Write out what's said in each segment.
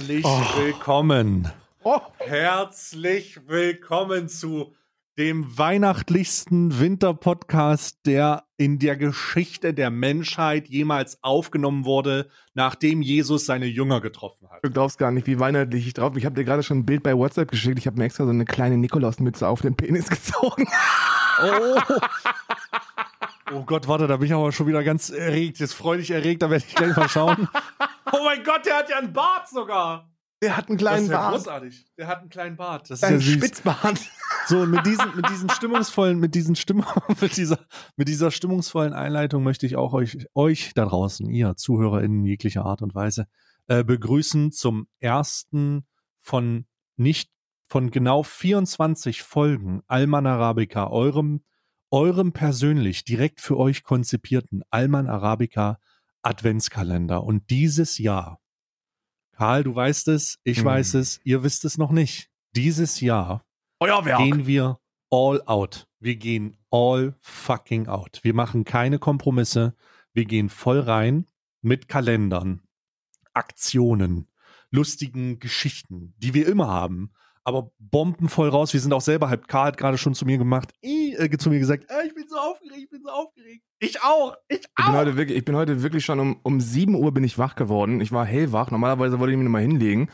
Herzlich willkommen. Herzlich willkommen zu dem weihnachtlichsten Winterpodcast, der in der Geschichte der Menschheit jemals aufgenommen wurde, nachdem Jesus seine Jünger getroffen hat. Du glaubst gar nicht, wie weihnachtlich ich drauf bin. Ich habe dir gerade schon ein Bild bei WhatsApp geschickt. Ich habe mir extra so eine kleine Nikolausmütze auf den Penis gezogen. Oh. oh Gott, warte, da bin ich aber schon wieder ganz erregt. Jetzt freudig erregt, da werde ich gleich mal schauen. oh mein Gott, der hat ja einen Bart sogar. Der hat einen Das kleinen ist ja Bart. großartig. Der hat einen kleinen Bart. Das ist Ein ja süß. Spitzbart. So, mit diesen, mit diesen stimmungsvollen, mit diesen Stimmung, mit dieser, mit dieser stimmungsvollen Einleitung möchte ich auch euch, euch da draußen, ihr ZuhörerInnen jeglicher Art und Weise, äh, begrüßen zum ersten von nicht, von genau 24 Folgen Alman Arabica, eurem, eurem persönlich direkt für euch konzipierten Alman Arabica Adventskalender. Und dieses Jahr, Karl, du weißt es, ich Hm. weiß es, ihr wisst es noch nicht. Dieses Jahr gehen wir all out. Wir gehen all fucking out. Wir machen keine Kompromisse. Wir gehen voll rein mit Kalendern, Aktionen, lustigen Geschichten, die wir immer haben. Aber bombenvoll raus. Wir sind auch selber halb. Karl hat gerade schon zu mir gemacht, äh, zu mir gesagt, äh, ich bin so aufgeregt, ich bin so aufgeregt. Ich auch, ich Ich bin, auch. heute wirklich, ich bin heute wirklich schon um, um 7 Uhr bin ich wach geworden. Ich war hellwach. Normalerweise wollte ich mich nochmal hinlegen.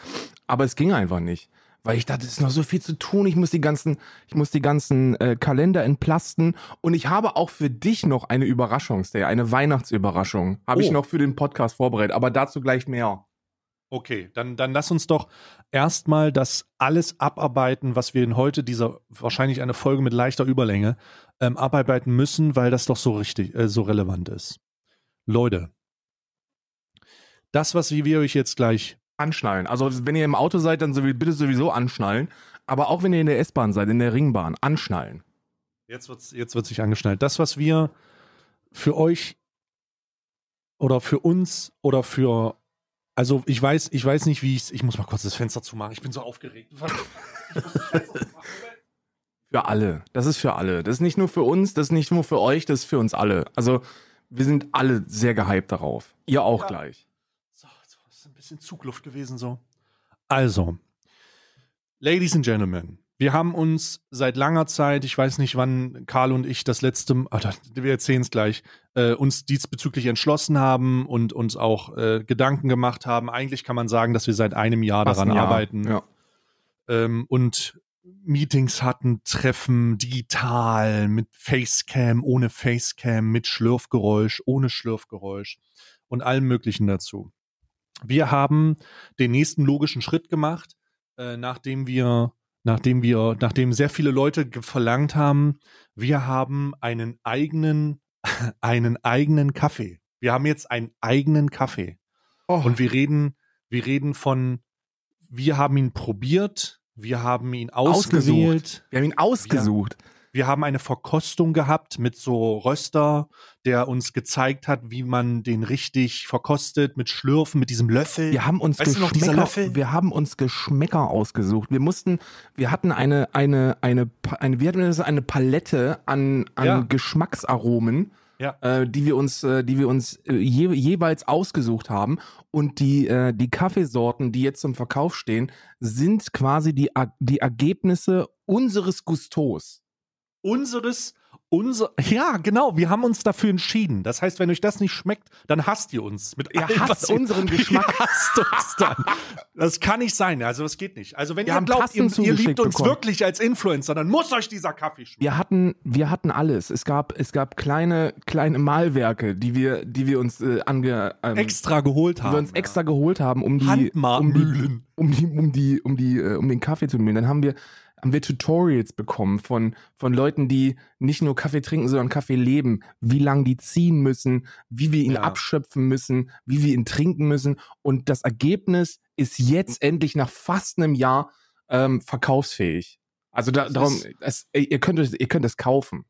Aber es ging einfach nicht. Weil ich dachte, es ist noch so viel zu tun. Ich muss die ganzen, ich muss die ganzen äh, Kalender entplasten. Und ich habe auch für dich noch eine Überraschungsday, eine Weihnachtsüberraschung. Habe ich Oh. noch für den Podcast vorbereitet. Aber dazu gleich mehr. Okay, dann, dann lass uns doch erstmal das alles abarbeiten, was wir in heute dieser wahrscheinlich eine Folge mit leichter Überlänge ähm, abarbeiten müssen, weil das doch so richtig, äh, so relevant ist. Leute, das, was wir euch jetzt gleich, Anschnallen. Also wenn ihr im Auto seid, dann bitte sowieso anschnallen. Aber auch wenn ihr in der S-Bahn seid, in der Ringbahn, anschnallen. jetzt wird's, jetzt wird sich angeschnallt, das, was wir für euch oder für uns oder für, also ich weiß, ich weiß nicht, wie ich ich muss mal kurz das Fenster zumachen, ich bin so aufgeregt. Für alle. Das ist für alle. Das ist nicht nur für uns, das ist nicht nur für euch, das ist für uns alle. Also wir sind alle sehr gehypt darauf. Ihr auch Ja. gleich. So, so, das ist ein bisschen Zugluft gewesen so. Also, Ladies and Gentlemen, wir haben uns seit langer Zeit, ich weiß nicht, wann Karl und ich das letzte, Mal- ah, wir erzählen es gleich, äh, uns diesbezüglich entschlossen haben und uns auch äh, Gedanken gemacht haben. Eigentlich kann man sagen, dass wir seit einem Jahr Fast daran ein Jahr. arbeiten Ja. ähm, und Meetings hatten, Treffen digital, mit Facecam, ohne Facecam, mit Schlürfgeräusch, ohne Schlürfgeräusch und allem Möglichen dazu. Wir haben den nächsten logischen Schritt gemacht, äh, nachdem wir, nachdem wir, nachdem sehr viele Leute verlangt haben, wir haben einen eigenen, einen eigenen Kaffee. Wir haben jetzt einen eigenen Kaffee. Oh, Und wir reden, wir reden von, wir haben ihn probiert, wir haben ihn ausgewählt, wir haben ihn ausgesucht. wir haben eine Verkostung gehabt mit so Röster, der uns gezeigt hat, wie man den richtig verkostet, mit Schlürfen, mit diesem Löffel. Wir haben uns Weißt Geschmäcker, wir haben uns Geschmäcker ausgesucht. Wir mussten, wir hatten eine, eine, eine, eine hatten wir das, eine Palette an, an Ja. Geschmacksaromen, Ja. äh, die wir uns, äh, die wir uns äh, je, jeweils ausgesucht haben. Und die, äh, die Kaffeesorten, die jetzt zum Verkauf stehen, sind quasi die, die Ergebnisse unseres Gustos. Unseres, unser, ja, genau, wir haben uns dafür entschieden. Das heißt, wenn euch das nicht schmeckt, dann hasst ihr uns. Mit Ihr allem, hasst unseren Geschmack. Ihr hasst uns dann. Das kann nicht sein, also das geht nicht. Also wenn Wir ihr glaubt, ihr, ihr liebt uns bekommen. wirklich als Influencer, dann muss euch dieser Kaffee schmecken. Wir hatten, wir hatten alles. Es gab, es gab kleine, kleine Malwerke, die wir, die wir uns äh, ange, ähm, Extra geholt die haben. wir uns extra geholt haben, um die, um die, um die, um die, um die, äh, um den Kaffee zu mühlen. Dann haben wir, haben wir Tutorials bekommen von, von Leuten, die nicht nur Kaffee trinken, sondern Kaffee leben, wie lang die ziehen müssen, wie wir ihn Ja. abschöpfen müssen, wie wir ihn trinken müssen. Und das Ergebnis ist jetzt endlich nach fast einem Jahr ähm, verkaufsfähig. Also da, darum, es, ihr könnt es, ihr könnt es kaufen.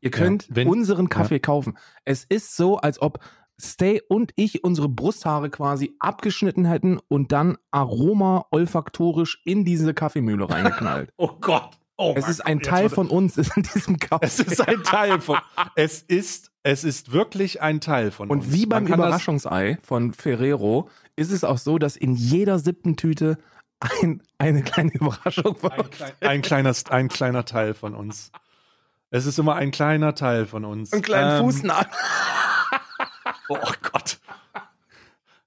Ihr könnt wenn- unseren Kaffee kaufen. Es ist so, als ob Stay und ich unsere Brusthaare quasi abgeschnitten hätten und dann Aroma olfaktorisch in diese Kaffeemühle reingeknallt. Oh Gott. Oh es ist ein Gott, Teil von uns in diesem Kaffee. Es ist ein Teil von. Es ist Es ist wirklich ein Teil von uns. Und wie beim Überraschungsei von Ferrero ist es auch so, dass in jeder siebten Tüte ein, eine kleine Überraschung war. Ein, klein, ein, kleiner, ein kleiner Teil von uns. Es ist immer ein kleiner Teil von uns. Einen kleinen Ähm, Fußnagel. Oh Gott.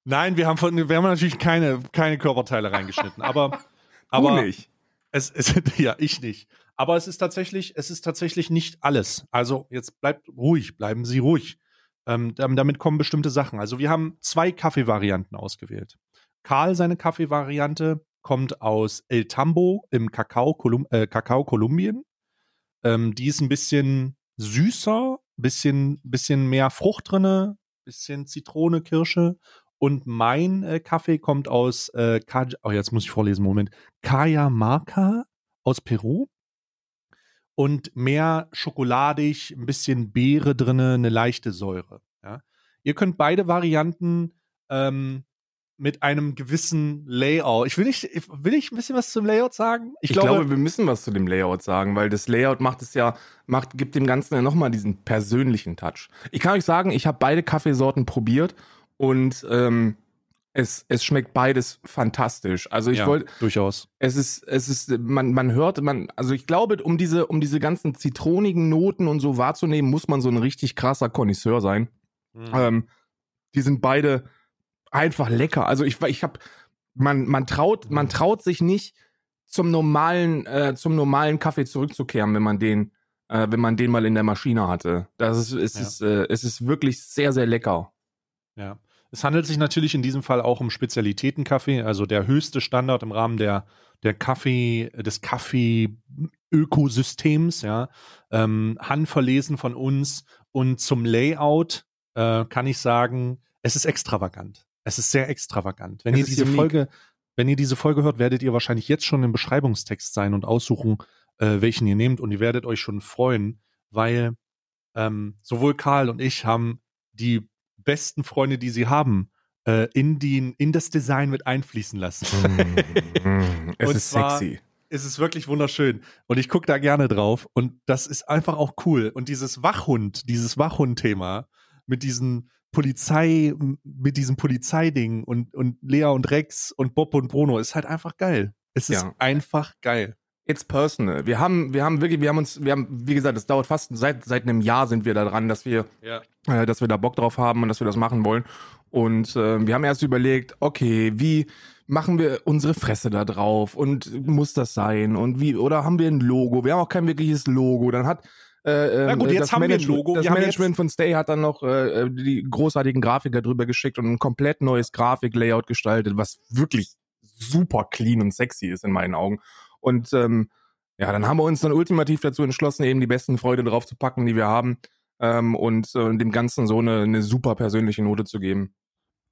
Nein, wir haben, von, wir haben natürlich keine, keine Körperteile reingeschnitten, aber, aber nicht. es ist, ja, ich nicht. Aber es ist tatsächlich, es ist tatsächlich nicht alles. Also jetzt bleibt ruhig, bleiben Sie ruhig. Ähm, dam- damit kommen bestimmte Sachen. Also wir haben zwei Kaffeevarianten ausgewählt. Karl, seine Kaffeevariante, kommt aus El Tambo im Kakao, Kolum äh, Kakao Kolumbien. Ähm, die ist ein bisschen süßer, bisschen, bisschen mehr Frucht drinne, bisschen Zitrone, Kirsche. Und mein äh, Kaffee kommt aus, äh, Kaj oh, jetzt muss ich vorlesen, Moment. Cajamarca aus Peru. Und mehr schokoladig, ein bisschen Beere drinne, eine leichte Säure. Ja. Ihr könnt beide Varianten ähm, mit einem gewissen Layout. Ich will nicht, ich- will ich ein bisschen was zum Layout sagen? Ich, glaube, wir müssen was zu dem Layout sagen, weil das Layout macht es ja, macht, gibt dem Ganzen ja nochmal diesen persönlichen Touch. Ich kann euch sagen, ich habe beide Kaffeesorten probiert und ähm, es, es schmeckt beides fantastisch. Also ich ja, wollte, durchaus. es ist, es ist, man, man hört, man, also ich glaube, um diese, um diese ganzen zitronigen Noten und so wahrzunehmen, muss man so ein richtig krasser Connoisseur sein. Mhm. Ähm, die sind beide einfach lecker. Also ich, ich habe, man, man traut, man traut sich nicht zum normalen, äh, zum normalen Kaffee zurückzukehren, wenn man den, äh, wenn man den mal in der Maschine hatte. Das ist, es Ja. ist, äh, es ist wirklich sehr, sehr lecker. Ja. Es handelt sich natürlich in diesem Fall auch um Spezialitätenkaffee, also der höchste Standard im Rahmen der, der Kaffee, des Kaffee-Ökosystems, ja. Ähm, handverlesen von uns und zum Layout äh, kann ich sagen, es ist extravagant. Es ist sehr extravagant. Wenn Es ihr diese unique. Folge, wenn ihr diese Folge hört, werdet ihr wahrscheinlich jetzt schon im Beschreibungstext sein und aussuchen, äh, welchen ihr nehmt und ihr werdet euch schon freuen, weil ähm, sowohl Karl und ich haben die besten Freunde, die sie haben, äh, in, die, in das Design mit einfließen lassen. Mm, es Und ist sexy. es ist wirklich wunderschön. Und ich gucke da gerne drauf. Und das ist einfach auch cool. Und dieses Wachhund, dieses Wachhund-Thema mit diesen Polizei, mit diesem Polizeiding und, und Lea und Rex und Bob und Bruno ist halt einfach geil. Es ist Ja. einfach geil. It's personal. Wir haben, wir haben wirklich, wir haben uns, wir haben, wie gesagt, es dauert fast seit seit einem Jahr sind wir da dran, dass wir Ja. äh, dass wir da Bock drauf haben und dass wir das machen wollen. Und äh, wir haben erst überlegt, okay, wie machen wir unsere Fresse da drauf und muss das sein und wie oder haben wir ein Logo? Wir haben auch kein wirkliches Logo. Dann hat äh, Na gut, äh, jetzt das haben wir ein Management, Logo. Das Wir Management von Stay hat dann noch äh, die großartigen Grafiker drüber geschickt und ein komplett neues Grafiklayout gestaltet, was wirklich super clean und sexy ist in meinen Augen. Und ähm, ja, dann haben wir uns dann ultimativ dazu entschlossen, eben die besten Freude drauf zu packen, die wir haben ähm, und äh, dem Ganzen so eine, eine super persönliche Note zu geben.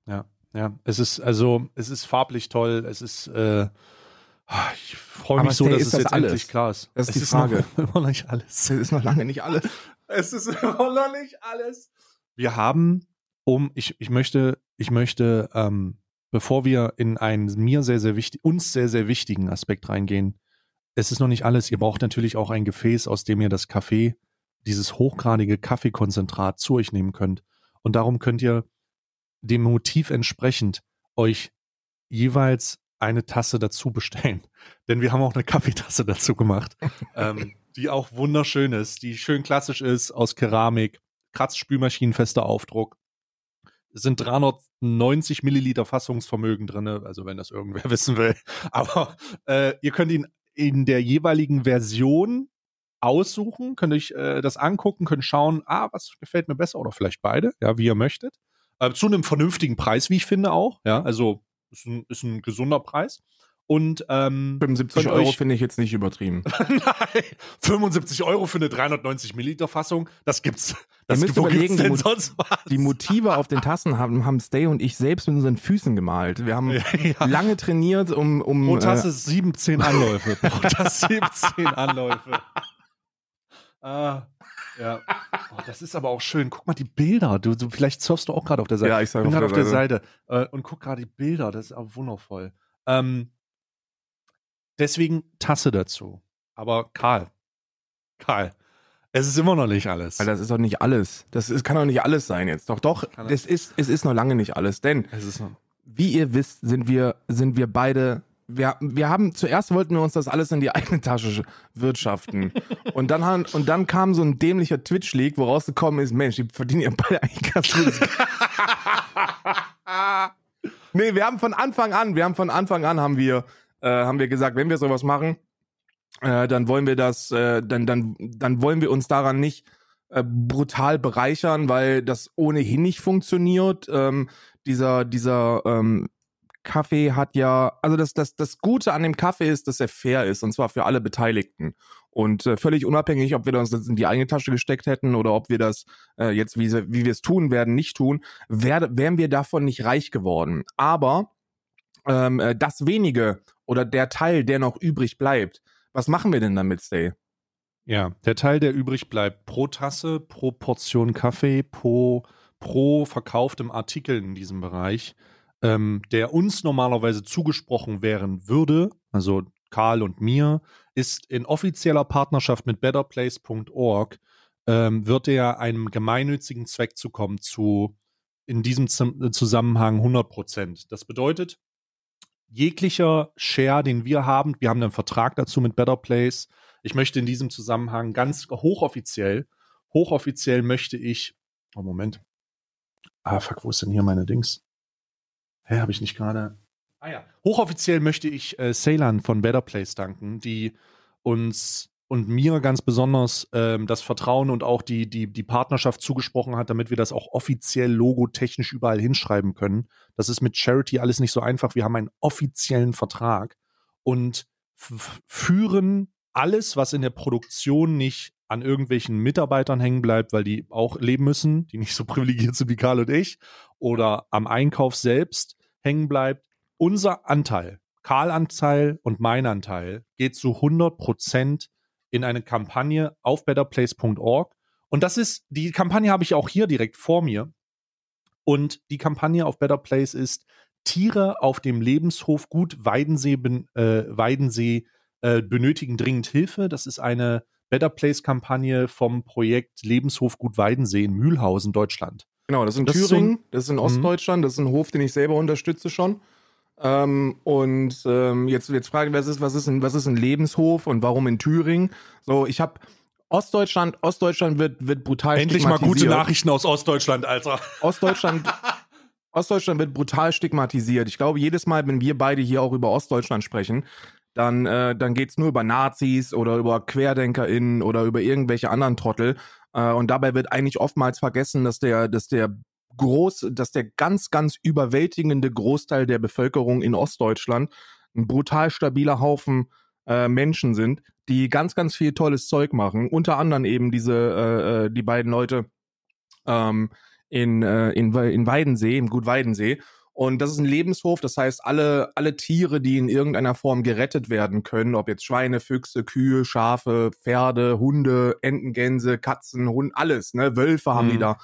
Ja, ja. Es ist, also, es ist farblich toll. Es ist, äh, ich freue mich so, dass ist es das jetzt alles? endlich klar ist. Das ist es die Frage. Noch, immer nicht alles. Das ist noch lange nicht alles. Es ist noch nicht alles. Wir haben, um, ich, ich möchte, ich möchte, ähm, bevor wir in einen mir sehr, sehr wichtig, uns sehr, sehr wichtigen Aspekt reingehen, es ist noch nicht alles. Ihr braucht natürlich auch ein Gefäß, aus dem ihr das Kaffee, dieses hochgradige Kaffeekonzentrat zu euch nehmen könnt. Und darum könnt ihr dem Motiv entsprechend euch jeweils eine Tasse dazu bestellen. Denn wir haben auch eine Kaffeetasse dazu gemacht, ähm, die auch wunderschön ist, die schön klassisch ist, aus Keramik, Kratzspülmaschinenfester Aufdruck. Es sind 390 Milliliter Fassungsvermögen drin, also wenn das irgendwer wissen will. Aber äh, ihr könnt ihn in der jeweiligen Version aussuchen, könnt euch äh, das angucken, könnt schauen, ah, was gefällt mir besser oder vielleicht beide, ja, wie ihr möchtet. Äh, zu einem vernünftigen Preis, wie ich finde auch, ja, also ist ein, ist ein gesunder Preis. Und ähm, 75 könnt Euro finde ich jetzt nicht übertrieben. Nein, 75 Euro für eine 390 Milliliter Fassung, das gibt's. Das müsst wo überlegen, die sonst was? Die Motive auf den Tassen haben, haben Stay und ich selbst mit unseren Füßen gemalt. Wir haben ja. lange trainiert, um, um Pro äh, Tasse 17 Anläufe. Pro Tasse 17 Anläufe. Ah, ja. Oh, das ist aber auch schön. Guck mal die Bilder. Du, du vielleicht surfst du auch gerade auf der Seite. Ja, ich bin gerade auf der Seite äh, und guck gerade die Bilder. Das ist auch wundervoll. Ähm, deswegen Tasse dazu. Aber Karl, Karl, Es ist immer noch nicht alles. Weil das ist doch nicht alles. Das ist, kann doch nicht alles sein jetzt. Doch, doch, das ist, es ist noch lange nicht alles. Denn, wie ihr wisst, sind wir, sind wir beide. Wir, wir haben zuerst wollten wir uns das alles in die eigene Tasche wirtschaften. und, dann haben, und dann kam so ein dämlicher Twitch-Leak, woraus gekommen ist, Mensch, die verdienen ja beide eigentlich ganz gut. nee, wir haben von Anfang an, wir haben von Anfang an haben wir, äh, haben wir gesagt, wenn wir sowas machen, äh, dann wollen wir das, äh, dann, dann, dann wollen wir uns daran nicht äh, brutal bereichern, weil das ohnehin nicht funktioniert. Ähm, dieser, dieser ähm, Kaffee hat ja, also das, das, das Gute an dem Kaffee ist, dass er fair ist und zwar für alle Beteiligten. Und äh, völlig unabhängig, ob wir uns das in die eigene Tasche gesteckt hätten oder ob wir das äh, jetzt, wie, wie wir es tun werden, nicht tun, wär, wären wir davon nicht reich geworden. Aber ähm, äh, das wenige oder der Teil, der noch übrig bleibt, was machen wir denn damit, Stay? Ja, der Teil, der übrig bleibt, pro Tasse, pro Portion Kaffee, pro, pro verkauftem Artikel in diesem Bereich, ähm, der uns normalerweise zugesprochen wären würde, also Karl und mir, ist in offizieller Partnerschaft mit betterplace.org, ähm, wird er einem gemeinnützigen Zweck zukommen zu in diesem Zum- Zusammenhang 100 Prozent. Das bedeutet, jeglicher Share, den wir haben, wir haben einen Vertrag dazu mit Better Place. Ich möchte in diesem Zusammenhang ganz hochoffiziell, hochoffiziell möchte ich, oh Moment, ah fuck, wo ist denn hier meine Dings? Hä, habe ich nicht gerade? Ah ja, hochoffiziell möchte ich äh, Ceylan von Better Place danken, die uns und mir ganz besonders ähm, das Vertrauen und auch die, die, die Partnerschaft zugesprochen hat, damit wir das auch offiziell logotechnisch überall hinschreiben können. Das ist mit Charity alles nicht so einfach. Wir haben einen offiziellen Vertrag und führen alles, was in der Produktion nicht an irgendwelchen Mitarbeitern hängen bleibt, weil die auch leben müssen, die nicht so privilegiert sind wie Karl und ich, oder am Einkauf selbst hängen bleibt. Unser Anteil, Karl-Anteil und mein Anteil, geht zu 100 Prozent in eine Kampagne auf betterplace.org. Und das ist, die Kampagne habe ich auch hier direkt vor mir. Und die Kampagne auf Better Place ist Tiere auf dem Lebenshof Gut Weidensee, äh, Weidensee äh, benötigen dringend Hilfe. Das ist eine Better Place Kampagne vom Projekt Lebenshof Gut Weidensee in Mühlhausen, Deutschland. Genau, das ist in Das ist so Thüringen, ein- das ist in Mhm. Ostdeutschland, das ist ein Hof, den ich selber unterstütze schon. Ähm, und ähm, jetzt, jetzt fragen wir, was ist, was, ist ein, was ist ein Lebenshof und warum in Thüringen? So, ich habe Ostdeutschland, Ostdeutschland wird, wird brutal Endlich mal gute. Nachrichten aus Ostdeutschland, Alter. Ostdeutschland, Ostdeutschland wird brutal stigmatisiert. Ich glaube, jedes Mal, wenn wir beide hier auch über Ostdeutschland sprechen, dann, äh, dann geht's nur über Nazis oder über QuerdenkerInnen oder über irgendwelche anderen Trottel. Äh, und dabei wird eigentlich oftmals vergessen, dass der, dass der groß, dass der ganz, ganz überwältigende Großteil der Bevölkerung in Ostdeutschland ein brutal stabiler Haufen äh, Menschen sind, die ganz, ganz viel tolles Zeug machen. Unter anderem eben diese, äh, äh, die beiden Leute, ähm, in, äh, in, in Weidensee, im Gut Weidensee. Und das ist ein Lebenshof, das heißt, alle, alle Tiere, die in irgendeiner Form gerettet werden können, ob jetzt Schweine, Füchse, Kühe, Schafe, Pferde, Hunde, Enten, Gänse, Katzen, Hund, alles, ne, Wölfe haben Mhm. die da,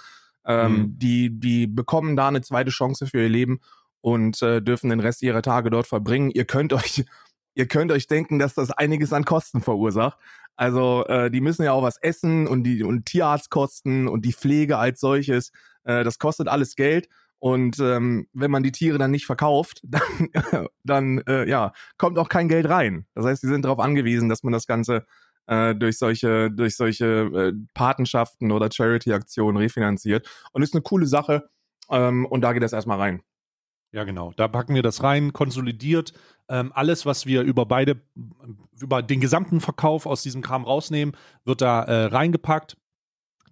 ähm, Mhm. die, die bekommen da eine zweite Chance für ihr Leben und äh, dürfen den Rest ihrer Tage dort verbringen. Ihr könnt euch, ihr könnt euch denken, dass das einiges an Kosten verursacht. Also äh, die müssen ja auch was essen und die und Tierarztkosten und die Pflege als solches. Äh, das kostet alles Geld. Und ähm, wenn man die Tiere dann nicht verkauft, dann, dann äh, ja, kommt auch kein Geld rein. Das heißt, sie sind darauf angewiesen, dass man das Ganze äh, durch solche, durch solche äh, Patenschaften oder Charity-Aktionen refinanziert. Und ist eine coole Sache. Ähm, und da geht das erstmal rein. Ja, genau. Da packen wir das rein, konsolidiert. Ähm, alles, was wir über beide, über den gesamten Verkauf aus diesem Kram rausnehmen, wird da äh, reingepackt.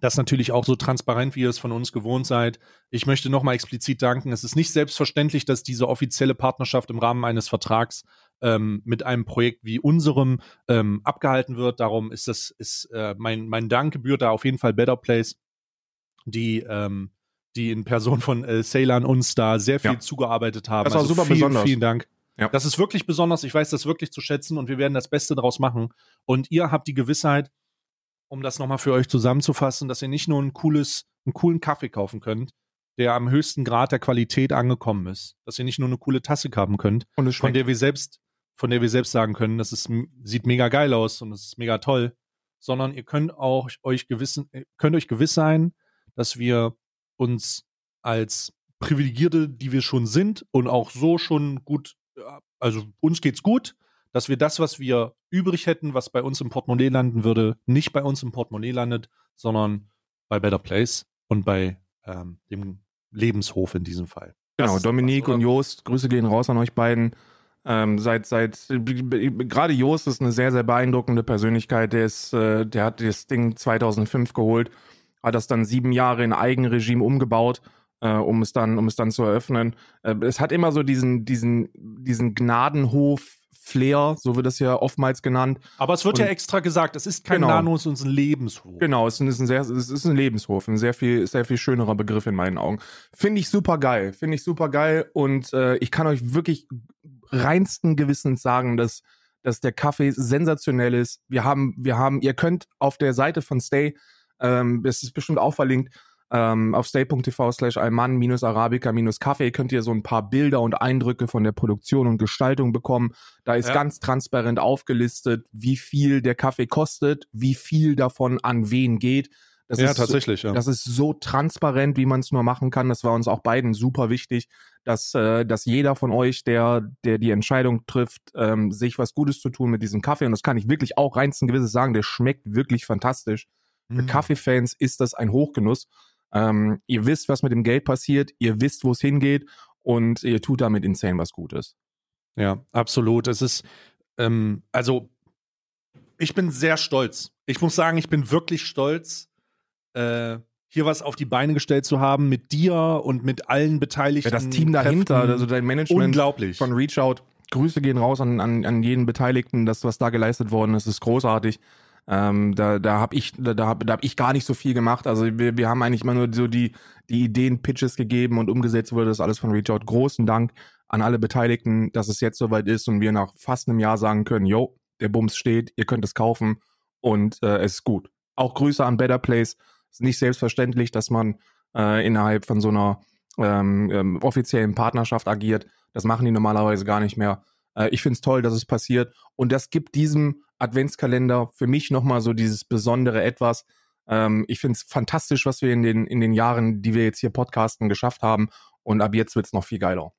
Das natürlich auch so transparent, wie ihr es von uns gewohnt seid. Ich möchte nochmal explizit danken. Es ist nicht selbstverständlich, dass diese offizielle Partnerschaft im Rahmen eines Vertrags ähm, mit einem Projekt wie unserem ähm, abgehalten wird. Darum ist das, ist äh, mein, mein Dank gebührt da auf jeden Fall Better Place, die ähm, die in Person von äh, Ceylan uns da sehr viel Ja. zugearbeitet haben. Also Das war super vielen, besonders. Vielen Dank. Ja. Das ist wirklich besonders. Ich weiß das wirklich zu schätzen und wir werden das Beste daraus machen. Und ihr habt die Gewissheit, um das nochmal für euch zusammenzufassen, dass ihr nicht nur ein cooles, einen coolen Kaffee kaufen könnt, der am höchsten Grad der Qualität angekommen ist. Dass ihr nicht nur eine coole Tasse haben könnt, von der wir selbst, von der wir selbst sagen können, das ist, sieht mega geil aus und es ist mega toll. sondern ihr könnt auch euch gewissen, äh, könnt euch gewiss sein, dass wir uns als Privilegierte, die wir schon sind und auch so schon gut, also uns geht's gut, dass wir das, was wir übrig hätten, was bei uns im Portemonnaie landen würde, nicht bei uns im Portemonnaie landet, sondern bei Better Place und bei ähm, dem Lebenshof in diesem Fall. Genau, Dominik was, und Jost, Grüße gehen raus an euch beiden. Ähm, seit, seit, gerade Jost ist eine sehr, sehr beeindruckende Persönlichkeit. Der ist, äh, der hat das Ding 2005 geholt, hat das dann sieben Jahre in Eigenregime umgebaut, äh, um es dann, um es dann zu eröffnen. Äh, es hat immer so diesen, diesen, diesen Gnadenhof Flair, so wird das ja oftmals genannt. Aber es wird und, ja extra gesagt, es ist kein genau. Nano, es ist ein Lebenshof. Genau, es ist ein sehr, es ist ein Lebenshof, ein sehr viel, sehr viel schönerer Begriff in meinen Augen. Finde ich super geil, finde ich super geil und äh, ich kann euch wirklich reinsten Gewissens sagen, dass, dass der Kaffee sensationell ist. Wir haben, wir haben, ihr könnt auf der Seite von Stay, ähm, das ist bestimmt auch verlinkt, ähm, auf stay.tv slash alman minus arabica minus Kaffee könnt ihr so ein paar Bilder und Eindrücke von der Produktion und Gestaltung bekommen. Da ist ja. ganz transparent aufgelistet, wie viel der Kaffee kostet, wie viel davon an wen geht. Das ja, tatsächlich. So, ja. Das ist so transparent, wie man es nur machen kann. Das war uns auch beiden super wichtig, dass, äh, dass jeder von euch, der, der die Entscheidung trifft, ähm, sich was Gutes zu tun mit diesem Kaffee, und das kann ich wirklich auch reinsten Gewisses sagen, der schmeckt wirklich fantastisch. Mhm. Für Kaffeefans ist das ein Hochgenuss. Ähm, ihr wisst, was mit dem Geld passiert, ihr wisst, wo es hingeht und ihr tut damit insane was Gutes. Ja, absolut. Es ist, ähm, also, ich bin sehr stolz. Ich muss sagen, ich bin wirklich stolz, äh, hier was auf die Beine gestellt zu haben mit dir und mit allen Beteiligten. Ja, das Team dahinter, Kräften. also dein Management Unglaublich. von Reachout. Grüße gehen raus an, an, an jeden Beteiligten. Das, was da geleistet worden ist, ist großartig. Ähm, da da habe ich da, da habe da hab ich gar nicht so viel gemacht. Also wir, wir haben eigentlich immer nur so die die Ideen, Pitches gegeben und umgesetzt wurde das alles von Reachout. Großen Dank an alle Beteiligten, dass es jetzt soweit ist und wir nach fast einem Jahr sagen können, yo, der Bums steht, ihr könnt es kaufen und äh, es ist gut. Auch Grüße an Better Place. Es ist nicht selbstverständlich, dass man äh, innerhalb von so einer ähm, ähm, offiziellen Partnerschaft agiert. Das machen die normalerweise gar nicht mehr. Äh, ich finde es toll, dass es passiert. Und das gibt diesem Adventskalender für mich nochmal so dieses besondere Etwas. Ähm, ich finde es fantastisch, was wir in den, in den Jahren, die wir jetzt hier podcasten, geschafft haben. Und ab jetzt wird es noch viel geiler.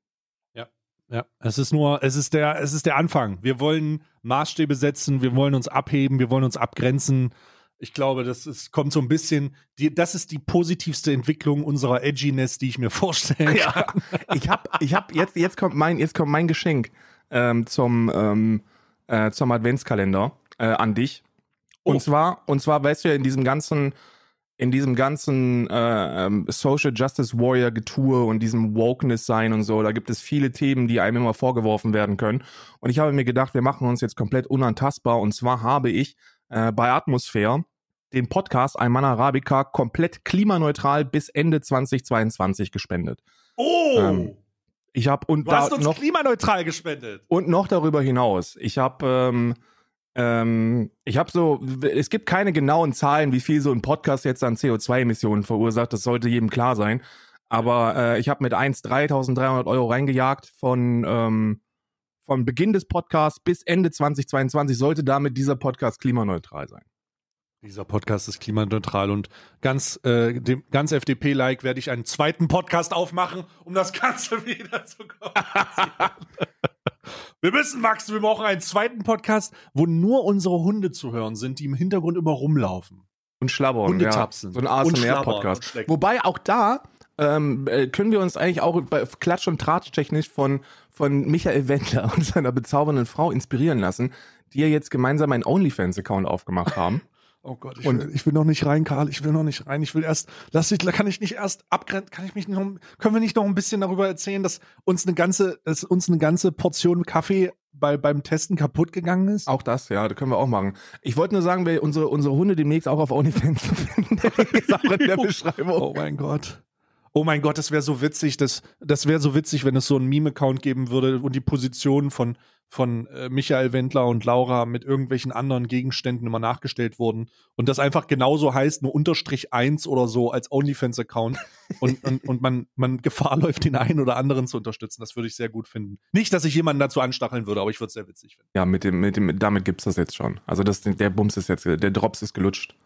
Ja, ja. Es ist nur, es ist der, es ist der Anfang. Wir wollen Maßstäbe setzen, wir wollen uns abheben, wir wollen uns abgrenzen. Ich glaube, das ist, kommt so ein bisschen, die, das ist die positivste Entwicklung unserer Edginess, die ich mir vorstellen kann. Ja, ich habe, ich habe jetzt, jetzt kommt mein, jetzt kommt mein Geschenk ähm, zum, ähm, äh, zum Adventskalender äh, an dich. Und oh. zwar, und zwar, weißt du ja, in diesem ganzen, in diesem ganzen äh, ähm, Social Justice Warrior Getue und diesem Wokeness sein und so, da gibt es viele Themen, die einem immer vorgeworfen werden können. Und ich habe mir gedacht, wir machen uns jetzt komplett unantastbar. Und zwar habe ich äh, bei Atmosphäre den Podcast Ein Mann Arabica komplett klimaneutral bis Ende 2022 gespendet. Oh! Ähm, ich habe und du hast uns noch, klimaneutral gespendet. Und noch darüber hinaus. Ich habe ähm, ähm, ich habe so, es gibt keine genauen Zahlen, wie viel so ein Podcast jetzt an CO2-Emissionen verursacht. Das sollte jedem klar sein. Aber äh, ich habe mit 1 3.300 Euro reingejagt von ähm, von Beginn des Podcasts bis Ende 2022 sollte damit dieser Podcast klimaneutral sein. Dieser Podcast ist klimaneutral und ganz, äh, dem, ganz FDP-like werde ich einen zweiten Podcast aufmachen, um das Ganze wieder zu kommunizieren. wir müssen wachsen, wir brauchen einen zweiten Podcast, wo nur unsere Hunde zu hören sind, die im Hintergrund immer rumlaufen. Und schlabbern. Hundetapsen. Ja. So ein ASMR-Podcast. Wobei auch da ähm, äh, können wir uns eigentlich auch bei Klatsch- und Tratsch-technisch von, von Michael Wendler und seiner bezaubernden Frau inspirieren lassen, die ja jetzt gemeinsam einen OnlyFans-Account aufgemacht haben. Oh Gott, ich, will, ich will noch nicht rein, Karl. Ich will noch nicht rein. Ich will erst, lass ich, kann ich nicht erst abgrenzen, kann ich mich noch, können wir nicht noch ein bisschen darüber erzählen, dass uns eine ganze, dass uns eine ganze Portion Kaffee bei, beim Testen kaputt gegangen ist? Auch das, ja, das können wir auch machen. Ich wollte nur sagen, wir unsere, unsere Hunde demnächst auch auf OnlyFans finden. ist auch in der Beschreibung. Oh mein Gott. Oh mein Gott, das wäre so witzig, das, das wäre so witzig, wenn es so einen Meme-Account geben würde und die Positionen von, von äh, Michael Wendler und Laura mit irgendwelchen anderen Gegenständen immer nachgestellt wurden und das einfach genauso heißt, nur Unterstrich 1 oder so als OnlyFans-Account und, und, und man, man Gefahr läuft, den einen oder anderen zu unterstützen. Das würde ich sehr gut finden. Nicht, dass ich jemanden dazu anstacheln würde, aber ich würde es sehr witzig finden. Ja, mit dem, mit dem, damit gibt's das jetzt schon. Also das, der Bums ist jetzt, der Drops ist gelutscht.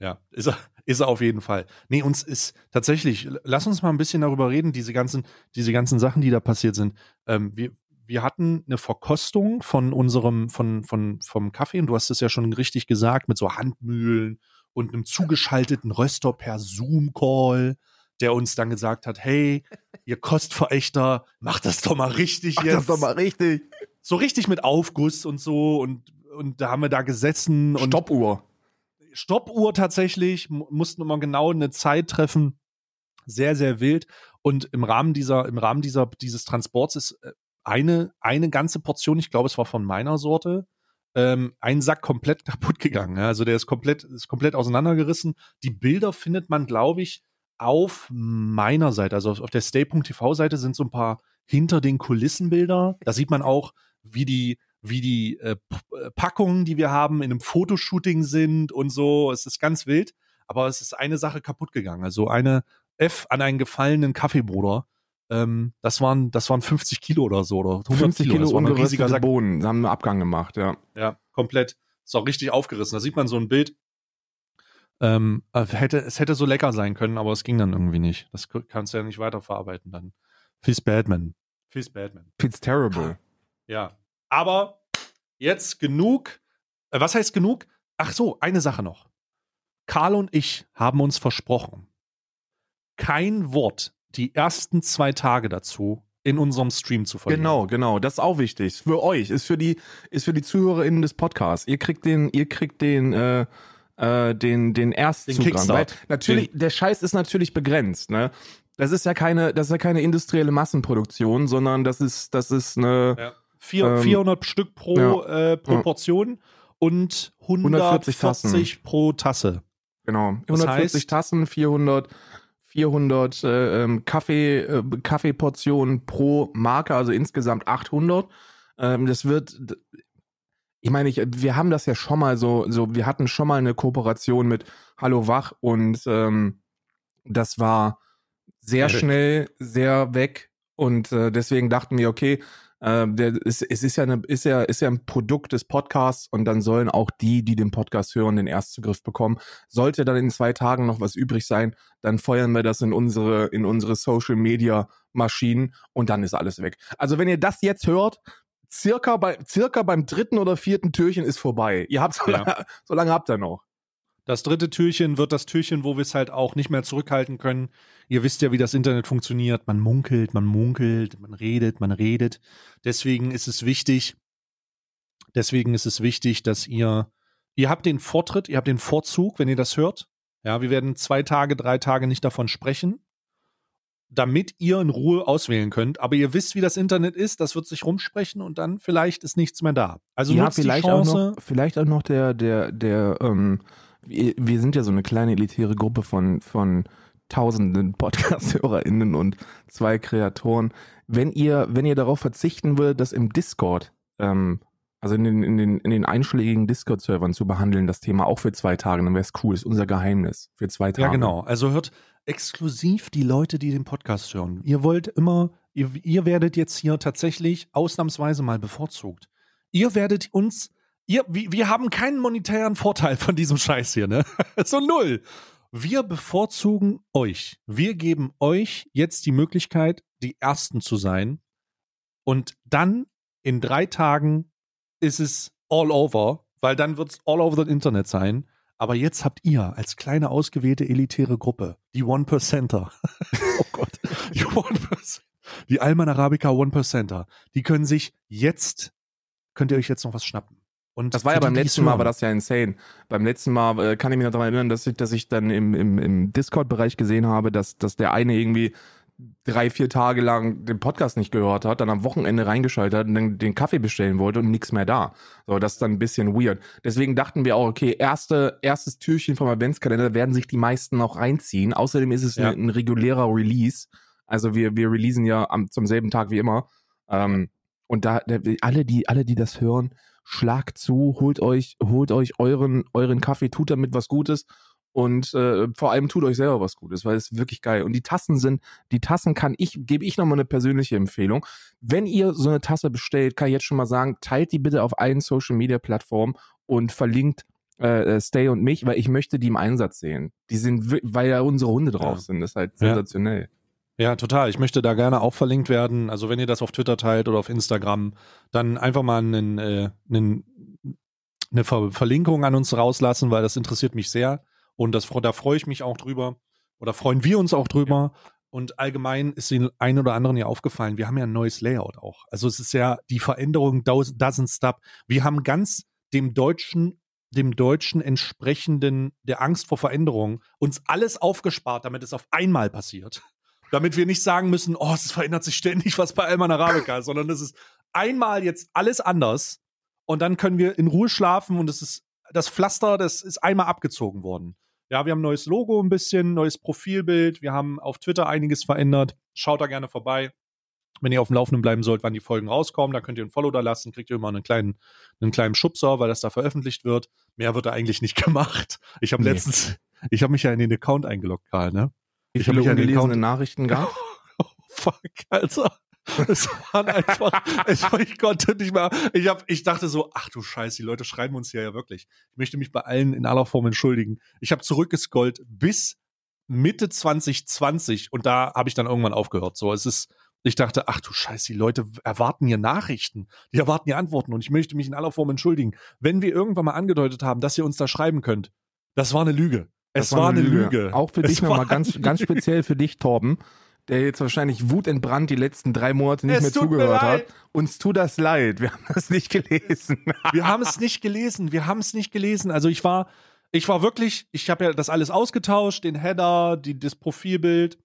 Ja, ist er, ist er auf jeden Fall. Nee, uns ist tatsächlich, lass uns mal ein bisschen darüber reden, diese ganzen, diese ganzen Sachen, die da passiert sind. Ähm, wir, wir hatten eine Verkostung von unserem, von, von, vom Kaffee, und du hast es ja schon richtig gesagt, mit so Handmühlen und einem zugeschalteten Röster per Zoom-Call, der uns dann gesagt hat, hey, ihr Kostverächter, macht das doch mal richtig Mach jetzt. das doch mal richtig. So richtig mit Aufguss und so und, und da haben wir da gesessen und Stoppuhr. Stoppuhr tatsächlich, mu- mussten immer genau eine Zeit treffen. Sehr, sehr wild. Und im Rahmen dieser, im Rahmen dieser, dieses Transports ist äh, eine, eine ganze Portion, ich glaube, es war von meiner Sorte, ähm, ein Sack komplett kaputt gegangen. Also der ist komplett, ist komplett auseinandergerissen. Die Bilder findet man, glaube ich, auf meiner Seite, also auf, der stay.tv-Seite sind so ein paar hinter den Kulissen Bilder. Da sieht man auch, wie die, wie die äh, äh, Packungen, die wir haben, in einem Fotoshooting sind und so. Es ist ganz wild, aber es ist eine Sache kaputt gegangen. Also eine F an einen gefallenen Kaffeebruder. Ähm, das waren, das waren 50 Kilo oder so oder 100 50 Kilo Das war ein riesiger ungeröstete Sack. Bohnen. Haben wir Abgang gemacht, ja. Ja, komplett. Ist auch richtig aufgerissen. Da sieht man so ein Bild. Ähm, äh, hätte, es hätte so lecker sein können, aber es ging dann irgendwie nicht. Das kannst du ja nicht weiterverarbeiten dann. Fizz Batman. Fizz Batman. It's terrible. Ja. Aber jetzt genug. Äh, was heißt genug? Ach so, eine Sache noch. Karl und ich haben uns versprochen, kein Wort die ersten zwei Tage dazu in unserem Stream zu verlieren. Genau, genau. Das ist auch wichtig. Für euch, ist für die, ist für die ZuhörerInnen des Podcasts. Ihr kriegt den, ihr kriegt den, äh, äh, den, den Erstzugang. Weil natürlich, der Scheiß ist natürlich begrenzt, ne? Das ist ja keine, das ist ja keine industrielle Massenproduktion, sondern das ist, das ist eine, Ja. Vier, Ähm, 400 Stück pro, äh, pro Ja. Portion und 140 140 pro Tasse. genau, Das 140 heißt- Tassen, 400, 400 äh, ähm, Kaffee, äh, Kaffeeportionen pro Marke, also insgesamt 800. Ähm, das wird, ich meine, ich, wir haben das ja schon mal so, so, wir hatten schon mal eine Kooperation mit Hallo Wach und ähm, das war sehr Ja. schnell, sehr weg und äh, deswegen dachten wir, okay, äh, der, es, es ist ja eine, ist ja, ist ja ein Produkt des Podcasts und dann sollen auch die, die den Podcast hören, den Erstzugriff bekommen. Sollte dann in zwei Tagen noch was übrig sein, dann feuern wir das in unsere, in unsere Social Media Maschinen und dann ist alles weg. Also wenn ihr das jetzt hört, circa bei, circa beim dritten oder vierten Türchen ist vorbei. Ihr habt so, Ja. lange, so lange habt ihr noch. Das dritte Türchen wird das Türchen, wo wir es halt auch nicht mehr zurückhalten können. Ihr wisst ja, wie das Internet funktioniert. Man munkelt, man munkelt, man redet, man redet. Deswegen ist es wichtig, deswegen ist es wichtig, dass ihr, ihr habt den Vortritt, ihr habt den Vorzug, wenn ihr das hört. Ja, wir werden zwei Tage, drei Tage nicht davon sprechen, damit ihr in Ruhe auswählen könnt. Aber ihr wisst, wie das Internet ist, das wird sich rumsprechen und dann vielleicht ist nichts mehr da. Also ja, vielleicht die auch Chance. noch, vielleicht auch noch der, der, der, ähm, wir, wir sind ja so eine kleine elitäre Gruppe von, von tausenden Podcast-HörerInnen und zwei Kreatoren. Wenn ihr, wenn ihr darauf verzichten würdet, das im Discord, ähm, also in den, in den, in den einschlägigen Discord-Servern zu behandeln, das Thema auch für zwei Tage, dann wäre es cool. Das ist unser Geheimnis für zwei Tage. Ja, genau. Also hört exklusiv die Leute, die den Podcast hören. Ihr wollt immer, ihr, ihr werdet jetzt hier tatsächlich ausnahmsweise mal bevorzugt. Ihr werdet uns, ihr, wir, wir haben keinen monetären Vorteil von diesem Scheiß hier, ne? so null. Wir bevorzugen euch. Wir geben euch jetzt die Möglichkeit, die Ersten zu sein. Und dann in drei Tagen ist es all over, weil dann wird es all over the Internet sein. Aber jetzt habt ihr als kleine ausgewählte elitäre Gruppe, die One Percenter, oh Gott, die One Percent, die Alman Arabica One Percenter, die können sich jetzt, könnt ihr euch jetzt noch was schnappen. Und Das war ja beim letzten Mal, war das ja insane. Beim letzten Mal äh, kann ich mich noch daran erinnern, dass ich, dass ich dann im, im, im Discord-Bereich gesehen habe, dass, dass der eine irgendwie drei, vier Tage lang den Podcast nicht gehört hat, dann am Wochenende reingeschaltet hat und dann den Kaffee bestellen wollte und nichts mehr da. So, das ist dann ein bisschen weird. Deswegen dachten wir auch, okay, erste, erstes Türchen vom Adventskalender werden sich die meisten noch reinziehen. Außerdem ist es Ja. ein, ein regulärer Release. Also wir, wir releasen ja am, zum selben Tag wie immer. Ähm, und da, da, alle, die, alle, die das hören, schlagt zu, holt euch, holt euch euren, euren Kaffee, tut damit was Gutes und äh, vor allem tut euch selber was Gutes, weil es ist wirklich geil. Und die Tassen sind, die Tassen kann ich, gebe ich nochmal eine persönliche Empfehlung. Wenn ihr so eine Tasse bestellt, kann ich jetzt schon mal sagen, teilt die bitte auf allen Social Media Plattformen und verlinkt äh, äh, Stay und mich, weil ich möchte die im Einsatz sehen. Die sind, weil ja unsere Hunde drauf sind. Das ist halt sensationell. Ja, total. Ich möchte da gerne auch verlinkt werden. Also wenn ihr das auf Twitter teilt oder auf Instagram, dann einfach mal einen, äh, einen, eine Ver Verlinkung an uns rauslassen, weil das interessiert mich sehr. Und das, da freue ich mich auch drüber. Oder freuen wir uns auch drüber. Und allgemein ist den einen oder anderen ja aufgefallen, wir haben ja ein neues Layout auch. Also es ist ja die Veränderung does- doesn't stop. Wir haben ganz dem deutschen, dem deutschen entsprechenden, der Angst vor Veränderung, uns alles aufgespart, damit es auf einmal passiert damit wir nicht sagen müssen, oh, es verändert sich ständig was bei Alman Arabica, sondern es ist einmal jetzt alles anders und dann können wir in Ruhe schlafen und es ist das Pflaster, das ist einmal abgezogen worden. Ja, wir haben ein neues Logo ein bisschen, neues Profilbild, wir haben auf Twitter einiges verändert. Schaut da gerne vorbei. Wenn ihr auf dem Laufenden bleiben sollt, wann die Folgen rauskommen, da könnt ihr ein Follow da lassen, kriegt ihr immer einen kleinen, einen kleinen Schubser, weil das da veröffentlicht wird. Mehr wird da eigentlich nicht gemacht. Ich habe Nee. letztens, ich habe mich ja in den Account eingeloggt, Karl, ne? Wie Ich hab viele den ungelesene Nachrichten gab? Oh, fuck, Alter. Es waren einfach, ich, ich konnte nicht mehr, ich, hab, ich dachte so, ach du Scheiße, die Leute schreiben uns hier ja wirklich. Ich möchte mich bei allen in aller Form entschuldigen. Ich habe zurückgescrollt bis Mitte 2020 und da habe ich dann irgendwann aufgehört. So, es ist, ich dachte, ach du Scheiße, die Leute erwarten hier Nachrichten, die erwarten hier Antworten und ich möchte mich in aller Form entschuldigen. Wenn wir irgendwann mal angedeutet haben, dass ihr uns da schreiben könnt, das war eine Lüge. Es Das war, eine Lüge. Auch für Es dich nochmal war ganz, ganz Lüge. speziell für dich, Torben, der jetzt wahrscheinlich wutentbrannt die letzten drei Monate nicht Es mehr zugehört hat. Uns tut das leid. Wir haben das nicht gelesen. Wir haben es nicht gelesen. Wir haben es nicht gelesen. Also ich war, ich war wirklich, ich habe ja das alles ausgetauscht, den Header, die, das Profilbild,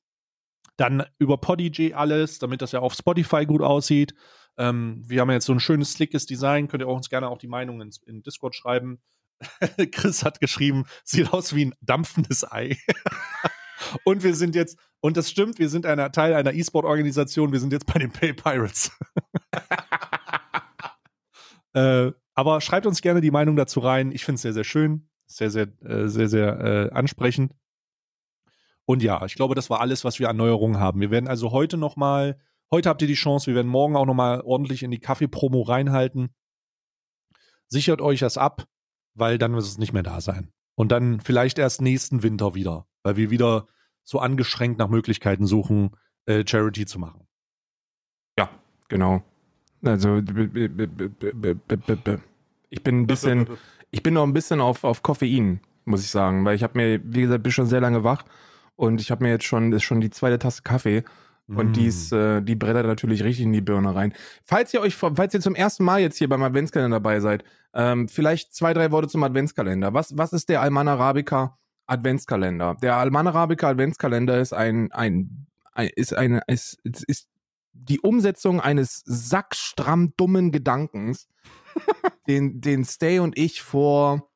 dann über Podigy alles, damit das ja auf Spotify gut aussieht. Ähm, wir haben jetzt so ein schönes, slickes Design. Könnt ihr auch uns gerne auch die Meinung ins, in Discord schreiben. Chris hat geschrieben, sieht aus wie ein dampfendes Ei. und wir sind jetzt, und das stimmt, wir sind einer Teil einer E-Sport-Organisation, wir sind jetzt bei den Pay Pirates. Äh, aber schreibt uns gerne die Meinung dazu rein. Ich finde es sehr, sehr schön. Sehr, sehr, äh, sehr, sehr äh, ansprechend. Und ja, ich glaube, das war alles, was wir an Neuerungen haben. Wir werden also heute nochmal, heute habt ihr die Chance, wir werden morgen auch nochmal ordentlich in die Kaffee-Promo reinhalten. Sichert euch das ab, weil dann wird es nicht mehr da sein. Und dann vielleicht erst nächsten Winter wieder, weil wir wieder so angeschränkt nach Möglichkeiten suchen, äh, Charity zu machen. Ja, genau. Also ich bin ein bisschen, ich bin noch ein bisschen auf, auf Koffein, muss ich sagen, weil ich habe mir, wie gesagt, bin schon sehr lange wach und ich habe mir jetzt schon, ist schon die zweite Tasse Kaffee und Mm. die ist, äh, die brettert natürlich richtig in die Birne rein. Falls ihr euch, falls ihr zum ersten Mal jetzt hier beim Adventskalender dabei seid, ähm, vielleicht zwei, drei Worte zum Adventskalender. Was, was ist der Alman Arabica Adventskalender? Der Alman Arabica Adventskalender ist ein, ein, ein ist eine, ist, ist, ist die Umsetzung eines sackstramm dummen Gedankens, den, den Stay und ich vor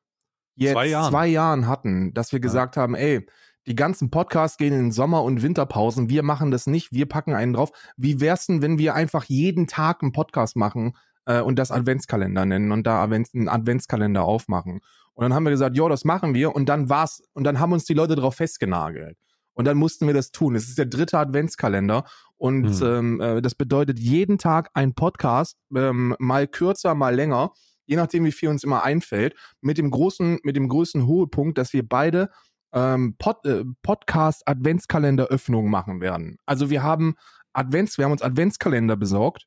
jetzt Zwei zwei Jahren. Jahren, hatten, dass wir gesagt haben, ey, die ganzen Podcasts gehen in Sommer- und Winterpausen. Wir machen das nicht. Wir packen einen drauf. Wie wär's denn, wenn wir einfach jeden Tag einen Podcast machen äh, und das Adventskalender nennen und da Advents einen Adventskalender aufmachen? Und dann haben wir gesagt, jo, das machen wir. Und dann war's. Und dann haben uns die Leute drauf festgenagelt. Und dann mussten wir das tun. Es ist der dritte Adventskalender. Und Hm. ähm, äh, das bedeutet jeden Tag ein Podcast, ähm, mal kürzer, mal länger, je nachdem, wie viel uns immer einfällt, mit dem großen, mit dem größten Hohepunkt, dass wir beide ähm, Pod, äh, Podcast-Adventskalender-Öffnungen machen werden. Also wir haben Advents, wir haben uns Adventskalender besorgt,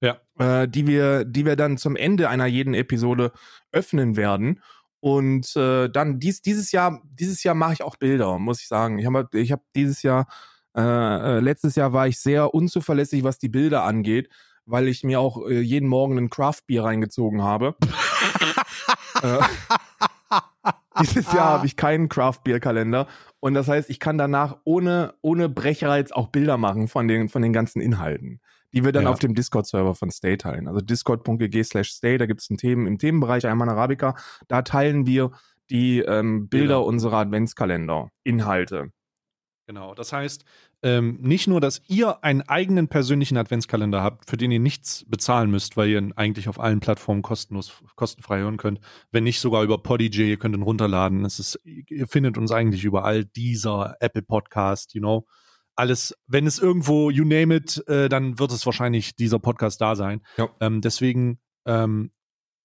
Ja. äh, die wir, die wir dann zum Ende einer jeden Episode öffnen werden. Und äh, dann dies, dieses Jahr, dieses Jahr mache ich auch Bilder, muss ich sagen. Ich habe ich hab dieses Jahr, äh, äh, letztes Jahr war ich sehr unzuverlässig, was die Bilder angeht, weil ich mir auch äh, jeden Morgen ein Craft Bier reingezogen habe. Dieses Jahr habe ich keinen Craft Beer Kalender und das heißt, ich kann danach ohne ohne Brechreiz auch Bilder machen von den von den ganzen Inhalten, die wir dann Ja. auf dem Discord Server von Stay teilen. Also discord.gg/stay, da gibt es ein Themen im Themenbereich Ayman Arabica, da teilen wir die ähm, Bilder Bilder. unserer Adventskalender Inhalte. Genau. Das heißt, ähm, nicht nur, dass ihr einen eigenen persönlichen Adventskalender habt, für den ihr nichts bezahlen müsst, weil ihr ihn eigentlich auf allen Plattformen kostenlos, kostenfrei hören könnt. Wenn nicht sogar über Podigy, ihr könnt ihn runterladen. Es ist, ihr findet uns eigentlich überall. Dieser Apple Podcast, you know. Alles, wenn es irgendwo, you name it, äh, dann wird es wahrscheinlich dieser Podcast da sein. Ja. Ähm, deswegen ähm,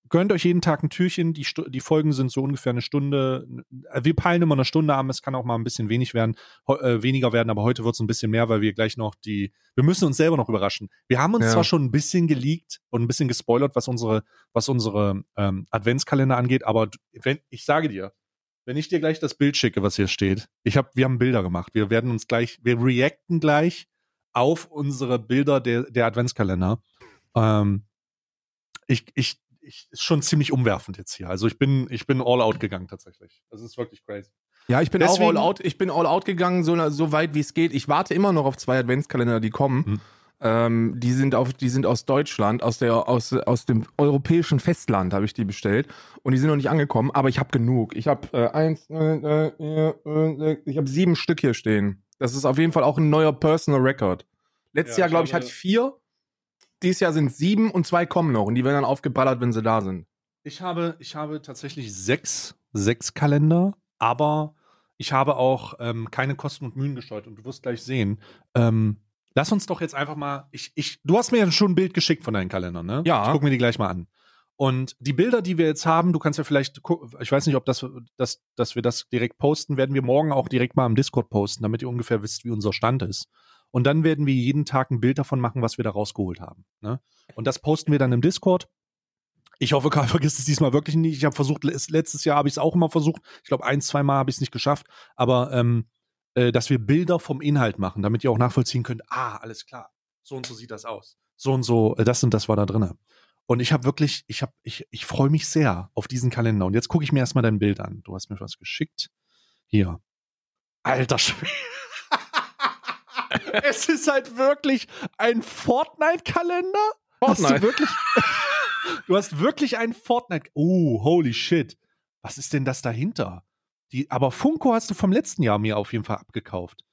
gönnt euch jeden Tag ein Türchen. Die, die Folgen sind so ungefähr eine Stunde. Wir peilen immer eine Stunde an. Es kann auch mal ein bisschen wenig werden, äh, weniger werden, aber heute wird es ein bisschen mehr, weil wir gleich noch die. Wir müssen uns selber noch überraschen. Wir haben uns Ja. zwar schon ein bisschen geleakt und ein bisschen gespoilert, was unsere, was unsere ähm, Adventskalender angeht, aber wenn ich sage dir, wenn ich dir gleich das Bild schicke, was hier steht, ich habe, wir haben Bilder gemacht. Wir werden uns gleich, wir reacten gleich auf unsere Bilder der, der Adventskalender. Ähm, ich, ich, ich, ist schon ziemlich umwerfend jetzt hier. Also ich bin, ich bin all out gegangen tatsächlich. Das ist wirklich crazy. Ja, ich bin Deswegen- auch all out. Ich bin all out gegangen, so, so weit wie es geht. Ich warte immer noch auf zwei Adventskalender, die kommen. Hm. Ähm, die sind auf, die sind aus Deutschland, aus der, aus, aus dem europäischen Festland habe ich die bestellt und die sind noch nicht angekommen. Aber ich habe genug. Ich habe äh, eins, äh, äh, ich habe sieben Stück hier stehen. Das ist auf jeden Fall auch ein neuer Personal Record. Letztes Ja, Jahr glaube ich hatte ich vier. Dieses Jahr sind sieben und zwei kommen noch und die werden dann aufgeballert, wenn sie da sind. Ich habe, ich habe tatsächlich sechs, sechs Kalender, aber ich habe auch ähm, keine Kosten und Mühen gescheut und du wirst gleich sehen. Ähm, lass uns doch jetzt einfach mal, ich, ich, du hast mir ja schon ein Bild geschickt von deinen Kalendern, ne? Ja. Ich gucke mir die gleich mal an. Und die Bilder, die wir jetzt haben, du kannst ja vielleicht, ich weiß nicht, ob das, das, dass wir das direkt posten, werden wir morgen auch direkt mal im Discord posten, damit ihr ungefähr wisst, wie unser Stand ist. Und dann werden wir jeden Tag ein Bild davon machen, was wir da rausgeholt haben. Ne? Und das posten wir dann im Discord. Ich hoffe, Karl vergisst es diesmal wirklich nicht. Ich habe versucht, letztes Jahr habe ich es auch immer versucht. Ich glaube, ein, zwei Mal habe ich es nicht geschafft. Aber ähm, äh, dass wir Bilder vom Inhalt machen, damit ihr auch nachvollziehen könnt, ah, alles klar, so und so sieht das aus. So und so, äh, das und das war da drinne. Und ich habe wirklich, ich habe, ich, ich freue mich sehr auf diesen Kalender. Und jetzt gucke ich mir erstmal dein Bild an. Du hast mir was geschickt. Hier. Alter Schwede. es ist halt wirklich ein Fortnite-Kalender. Hast du Fortnite. wirklich? du hast wirklich einen Fortnite. Oh, holy shit. Was ist denn das dahinter? Die, aber Funko hast du vom letzten Jahr mir auf jeden Fall abgekauft.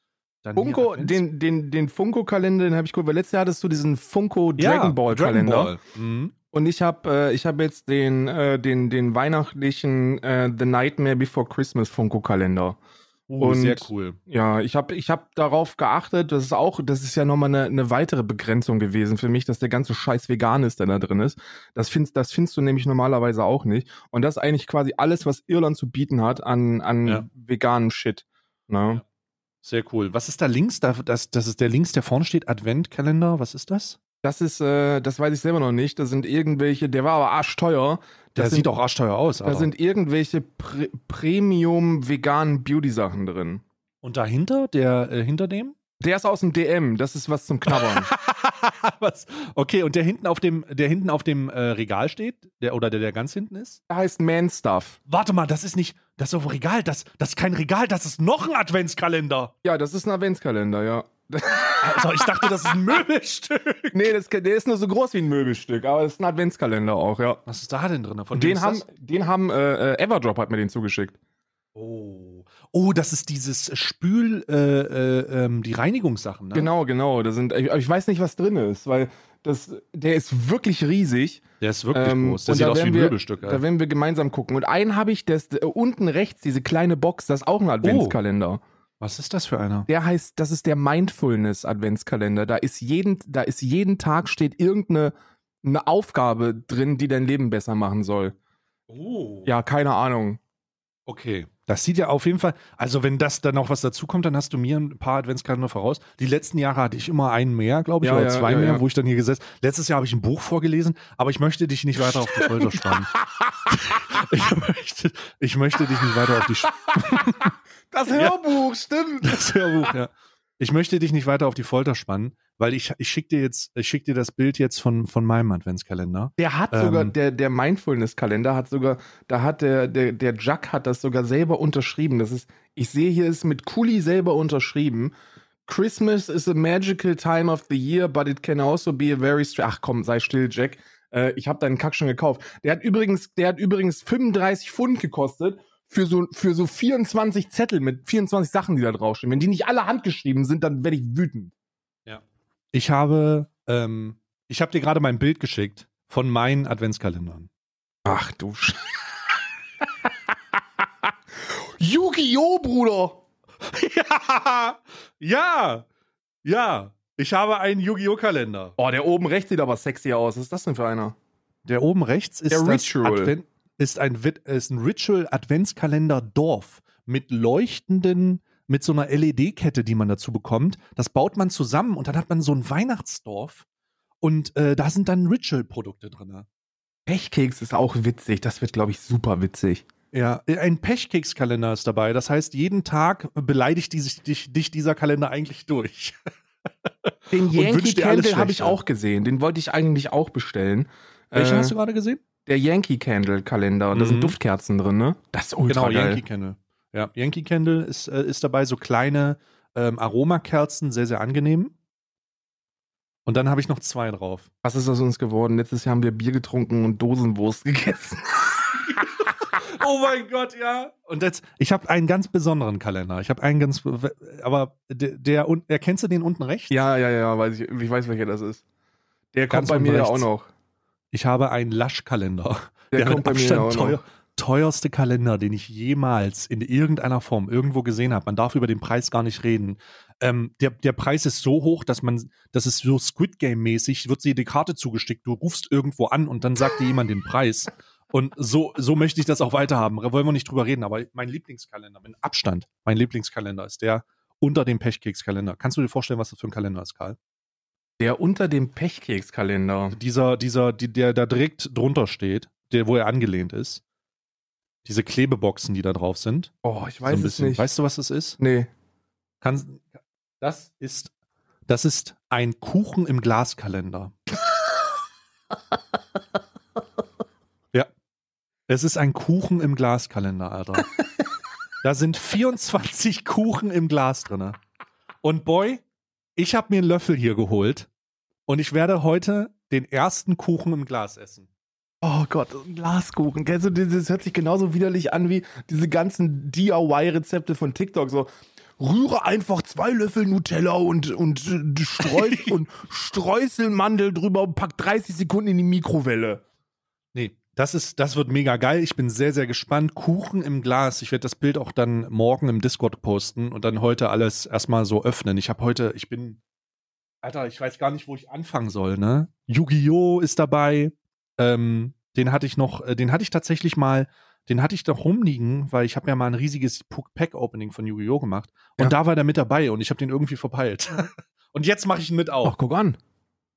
Dann Funko, den, den, den Funko-Kalender, den habe ich geholt, weil letztes Jahr hattest du diesen Funko Ja, Dragon Ball Kalender. Dragon Ball. Mhm. Und ich habe äh, ich hab jetzt den, äh, den, den weihnachtlichen äh, The Nightmare Before Christmas Funko-Kalender. Uh, Und- sehr cool. Ja, ich habe ich hab darauf geachtet, das ist auch, das ist ja nochmal eine, eine weitere Begrenzung gewesen für mich, dass der ganze Scheiß vegan ist, der da drin ist. Das findest, das findest du nämlich normalerweise auch nicht. Und das ist eigentlich quasi alles, was Irland zu bieten hat an, an Ja. veganen Shit. Ne? Ja. Sehr cool. Was ist da links? Da, das, das ist der links, der vorne steht. Adventkalender. Was ist das? Das ist, äh, das weiß ich selber noch nicht. Das sind irgendwelche, der war aber arschteuer. Der Das sieht sind, auch arschteuer aus. Da aber- sind irgendwelche Pre Premium veganen Beauty-Sachen drin. Und dahinter, der äh, hinter dem? Der ist aus dem DM, das ist was zum Knabbern. Was? Okay, und der hinten auf dem, der hinten auf dem äh, Regal steht, der oder der, der ganz hinten ist? der heißt Man Stuff. Warte mal, das ist nicht, das ist auf Regal, das, das ist kein Regal, das ist noch ein Adventskalender. Ja, das ist ein Adventskalender, ja. Also ich dachte, das ist ein Möbelstück. Nee, das, der ist nur so groß wie ein Möbelstück, aber das ist ein Adventskalender auch, ja. Was ist da denn drin? Von den ist haben, den haben äh, äh, Everdrop hat mir den zugeschickt. Oh. Oh, das ist dieses Spül, äh, äh, ähm, die Reinigungssachen, ne? Genau, genau. Da sind, ich, ich weiß nicht, was drin ist, weil das, der ist wirklich riesig. Der ist wirklich Ähm, groß. Der sieht aus wie ein wir- Möbelstück. Da werden wir gemeinsam gucken. Und einen habe ich, das äh, unten rechts, diese kleine Box, das ist auch ein Adventskalender. Was ist das für einer? Der heißt, das ist der Mindfulness Adventskalender. Da ist jeden, da ist jeden Tag steht irgendeine eine Aufgabe drin, die dein Leben besser machen soll. Oh. Ja, keine Ahnung. Okay. Das sieht ja auf jeden Fall, also wenn das dann noch was dazukommt, dann hast du mir ein paar Adventskalender voraus. Die letzten Jahre hatte ich immer einen mehr, glaube ich, Ja, oder ja, zwei ja, mehr, ja. wo ich dann hier gesessen. Letztes Jahr habe ich ein Buch vorgelesen, aber ich möchte dich nicht weiter auf die Folter spannen. ich, möchte, ich möchte dich nicht weiter auf die Sch Das Ja. Hörbuch, stimmt. das Hörbuch, ja. Ich möchte dich nicht weiter auf die Folter spannen, weil ich, ich schicke dir jetzt, ich schick dir das Bild jetzt von, von meinem Adventskalender. Der hat Ähm. sogar, der, der Mindfulness-Kalender hat sogar, da hat der, der, der Jack hat das sogar selber unterschrieben. Das ist, ich sehe hier ist mit Kuli selber unterschrieben. Christmas is a magical time of the year, but it can also be a very Ach komm, sei still, Jack. Äh, ich habe deinen Kack schon gekauft. Der hat übrigens, der hat übrigens 35 Pfund gekostet für so, für so 24 Zettel mit 24 Sachen, die da draufstehen. Wenn die nicht alle handgeschrieben sind, dann werde ich wütend. Ich habe, ähm, ich habe dir gerade mein Bild geschickt von meinen Adventskalendern. Ach du Sch Yu-Gi-Oh, Bruder! ja, ja, ja. Ich habe einen Yu-Gi-Oh! Kalender. Oh, der oben rechts sieht aber sexy aus. Was ist das denn für einer? Der oben rechts ist, Der Ritual. Advent, ist, ein, ist ein Ritual Adventskalender Dorf mit leuchtenden, mit so einer LED-Kette, die man dazu bekommt. Das baut man zusammen und dann hat man so ein Weihnachtsdorf und äh, da sind dann Ritual-Produkte drin. Pechkeks ist auch witzig. Das wird, glaube ich, super witzig. Ja, ein Pechkekskalender ist dabei. Das heißt, jeden Tag beleidigt die sich, dich, dich dieser Kalender eigentlich durch. Den Yankee Candle habe ich auch gesehen. Den wollte ich eigentlich auch bestellen. Welchen Äh, hast du gerade gesehen? Der Yankee Candle Kalender. Da Mhm. sind Duftkerzen drin, ne? Das ist ultra Genau, geil. Yankee Candle. Ja, Yankee Candle ist, äh, ist dabei so kleine ähm, Aromakerzen, sehr, sehr angenehm. Und dann habe ich noch zwei drauf. Was ist aus uns geworden? Letztes Jahr haben wir Bier getrunken und Dosenwurst gegessen. Oh mein Gott, ja. Und jetzt, ich habe einen ganz besonderen Kalender. Ich habe einen ganz, aber der, der, erkennst du den unten rechts? Ja, ja, ja, weiß ich, ich weiß, welcher das ist. Der kommt Ganz bei mir ja rechts. auch noch. Ich habe einen Lasch-Kalender. Der, kommt mit bei mir ja auch Abstand teuer, noch. teuerste Kalender, den ich jemals in irgendeiner Form irgendwo gesehen habe. Man darf über den Preis gar nicht reden. Ähm, der, der Preis ist so hoch, dass man, das ist so Squid Game-mäßig, wird dir die Karte zugestickt, du rufst irgendwo an und dann sagt dir jemand den Preis. Und so, so möchte ich das auch weiterhaben. Da wollen wir nicht drüber reden, aber mein Lieblingskalender, mit Abstand, mein Lieblingskalender ist der unter dem Pechkekskalender. Kannst du dir vorstellen, was das für ein Kalender ist, Karl? Der unter dem Pechkekskalender. dieser, dieser, die, der da direkt drunter steht, der, wo er angelehnt ist. Diese Klebeboxen, die da drauf sind. Oh, ich so weiß ein es nicht. Weißt du, was das ist? nee. Kann, das ist, das ist ein Kuchen im Glaskalender. Es ist ein Kuchen im Glaskalender, Alter. da sind 24 Kuchen im Glas drinne. Und Boy, ich habe mir einen Löffel hier geholt und ich werde heute den ersten Kuchen im Glas essen. Oh Gott, ein Glaskuchen. Kennst du, das hört sich genauso widerlich an wie diese ganzen DIY-Rezepte von TikTok. So, rühre einfach zwei Löffel Nutella und, und, äh, Streus und Streuselmandel drüber und pack 30 Sekunden in die Mikrowelle. Das ist, das wird mega geil. Ich bin sehr, sehr gespannt. Kuchen im Glas. Ich werde das Bild auch dann morgen im Discord posten und dann heute alles erstmal so öffnen. Ich habe heute, ich bin, Alter, ich weiß gar nicht, wo ich anfangen soll, ne? Yu-Gi-Oh! ist dabei. Ähm, den hatte ich noch, äh, den hatte ich tatsächlich mal, den hatte ich doch rumliegen, weil ich habe ja mal ein riesiges Pack-Opening von Yu-Gi-Oh! gemacht. Und Ja. da war der mit dabei und ich habe den irgendwie verpeilt. und jetzt mache ich ihn mit Ach, auf. guck an.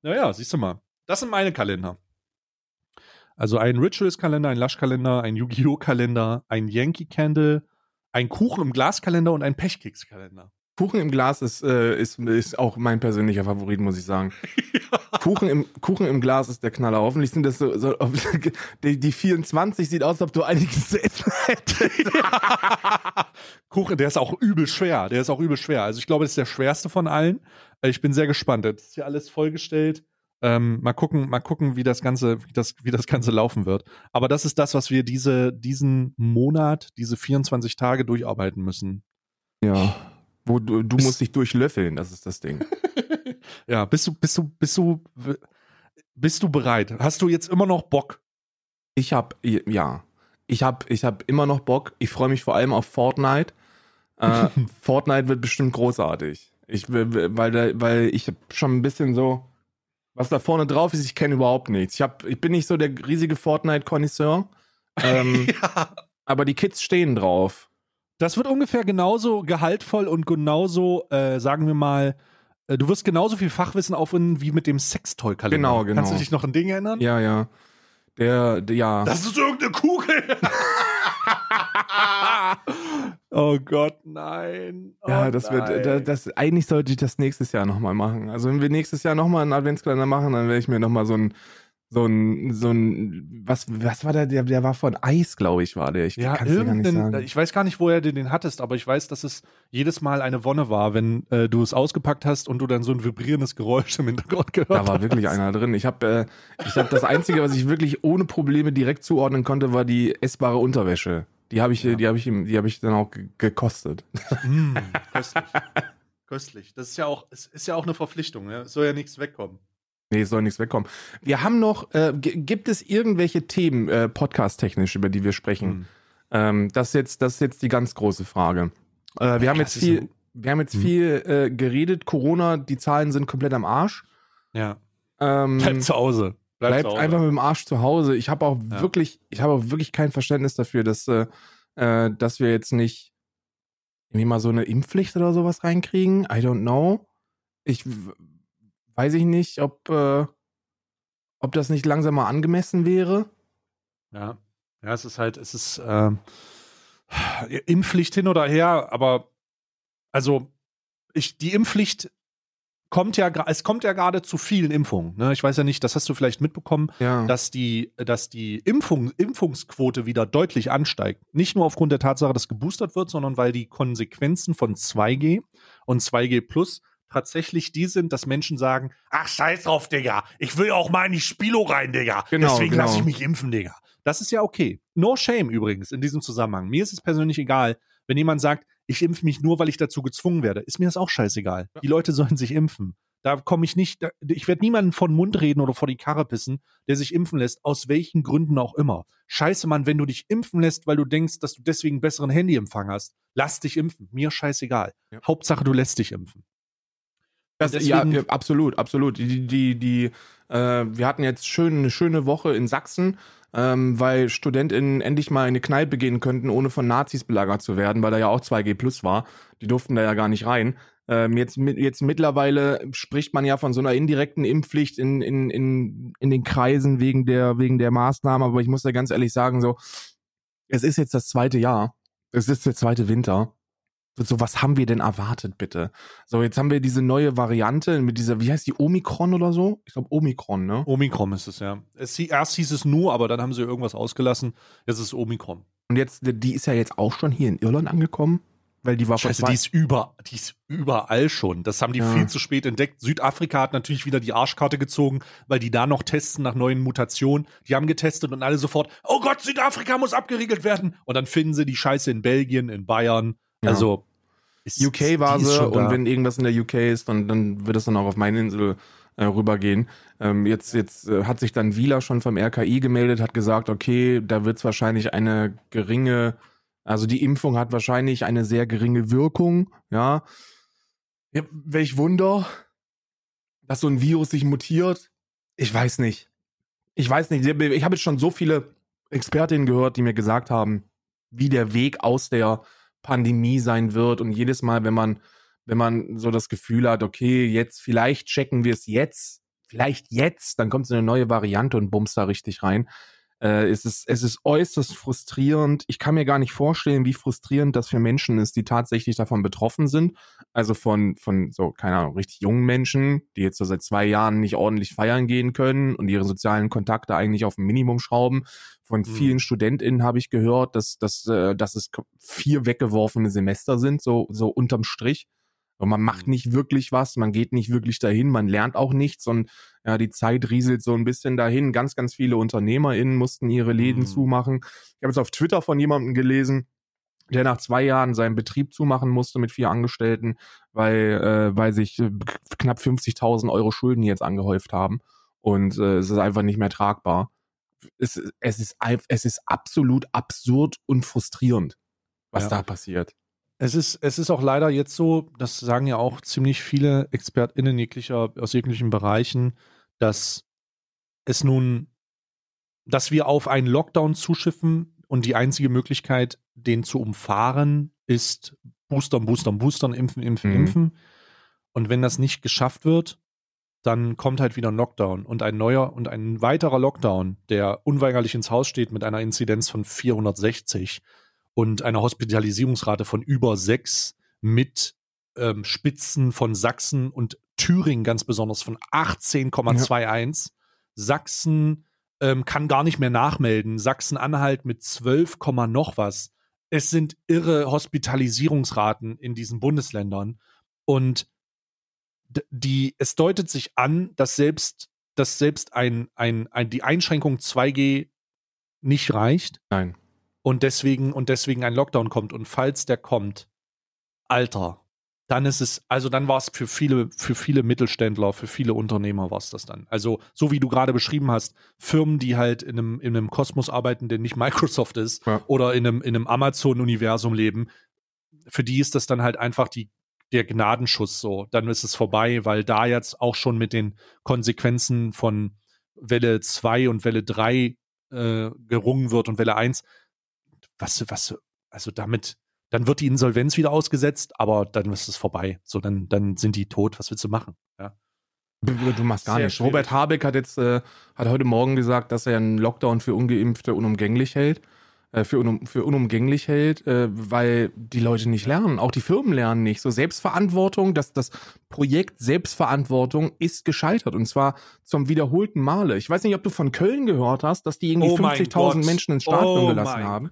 Naja, siehst du mal. Das sind meine Kalender. Also ein Rituals-Kalender, ein Lush-Kalender, ein Yu-Gi-Oh! Kalender, ein Yankee Candle, ein Kuchen im Glaskalender und ein Pechkeks-Kalender. Kuchen im Glas ist, äh, ist, ist auch mein persönlicher Favorit, muss ich sagen. Kuchen, im, Kuchen im Glas ist der Knaller. Hoffentlich sind das so, so die, die 24 sieht aus, als ob du einiges zu essen hättest. Kuchen, der ist auch übel schwer. Der ist auch übel schwer. Also ich glaube, das ist der schwerste von allen. Äh, Ich bin sehr gespannt. Jetzt ist hier alles vollgestellt. Ähm, mal gucken, mal gucken, wie das Ganze, wie das, wie das Ganze laufen wird. Aber das ist das, was wir diese, diesen Monat, diese 24 Tage durcharbeiten müssen. Ja. Wo du, du Bist- musst dich durchlöffeln, das ist das Ding. Ja, bist du, bist du, bist du, bist du bereit? Hast du jetzt immer noch Bock? Ich hab, ja. Ich hab, ich hab immer noch Bock. Ich freue mich vor allem auf Fortnite. Äh, Fortnite wird bestimmt großartig. Ich, weil, weil ich hab schon ein bisschen so, was da vorne drauf ist, ich kenne überhaupt nichts. Ich, hab, ich bin nicht so der riesige Fortnite-Konnoisseur. Ähm, ja. aber die Kids stehen drauf. Das wird ungefähr genauso gehaltvoll und genauso, äh, sagen wir mal, äh, du wirst genauso viel Fachwissen aufwenden wie mit dem Sextoy-Kalender. Genau, genau. Kannst du dich noch an Dinge erinnern? Ja, ja. Der, der ja. Das ist irgendeine Kugel. oh Gott, nein. Oh ja, das nein. wird, das, das, eigentlich sollte ich das nächstes Jahr nochmal machen. Also wenn wir nächstes Jahr nochmal einen Adventskalender machen, dann werde ich mir nochmal so ein, so ein, so ein, was, was war der, der, der war von Eis, glaube ich, war der. Ich ja, kann's gar nicht sagen. ich weiß gar nicht, woher du den hattest, aber ich weiß, dass es jedes Mal eine Wonne war, wenn äh, du es ausgepackt hast und du dann so ein vibrierendes Geräusch im Hintergrund gehört Da war hast. wirklich einer drin. Ich habe äh, ich hab das Einzige, was ich wirklich ohne Probleme direkt zuordnen konnte, war die essbare Unterwäsche. Die habe ich, Ja. die habe ich, die habe ich dann auch ge- gekostet. Mm, köstlich. köstlich. Das ist ja auch, es ist ja auch eine Verpflichtung, ne? Es soll ja nichts wegkommen. Nee, es soll nichts wegkommen. Wir haben noch, äh, gibt es irgendwelche Themen, äh, podcast-technisch, über die wir sprechen? Hm. Ähm, das, ist jetzt, das ist jetzt die ganz große Frage. Äh, wir, haben jetzt viel, wir haben jetzt Hm. viel äh, geredet. Corona, die Zahlen sind komplett am Arsch. Ja. Ähm, Bleib zu Hause. Bleib bleibt einfach mit dem Arsch zu Hause. Ich habe auch Ja. wirklich, ich habe auch wirklich kein Verständnis dafür, dass, äh, äh, dass wir jetzt nicht irgendwie mal so eine Impfpflicht oder sowas reinkriegen. I don't know. Ich weiß ich nicht, ob, äh, ob das nicht langsam mal angemessen wäre. Ja. Ja, es ist halt, es ist ähm, Impfpflicht hin oder her, aber also ich, die Impfpflicht kommt ja, es kommt ja gerade zu vielen Impfungen. Ne? Ich weiß ja nicht, das hast du vielleicht mitbekommen, Ja. dass die, dass die Impfung, Impfungsquote wieder deutlich ansteigt. Nicht nur aufgrund der Tatsache, dass geboostert wird, sondern weil die Konsequenzen von 2G und 2G Plus tatsächlich die sind, dass Menschen sagen, ach scheiß drauf, Digga, ich will auch mal in die Spilo rein, Digga. Genau, Deswegen genau. lasse ich mich impfen, Digga. Das ist ja okay. No shame übrigens in diesem Zusammenhang. Mir ist es persönlich egal, wenn jemand sagt, ich impfe mich nur, weil ich dazu gezwungen werde. Ist mir das auch scheißegal. Ja. Die Leute sollen sich impfen. Da komme ich nicht, da, ich werde niemanden von Mund reden oder vor die Karre pissen, der sich impfen lässt, aus welchen Gründen auch immer. Scheiße, Mann, wenn du dich impfen lässt, weil du denkst, dass du deswegen besseren Handyempfang hast, lass dich impfen. Mir scheißegal. Ja. Hauptsache, du lässt dich impfen. Das, deswegen- ja, absolut, absolut. Die, die, die, äh, wir hatten jetzt schön, eine schöne Woche in Sachsen, ähm, weil StudentInnen endlich mal in eine Kneipe gehen könnten, ohne von Nazis belagert zu werden, weil da ja auch 2G Plus war. Die durften da ja gar nicht rein. Ähm, jetzt, jetzt mittlerweile spricht man ja von so einer indirekten Impfpflicht in, in, in, in den Kreisen wegen der, wegen der Maßnahmen, aber ich muss da ganz ehrlich sagen, so, es ist jetzt das zweite Jahr. Es ist der zweite Winter. So, was haben wir denn erwartet, bitte? So, jetzt haben wir diese neue Variante mit dieser, wie heißt die, Omikron oder so? Ich glaube Omikron, ne? Omikron ist es, ja. Es, erst hieß es nur, aber dann haben sie irgendwas ausgelassen. Jetzt ist es Omikron. Und jetzt, die ist ja jetzt auch schon hier in Irland angekommen, weil die war vor Scheiße, zwei- die ist, über, die ist überall schon. Das haben die Ja. viel zu spät entdeckt. Südafrika hat natürlich wieder die Arschkarte gezogen, weil die da noch testen nach neuen Mutationen. Die haben getestet und alle sofort, oh Gott, Südafrika muss abgeriegelt werden. Und dann finden sie die Scheiße in Belgien, in Bayern. Ja. Also ist- UK war sie schon und da. wenn irgendwas in der UK ist, dann, dann wird es dann auch auf meine Insel äh, rübergehen. Ähm, jetzt jetzt äh, hat sich dann Wieler schon vom RKI gemeldet, hat gesagt, okay, da wird es wahrscheinlich eine geringe, also die Impfung hat wahrscheinlich eine sehr geringe Wirkung, ja. ja welch Wunder, dass so ein Virus sich mutiert. Ich weiß nicht. Ich weiß nicht. Ich habe jetzt schon so viele Expertinnen gehört, die mir gesagt haben, wie der Weg aus der Pandemie sein wird. Und jedes Mal, wenn man, wenn man so das Gefühl hat, okay, jetzt vielleicht checken wir es jetzt, vielleicht jetzt, dann kommt so eine neue Variante und bumst da richtig rein. Äh, es, ist, es ist äußerst frustrierend. Ich kann mir gar nicht vorstellen, wie frustrierend das für Menschen ist, die tatsächlich davon betroffen sind. Also von, von so, keine Ahnung, richtig jungen Menschen, die jetzt so seit zwei Jahren nicht ordentlich feiern gehen können und ihre sozialen Kontakte eigentlich auf ein Minimum schrauben. Von Mhm. vielen StudentInnen habe ich gehört, dass, dass, äh, dass es vier weggeworfene Semester sind, so, so unterm Strich. Und man macht Mhm. nicht wirklich was, man geht nicht wirklich dahin, man lernt auch nichts und ja, die Zeit rieselt so ein bisschen dahin. Ganz, ganz viele UnternehmerInnen mussten ihre Läden Mhm. zumachen. Ich habe jetzt auf Twitter von jemandem gelesen, der nach zwei Jahren seinen Betrieb zumachen musste mit vier Angestellten, weil, äh, weil sich äh, knapp 50.000 Euro Schulden jetzt angehäuft haben. Und äh, es ist einfach nicht mehr tragbar. Es, es, ist, es ist absolut absurd und frustrierend, was Ja. da passiert. Es ist, es ist auch leider jetzt so, das sagen ja auch ziemlich viele ExpertInnen jeglicher, aus jeglichen Bereichen, dass es nun, dass wir auf einen Lockdown zuschiffen und die einzige Möglichkeit, den zu umfahren, ist Boostern, Boostern, Boostern, impfen, impfen, Mhm. impfen. Und wenn das nicht geschafft wird, dann kommt halt wieder ein Lockdown und ein neuer und ein weiterer Lockdown, der unweigerlich ins Haus steht mit einer Inzidenz von 460 und einer Hospitalisierungsrate von über sechs mit ähm, Spitzen von Sachsen und Thüringen ganz besonders von 18,21. Ja. Sachsen ähm, kann gar nicht mehr nachmelden. Sachsen-Anhalt mit 12, noch was. Es sind irre Hospitalisierungsraten in diesen Bundesländern und die, es deutet sich an, dass selbst, dass selbst ein, ein, ein, die Einschränkung 2G nicht reicht. Nein. Und deswegen, und deswegen ein Lockdown kommt. Und falls der kommt, Alter, dann ist es, also dann war es für viele, für viele Mittelständler, für viele Unternehmer war es das dann. Also, so wie du gerade beschrieben hast, Firmen, die halt in einem, in einem Kosmos arbeiten, der nicht Microsoft ist, ja. oder in einem, in einem Amazon-Universum leben, für die ist das dann halt einfach die, der Gnadenschuss so. Dann ist es vorbei, weil da jetzt auch schon mit den Konsequenzen von Welle 2 und Welle 3 äh, gerungen wird und Welle 1. Was, was, also damit, dann wird die Insolvenz wieder ausgesetzt, aber dann ist es vorbei. So, dann, dann sind die tot. Was willst du machen? Ja. Du machst gar nichts. Robert Habeck hat jetzt äh, hat heute Morgen gesagt, dass er einen Lockdown für Ungeimpfte unumgänglich hält, äh, für, unum, für unumgänglich hält, äh, weil die Leute nicht lernen. Auch die Firmen lernen nicht. So Selbstverantwortung, das, das Projekt Selbstverantwortung ist gescheitert und zwar zum wiederholten Male. Ich weiß nicht, ob du von Köln gehört hast, dass die irgendwie oh 50.000 Menschen ins Stadion oh gelassen haben.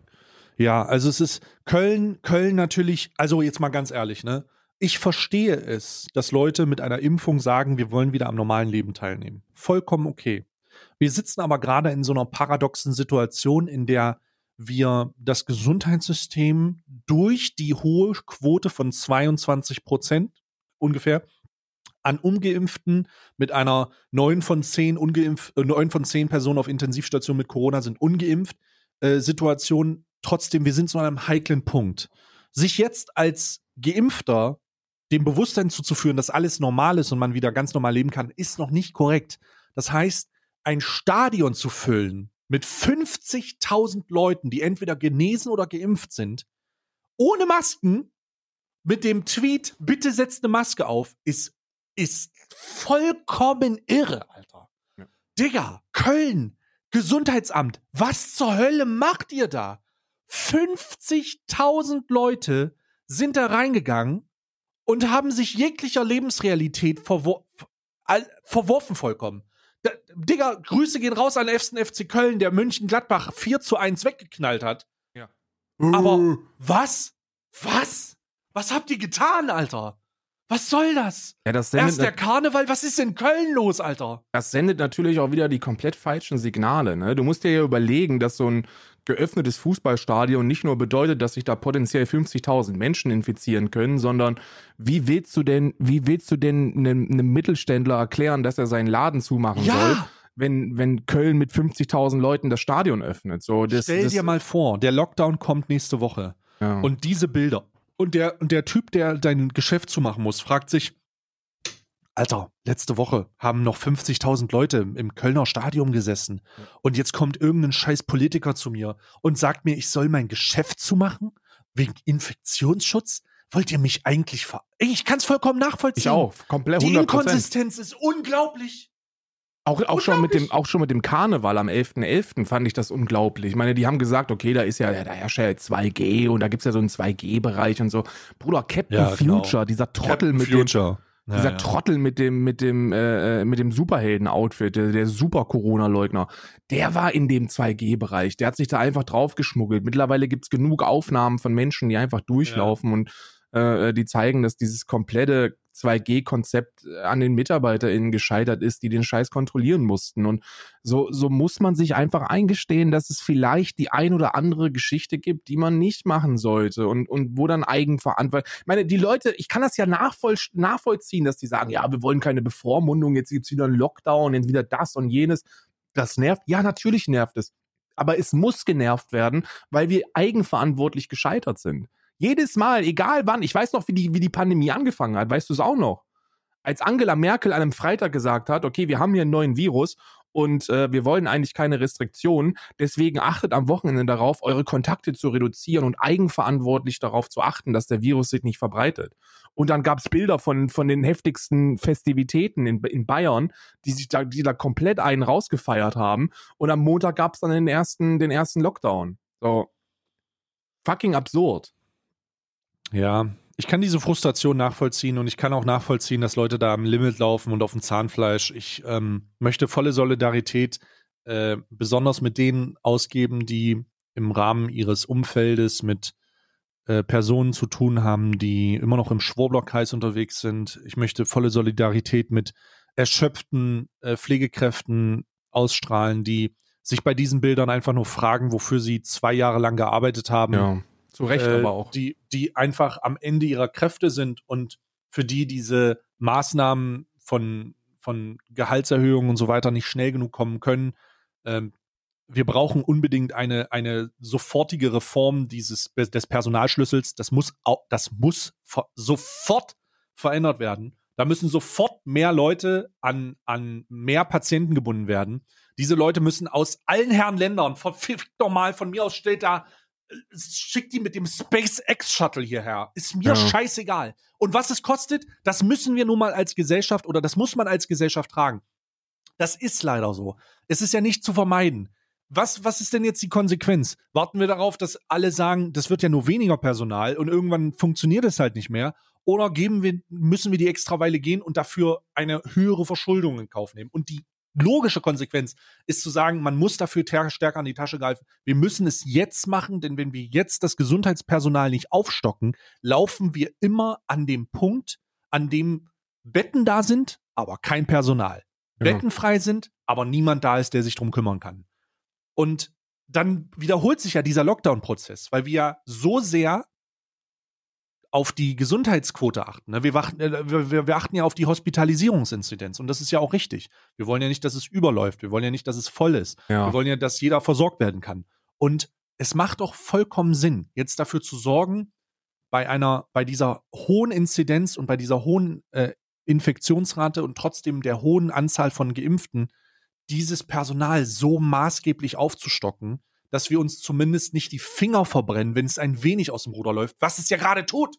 Ja, also es ist Köln, Köln natürlich, also jetzt mal ganz ehrlich, ne? Ich verstehe es, dass Leute mit einer Impfung sagen, wir wollen wieder am normalen Leben teilnehmen. Vollkommen okay. Wir sitzen aber gerade in so einer paradoxen Situation, in der wir das Gesundheitssystem durch die hohe Quote von 22 Prozent ungefähr an Ungeimpften mit einer 9 von 10 ungeimpft, äh, 9 von 10 Personen auf Intensivstation mit Corona sind ungeimpft, äh, Situation trotzdem, wir sind so an einem heiklen Punkt. Sich jetzt als Geimpfter dem Bewusstsein zuzuführen, dass alles normal ist und man wieder ganz normal leben kann, ist noch nicht korrekt. Das heißt, ein Stadion zu füllen mit 50.000 Leuten, die entweder genesen oder geimpft sind, ohne Masken, mit dem Tweet, bitte setzt eine Maske auf, ist, ist vollkommen irre, Alter. Ja. Digga, Köln, Gesundheitsamt, was zur Hölle macht ihr da? 50.000 Leute sind da reingegangen und haben sich jeglicher Lebensrealität verwor verworfen vollkommen. Da, Digga, Grüße gehen raus an den FC Köln, der München-Gladbach 4 zu 1 weggeknallt hat. Ja. Aber was? Was? Was habt ihr getan, Alter? Was soll das? Ja, das Erst der Karneval, was ist in Köln los, Alter? Das sendet natürlich auch wieder die komplett falschen Signale. Ne? Du musst dir ja überlegen, dass so ein geöffnetes Fußballstadion nicht nur bedeutet, dass sich da potenziell 50.000 Menschen infizieren können, sondern wie willst du denn, wie willst du denn einem, einem Mittelständler erklären, dass er seinen Laden zumachen ja. soll? Wenn, wenn Köln mit 50.000 Leuten das Stadion öffnet. So, das, Stell das, dir mal vor, der Lockdown kommt nächste Woche. Ja. Und diese Bilder. Und der, und der Typ, der dein Geschäft zumachen muss, fragt sich, Alter, letzte Woche haben noch 50.000 Leute im Kölner Stadion gesessen und jetzt kommt irgendein scheiß Politiker zu mir und sagt mir, ich soll mein Geschäft zumachen wegen Infektionsschutz. Wollt ihr mich eigentlich ver... Ich kann es vollkommen nachvollziehen. Ich auch, komplett 100%. Die Inkonsistenz ist unglaublich. Auch, auch, schon mit dem, auch schon mit dem Karneval am 11.11. .11. fand ich das unglaublich. Ich meine, die haben gesagt, okay, da ist ja, da herrscht ja 2G und da gibt es ja so einen 2G-Bereich und so. Bruder, Captain ja, genau. Future, dieser Trottel Captain mit Future. dem ja, Dieser ja. Trottel mit dem, mit dem, äh, äh, mit dem Superhelden-Outfit, der, der Super-Corona-Leugner, der war in dem 2G-Bereich. Der hat sich da einfach draufgeschmuggelt. Mittlerweile gibt's genug Aufnahmen von Menschen, die einfach durchlaufen ja. und äh, die zeigen, dass dieses komplette 2G-Konzept äh, an den MitarbeiterInnen gescheitert ist, die den Scheiß kontrollieren mussten. Und so, so muss man sich einfach eingestehen, dass es vielleicht die ein oder andere Geschichte gibt, die man nicht machen sollte und, und wo dann Eigenverantwortung. Ich meine, die Leute, ich kann das ja nachvoll, nachvollziehen, dass die sagen, ja, wir wollen keine Bevormundung, jetzt gibt's wieder einen Lockdown, jetzt wieder das und jenes. Das nervt. Ja, natürlich nervt es. Aber es muss genervt werden, weil wir eigenverantwortlich gescheitert sind. Jedes Mal, egal wann, ich weiß noch, wie die, wie die Pandemie angefangen hat, weißt du es auch noch? Als Angela Merkel an einem Freitag gesagt hat, okay, wir haben hier einen neuen Virus und äh, wir wollen eigentlich keine Restriktionen. Deswegen achtet am Wochenende darauf, eure Kontakte zu reduzieren und eigenverantwortlich darauf zu achten, dass der Virus sich nicht verbreitet. Und dann gab es Bilder von, von den heftigsten Festivitäten in, in Bayern, die sich da, die da komplett einen rausgefeiert haben. Und am Montag gab es dann den ersten, den ersten Lockdown. So. Fucking absurd. Ja, ich kann diese Frustration nachvollziehen und ich kann auch nachvollziehen, dass Leute da am Limit laufen und auf dem Zahnfleisch. Ich ähm, möchte volle Solidarität äh, besonders mit denen ausgeben, die im Rahmen ihres Umfeldes mit äh, Personen zu tun haben, die immer noch im Schwurblerkreis unterwegs sind. Ich möchte volle Solidarität mit erschöpften äh, Pflegekräften ausstrahlen, die sich bei diesen Bildern einfach nur fragen, wofür sie zwei Jahre lang gearbeitet haben. Ja, zu Recht äh, aber auch. Die, die einfach am Ende ihrer Kräfte sind und für die diese Maßnahmen von, von Gehaltserhöhungen und so weiter nicht schnell genug kommen können. Ähm, wir brauchen unbedingt eine, eine sofortige Reform dieses, des Personalschlüssels. Das muss, das muss sofort verändert werden. Da müssen sofort mehr Leute an, an mehr Patienten gebunden werden. Diese Leute müssen aus allen Herren Ländern, verfickt doch mal, von mir aus stellt da, schickt die mit dem SpaceX Shuttle hierher. Ist mir Ja. scheißegal. Und was es kostet, das müssen wir nun mal als Gesellschaft oder das muss man als Gesellschaft tragen. Das ist leider so. Es ist ja nicht zu vermeiden. Was, was ist denn jetzt die Konsequenz? Warten wir darauf, dass alle sagen, das wird ja nur weniger Personal und irgendwann funktioniert es halt nicht mehr? Oder geben wir, müssen wir die Extraweile gehen und dafür eine höhere Verschuldung in Kauf nehmen? Und die logische Konsequenz ist zu sagen, man muss dafür stärker an die Tasche greifen. Wir müssen es jetzt machen, denn wenn wir jetzt das Gesundheitspersonal nicht aufstocken, laufen wir immer an dem Punkt, an dem Betten da sind, aber kein Personal. Ja. Betten frei sind, aber niemand da ist, der sich drum kümmern kann. Und dann wiederholt sich ja dieser Lockdown-Prozess, weil wir ja so sehr auf die Gesundheitsquote achten. ne? Wir, wachten, äh, wir, wir- wir achten ja auf die Hospitalisierungsinzidenz und das ist ja auch richtig. Wir wollen ja nicht, dass es überläuft. Wir wollen ja nicht, dass es voll ist. Ja. Wir wollen ja, dass jeder versorgt werden kann. Und es macht doch vollkommen Sinn, jetzt dafür zu sorgen, bei einer, bei dieser hohen Inzidenz und bei dieser hohen äh, Infektionsrate und trotzdem der hohen Anzahl von Geimpften, dieses Personal so maßgeblich aufzustocken, dass wir uns zumindest nicht die Finger verbrennen, wenn es ein wenig aus dem Ruder läuft, was es ja gerade tut.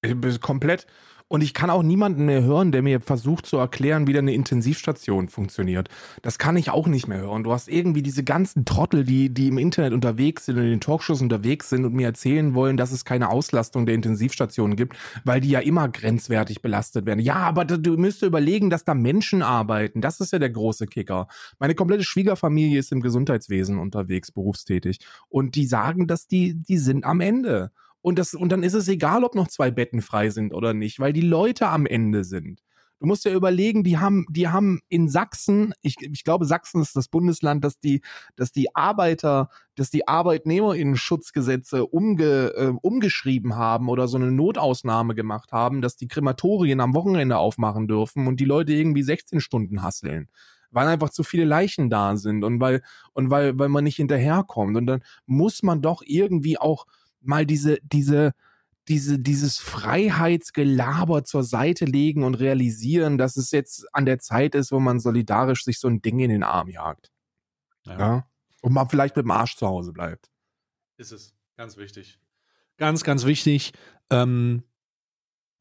Bin Komplett. Und ich kann auch niemanden mehr hören, der mir versucht zu erklären, wie denn eine Intensivstation funktioniert. Das kann ich auch nicht mehr hören. Du hast irgendwie diese ganzen Trottel, die, die im Internet unterwegs sind und in den Talkshows unterwegs sind und mir erzählen wollen, dass es keine Auslastung der Intensivstationen gibt, weil die ja immer grenzwertig belastet werden. Ja, aber du müsst überlegen, dass da Menschen arbeiten. Das ist ja der große Kicker. Meine komplette Schwiegerfamilie ist im Gesundheitswesen unterwegs, berufstätig. Und die sagen, dass die, die sind am Ende. Und, das, und dann ist es egal, ob noch zwei Betten frei sind oder nicht, weil die Leute am Ende sind. Du musst ja überlegen, die haben, die haben in Sachsen, ich, ich glaube, Sachsen ist das Bundesland, dass die, dass die Arbeiter, dass die ArbeitnehmerInnen-Schutzgesetze umge, äh, umgeschrieben haben oder so eine Notausnahme gemacht haben, dass die Krematorien am Wochenende aufmachen dürfen und die Leute irgendwie 16 Stunden hasseln. Weil einfach zu viele Leichen da sind und weil, und weil, weil man nicht hinterherkommt. Und dann muss man doch irgendwie auch mal diese, diese, diese, dieses Freiheitsgelaber zur Seite legen und realisieren, dass es jetzt an der Zeit ist, wo man solidarisch sich so ein Ding in den Arm jagt. Ja. Und man vielleicht mit dem Arsch zu Hause bleibt. Ist es. Ganz wichtig. Ganz, ganz wichtig. Ähm,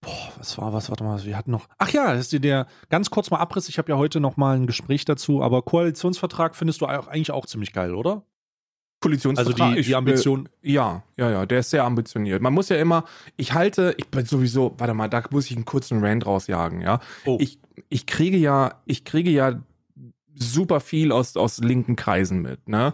boah, was war was? Warte mal, wir hatten noch. Ach ja, ist dir der ganz kurz mal Abriss. Ich habe ja heute noch mal ein Gespräch dazu, aber Koalitionsvertrag findest du auch, eigentlich auch ziemlich geil, oder? Also Koalitionsvertrag. die, ich, die Ambition. Äh, ja, ja, ja, der ist sehr ambitioniert. Man muss ja immer, ich halte, ich bin sowieso, warte mal, da muss ich einen kurzen Rant rausjagen, ja. oh, Ich, ich kriege ja, ich kriege ja super viel aus, aus linken Kreisen mit, ne?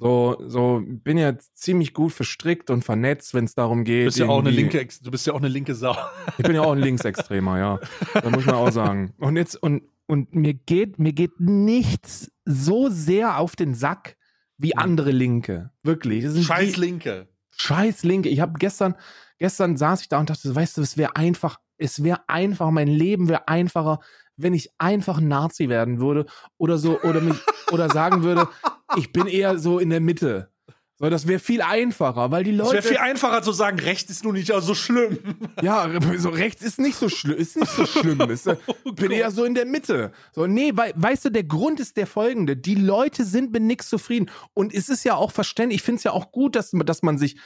So, so bin ja ziemlich gut verstrickt und vernetzt, wenn es darum du geht. bist ja auch eine linke, du bist ja auch eine linke Sau. Ich bin ja auch ein Linksextremer, ja. Da muss man auch sagen. Und jetzt, und, und mir geht, mir geht nichts so sehr auf den Sack wie andere Linke. Wirklich. Scheiß die- Linke. Scheiß Linke. Ich habe gestern, gestern saß ich da und dachte, weißt du, es wäre einfach, es wäre einfach, mein Leben wäre einfacher, wenn ich einfach ein Nazi werden würde oder so, oder mich, oder sagen würde, ich bin eher so in der Mitte. So, das wäre viel einfacher, weil die Leute. Es wäre viel einfacher zu sagen, rechts ist nun nicht so schlimm. Ja, so rechts ist nicht so schlimm, ist nicht so schlimm. Ist, äh, Oh bin eher so in der Mitte. So, nee, weil, weißt du, der Grund ist der folgende. Die Leute sind mit nichts zufrieden. Und es ist ja auch verständlich, ich finde es ja auch gut, dass, dass man sich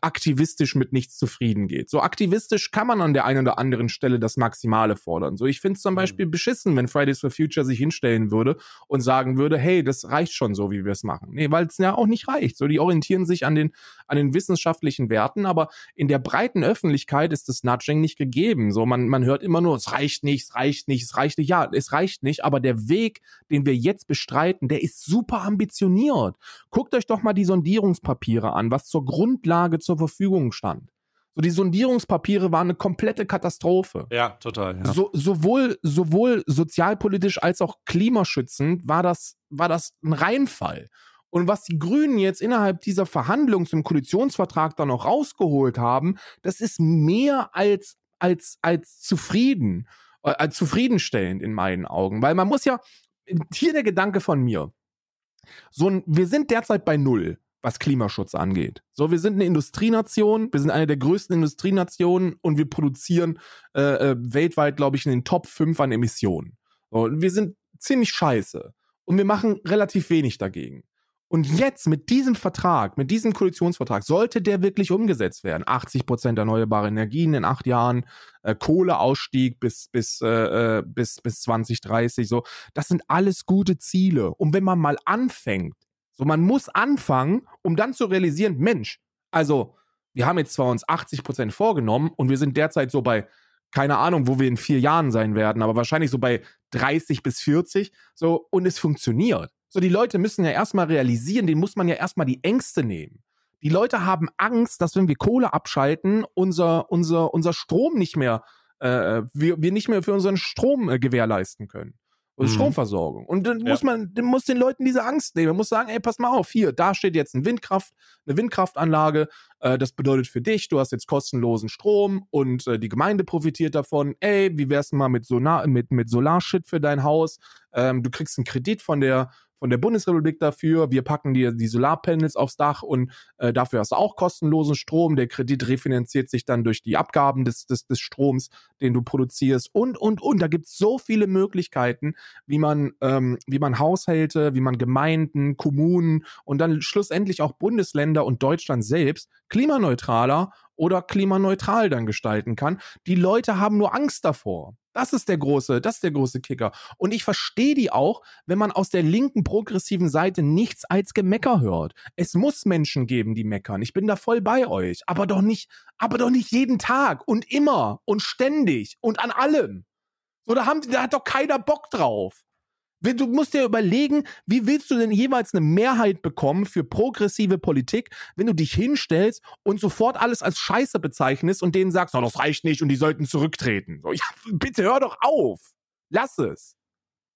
aktivistisch mit nichts zufrieden geht. So aktivistisch kann man an der einen oder anderen Stelle das Maximale fordern. So, ich finde es zum Beispiel beschissen, wenn Fridays for Future sich hinstellen würde und sagen würde, hey, das reicht schon so, wie wir es machen. Nee, weil es ja auch nicht reicht. So, die orientieren sich an den, an den wissenschaftlichen Werten, aber in der breiten Öffentlichkeit ist das Nudging nicht gegeben. So, man, man hört immer nur, es reicht nicht, es reicht nicht, es reicht nicht. Ja, es reicht nicht, aber der Weg, den wir jetzt bestreiten, der ist super ambitioniert. Guckt euch doch mal die Sondierungspapiere an, was zur Grundlage zur Verfügung stand. So, die Sondierungspapiere waren eine komplette Katastrophe. Ja, total. Ja. So, sowohl, sowohl sozialpolitisch als auch klimaschützend war das, war das ein Reinfall. Und was die Grünen jetzt innerhalb dieser Verhandlungs- und Koalitionsvertrag dann noch rausgeholt haben, das ist mehr als, als, als zufrieden, äh, als zufriedenstellend in meinen Augen. Weil man muss ja, hier der Gedanke von mir. So ein, wir sind derzeit bei Null was Klimaschutz angeht. So, wir sind eine Industrienation, wir sind eine der größten Industrienationen und wir produzieren äh, äh, weltweit, glaube ich, in den Top 5 an Emissionen. So, und wir sind ziemlich scheiße und wir machen relativ wenig dagegen. Und jetzt mit diesem Vertrag, mit diesem Koalitionsvertrag, sollte der wirklich umgesetzt werden. 80 Prozent erneuerbare Energien in acht Jahren, äh, Kohleausstieg bis, bis, äh, bis, bis 2030, so. Das sind alles gute Ziele. Und wenn man mal anfängt, so, man muss anfangen, um dann zu realisieren, Mensch, also, wir haben jetzt zwar uns 80 Prozent vorgenommen und wir sind derzeit so bei, keine Ahnung, wo wir in vier Jahren sein werden, aber wahrscheinlich so bei 30 bis 40, so, und es funktioniert. So, die Leute müssen ja erstmal realisieren, denen muss man ja erstmal die Ängste nehmen. Die Leute haben Angst, dass wenn wir Kohle abschalten, unser, unser, unser Strom nicht mehr, äh, wir, wir nicht mehr für unseren Strom äh, gewährleisten können. Und Mhm. Stromversorgung. Und dann Ja. muss man, dann muss den Leuten diese Angst nehmen. Man muss sagen, ey, pass mal auf, hier, da steht jetzt ein Windkraft, eine Windkraftanlage. Äh, das bedeutet für dich, du hast jetzt kostenlosen Strom und äh, die Gemeinde profitiert davon. Ey, wie wär's denn mal mit Solar, mit, mit Solarshit für dein Haus? Ähm, du kriegst einen Kredit von der von der Bundesrepublik dafür. Wir packen dir die Solarpanels aufs Dach und äh, dafür hast du auch kostenlosen Strom. Der Kredit refinanziert sich dann durch die Abgaben des, des, des Stroms, den du produzierst und, und, und. Da gibt's so viele Möglichkeiten, wie man, ähm, wie man Haushalte, wie man Gemeinden, Kommunen und dann schlussendlich auch Bundesländer und Deutschland selbst klimaneutraler oder klimaneutral dann gestalten kann. Die Leute haben nur Angst davor. Das ist der große, das ist der große Kicker. Und ich verstehe die auch, wenn man aus der linken progressiven Seite nichts als Gemecker hört. Es muss Menschen geben, die meckern. Ich bin da voll bei euch. Aber doch nicht, aber doch nicht jeden Tag und immer und ständig und an allem. So, da haben, da hat doch keiner Bock drauf. Du musst dir überlegen, wie willst du denn jeweils eine Mehrheit bekommen für progressive Politik, wenn du dich hinstellst und sofort alles als Scheiße bezeichnest und denen sagst, oh, das reicht nicht und die sollten zurücktreten. So, ja, bitte hör doch auf. Lass es.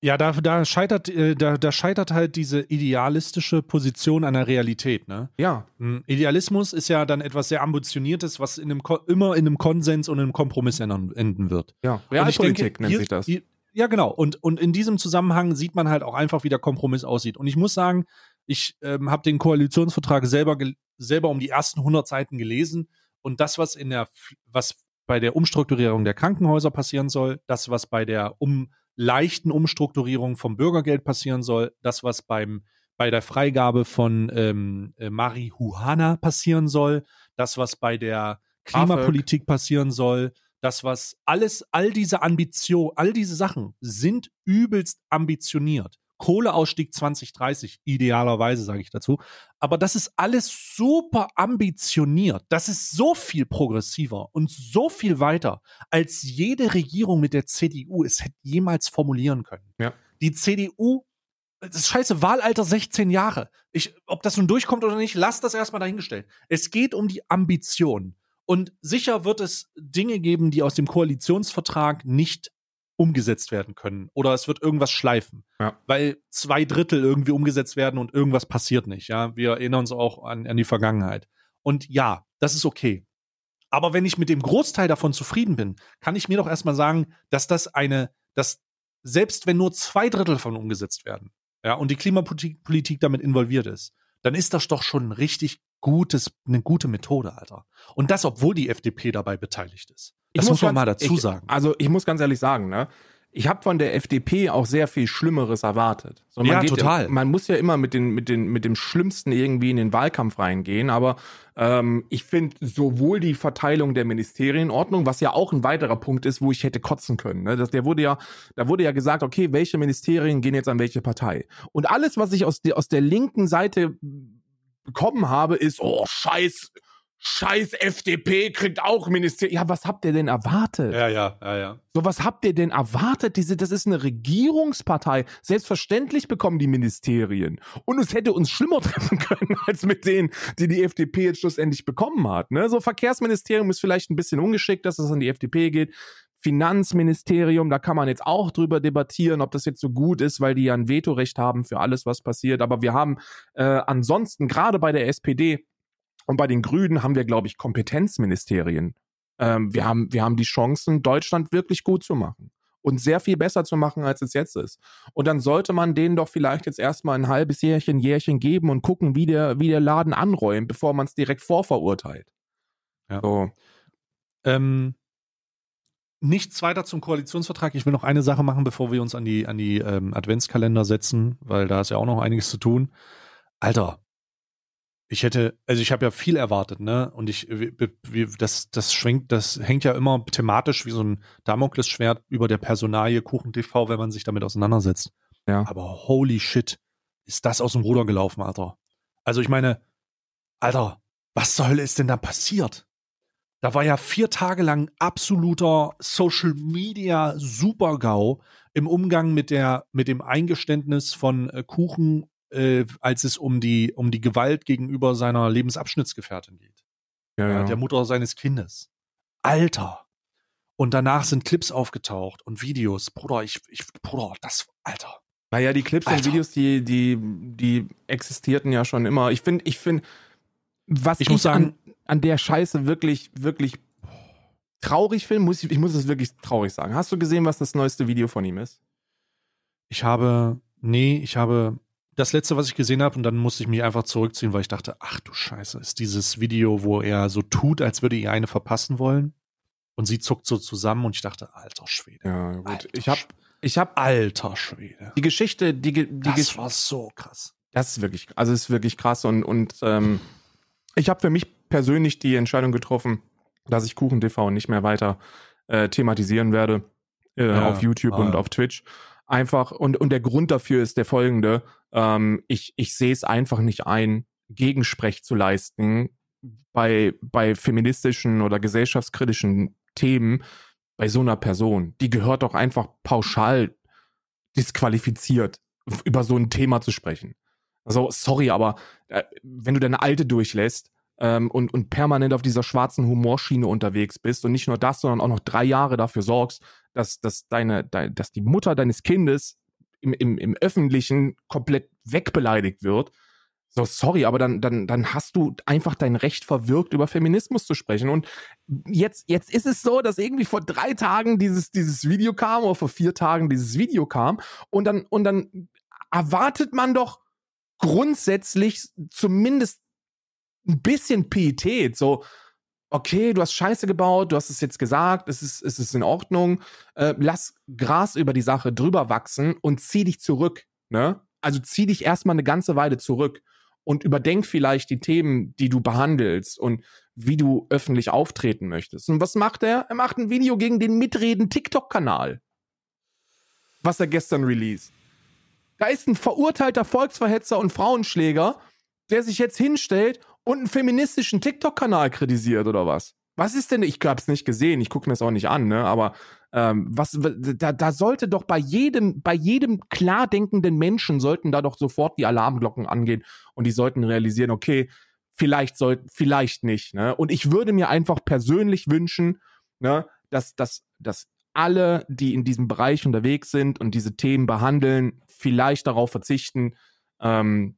Ja, da, da scheitert, äh, da, da scheitert halt diese idealistische Position an der Realität, ne? Ja. Mm, Idealismus ist ja dann etwas sehr ambitioniertes, was in einem Ko immer in einem Konsens und einem Kompromiss enden, wird. Ja. Realpolitik denke, nennt hier- sich das. hier- Ja, genau. Und, und in diesem Zusammenhang sieht man halt auch einfach, wie der Kompromiss aussieht. Und ich muss sagen, ich ähm, habe den Koalitionsvertrag selber, selber um die ersten 100 Seiten gelesen. Und das, was in der, was bei der Umstrukturierung der Krankenhäuser passieren soll, das, was bei der um, leichten Umstrukturierung vom Bürgergeld passieren soll, das, was beim, bei der Freigabe von ähm, äh, Marihuana passieren soll, das, was bei der Klimapolitik passieren soll, das, was alles, all diese Ambition, all diese Sachen sind übelst ambitioniert. Kohleausstieg 2030, idealerweise sage ich dazu. Aber das ist alles super ambitioniert. Das ist so viel progressiver und so viel weiter, als jede Regierung mit der CDU es hätte jemals formulieren können. Ja. Die CDU, das ist scheiße, Wahlalter 16 Jahre. Ich, ob das nun durchkommt oder nicht, lass das erstmal dahingestellt. Es geht um die Ambition. Und sicher wird es Dinge geben, die aus dem Koalitionsvertrag nicht umgesetzt werden können. Oder es wird irgendwas schleifen. Ja. Weil zwei Drittel irgendwie umgesetzt werden und irgendwas passiert nicht. Ja, wir erinnern uns auch an, an die Vergangenheit. Und ja, das ist okay. Aber wenn ich mit dem Großteil davon zufrieden bin, kann ich mir doch erstmal sagen, dass das eine, dass selbst wenn nur zwei Drittel davon umgesetzt werden, ja, und die Klimapolitik Politik damit involviert ist, dann ist das doch schon ein richtig gutes, eine gute Methode, Alter. Und das, obwohl die FDP dabei beteiligt ist. Das Ich muss, man ganz- mal dazu ich, sagen. Also ich muss ganz ehrlich sagen, ne? Ich habe von der FDP auch sehr viel Schlimmeres erwartet. So, man Ja, geht, total. Man muss ja immer mit, den, mit, den, mit dem Schlimmsten irgendwie in den Wahlkampf reingehen, aber ähm, ich finde sowohl die Verteilung der Ministerien in Ordnung, was ja auch ein weiterer Punkt ist, wo ich hätte kotzen können. Ne? Das, der wurde ja, da wurde ja gesagt, okay, welche Ministerien gehen jetzt an welche Partei? Und alles, was ich aus, der aus der linken Seite bekommen habe, ist, oh, scheiß, scheiß FDP kriegt auch Ministerien. Ja, was habt ihr denn erwartet? ja, ja, ja, ja. So, was habt ihr denn erwartet? Diese, das ist eine Regierungspartei. Selbstverständlich bekommen die Ministerien. Und es hätte uns schlimmer treffen können, als mit denen, die die FDP jetzt schlussendlich bekommen hat. Ne? So, Verkehrsministerium ist vielleicht ein bisschen ungeschickt, dass es an die FDP geht. Finanzministerium, da kann man jetzt auch drüber debattieren, ob das jetzt so gut ist, weil die ja ein Vetorecht haben für alles, was passiert. Aber wir haben äh, ansonsten, gerade bei der SPD und bei den Grünen, haben wir, glaube ich, Kompetenzministerien ähm, wir, haben, wir haben die Chancen, Deutschland wirklich gut zu machen und sehr viel besser zu machen, als es jetzt ist. Und dann sollte man denen doch vielleicht jetzt erstmal ein halbes Jährchen, Jährchen geben und gucken, wie der, wie der Laden anräumt, bevor man es direkt vorverurteilt. Ja. So. Ähm, nichts weiter zum Koalitionsvertrag. Ich will noch eine Sache machen, bevor wir uns an die, an die ähm, Adventskalender setzen, weil da ist ja auch noch einiges zu tun. Alter, ich hätte, also ich habe ja viel erwartet, ne? Und ich, wie, das, das schwenkt, das hängt ja immer thematisch wie so ein Damoklesschwert über der Personalie Kuchen TV, wenn man sich damit auseinandersetzt. Ja. Aber holy shit, ist das aus dem Ruder gelaufen, Alter. Also ich meine, Alter, was zur Hölle ist denn da passiert? Da war ja vier Tage lang absoluter Social Media Supergau im Umgang mit der, mit dem Eingeständnis von äh, Kuchen, äh, als es um die, um die Gewalt gegenüber seiner Lebensabschnittsgefährtin geht. Ja, Ja, der Mutter seines Kindes. Alter. Und danach sind Clips aufgetaucht und Videos. Bruder, ich, ich, Bruder, das, Alter. Naja, die Clips und Alter. Videos, die, die, die existierten ja schon immer. Ich finde, ich finde, was Ich ich, muss sagen- an, an der Scheiße wirklich, wirklich traurig finde, muss ich, ich muss es wirklich traurig sagen. Hast du gesehen, was das neueste Video von ihm ist? Ich habe, nee, ich habe das letzte, was ich gesehen habe, und dann musste ich mich einfach zurückziehen, weil ich dachte, ach du Scheiße, ist dieses Video, wo er so tut, als würde ihr eine verpassen wollen. Und sie zuckt so zusammen und ich dachte, alter Schwede. Ja, gut. Alter ich habe ich hab Alter Schwede. die Geschichte, die, die Das Gesch- war so krass. Das ist wirklich, also ist wirklich krass und, und ähm, ich habe für mich persönlich die Entscheidung getroffen, dass ich Kuchen TV nicht mehr weiter äh, thematisieren werde äh, Ja, auf YouTube ah. und auf Twitch. Einfach, und, und der Grund dafür ist der folgende. Ähm, ich ich sehe es einfach nicht ein, Gegensprech zu leisten bei, bei feministischen oder gesellschaftskritischen Themen bei so einer Person. Die gehört doch einfach pauschal disqualifiziert, über so ein Thema zu sprechen. Also, sorry, aber äh, wenn du deine Alte durchlässt ähm, und, und permanent auf dieser schwarzen Humorschiene unterwegs bist und nicht nur das, sondern auch noch drei Jahre dafür sorgst, dass, dass, deine, dein, dass die Mutter deines Kindes im, im, im Öffentlichen komplett wegbeleidigt wird, so, sorry, aber dann, dann, dann hast du einfach dein Recht verwirkt, über Feminismus zu sprechen. Und jetzt, jetzt ist es so, dass irgendwie vor drei Tagen dieses, dieses Video kam oder vor vier Tagen dieses Video kam und dann, und dann erwartet man doch grundsätzlich zumindest ein bisschen Pietät. So, okay, du hast Scheiße gebaut, du hast es jetzt gesagt, es ist, es ist in Ordnung. Äh, lass Gras über die Sache drüber wachsen und zieh dich zurück. Ne? Also zieh dich erstmal eine ganze Weile zurück und überdenk vielleicht die Themen, die du behandelst und wie du öffentlich auftreten möchtest. Und was macht er? Er macht ein Video gegen den Mitreden TikTok-Kanal. Was er gestern released. Da ist ein verurteilter Volksverhetzer und Frauenschläger, der sich jetzt hinstellt und einen feministischen TikTok-Kanal kritisiert oder was? Was ist denn? Ich hab's nicht gesehen, ich gucke mir das auch nicht an, ne? Aber ähm, was da, da sollte doch bei jedem, bei jedem klar denkenden Menschen sollten da doch sofort die Alarmglocken angehen und die sollten realisieren, okay, vielleicht sollten, vielleicht nicht, ne? Und ich würde mir einfach persönlich wünschen, ne, dass, dass, dass alle, die in diesem Bereich unterwegs sind und diese Themen behandeln, vielleicht darauf verzichten, ähm,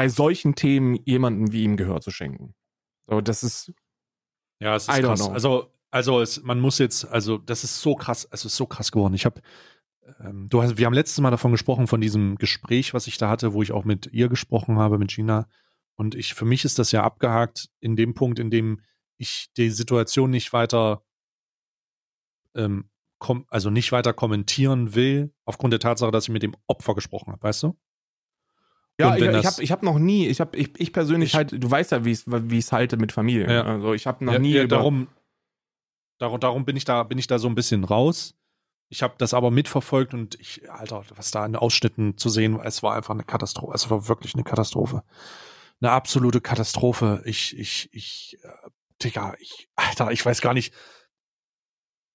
bei solchen Themen jemanden wie ihm Gehör zu schenken. So, das ist, Ja, es I ist don't krass. Also, also es, man muss jetzt, also das ist so krass, es ist so krass geworden. Ich habe ähm, du hast, wir haben letztes Mal davon gesprochen, von diesem Gespräch, was ich da hatte, wo ich auch mit ihr gesprochen habe, mit Gina. Und ich, für mich ist das ja abgehakt in dem Punkt, in dem ich die Situation nicht weiter, ähm, also nicht weiter kommentieren will, aufgrund der Tatsache, dass ich mit dem Opfer gesprochen habe, weißt du? Ja, ich, ich habe ich hab noch nie, ich habe ich, ich persönlich ich, halt, du weißt ja, wie ich es halte mit Familie. Ja. Also ich habe noch ja, nie. Ja, darum, darum, darum bin ich da, bin ich da so ein bisschen raus. Ich habe das aber mitverfolgt und ich, Alter, was da in Ausschnitten zu sehen war, es war einfach eine Katastrophe. Es war wirklich eine Katastrophe. Eine absolute Katastrophe. Ich, ich, ich, äh, Digga, ich, Alter, ich weiß gar nicht.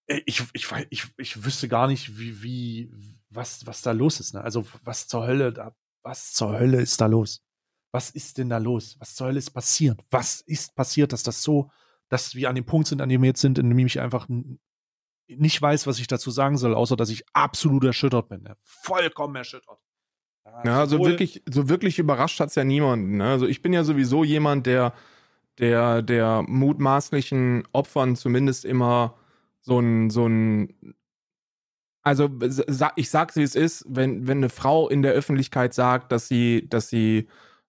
Äh, ich, ich, ich, ich wüsste gar nicht, wie, wie, was, was da los ist. Ne? Also, was zur Hölle da, was zur Hölle ist da los? Was ist denn da los? Was zur Hölle ist passiert? Was ist passiert, dass das so, dass wir an dem Punkt sind, an dem wir jetzt sind, in dem ich einfach nicht weiß, was ich dazu sagen soll, außer dass ich absolut erschüttert bin. Ne? Vollkommen erschüttert. Ja, also wirklich, so wirklich überrascht hat es ja niemanden. Ne? Also ich bin ja sowieso jemand, der, der, der mutmaßlichen Opfern zumindest immer so ein, so ein, also ich sag's wie es ist, wenn, wenn eine Frau in der Öffentlichkeit sagt, dass sie, dass sie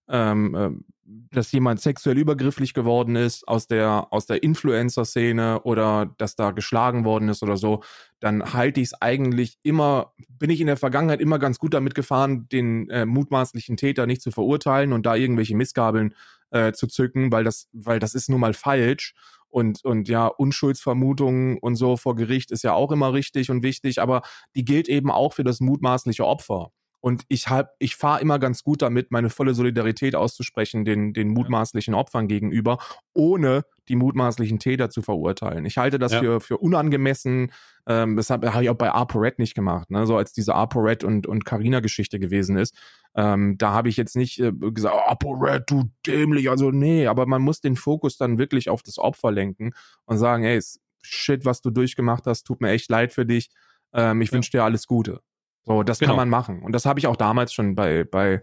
ähm, ähm dass jemand sexuell übergrifflich geworden ist aus der, aus der Influencer-Szene oder dass da geschlagen worden ist oder so, dann halte ich es eigentlich immer, bin ich in der Vergangenheit immer ganz gut damit gefahren, den äh, mutmaßlichen Täter nicht zu verurteilen und da irgendwelche Missgabeln äh, zu zücken, weil das, weil das ist nun mal falsch. Und, und ja, Unschuldsvermutungen und so vor Gericht ist ja auch immer richtig und wichtig, aber die gilt eben auch für das mutmaßliche Opfer. Und ich hab, ich fahre immer ganz gut damit, meine volle Solidarität auszusprechen den, den mutmaßlichen Opfern gegenüber, ohne die mutmaßlichen Täter zu verurteilen. Ich halte das ja. für, für unangemessen. Ähm, das habe hab ich auch bei ApoRed nicht gemacht, ne? So als diese ApoRed und, und Carina-Geschichte gewesen ist. Ähm, da habe ich jetzt nicht äh, gesagt, oh, ApoRed, du dämlich. Also, nee, aber man muss den Fokus dann wirklich auf das Opfer lenken und sagen, ey, shit, was du durchgemacht hast, tut mir echt leid für dich. Ähm, ich ja. wünsche dir alles Gute. So, das genau. kann man machen. Und das habe ich auch damals schon bei, bei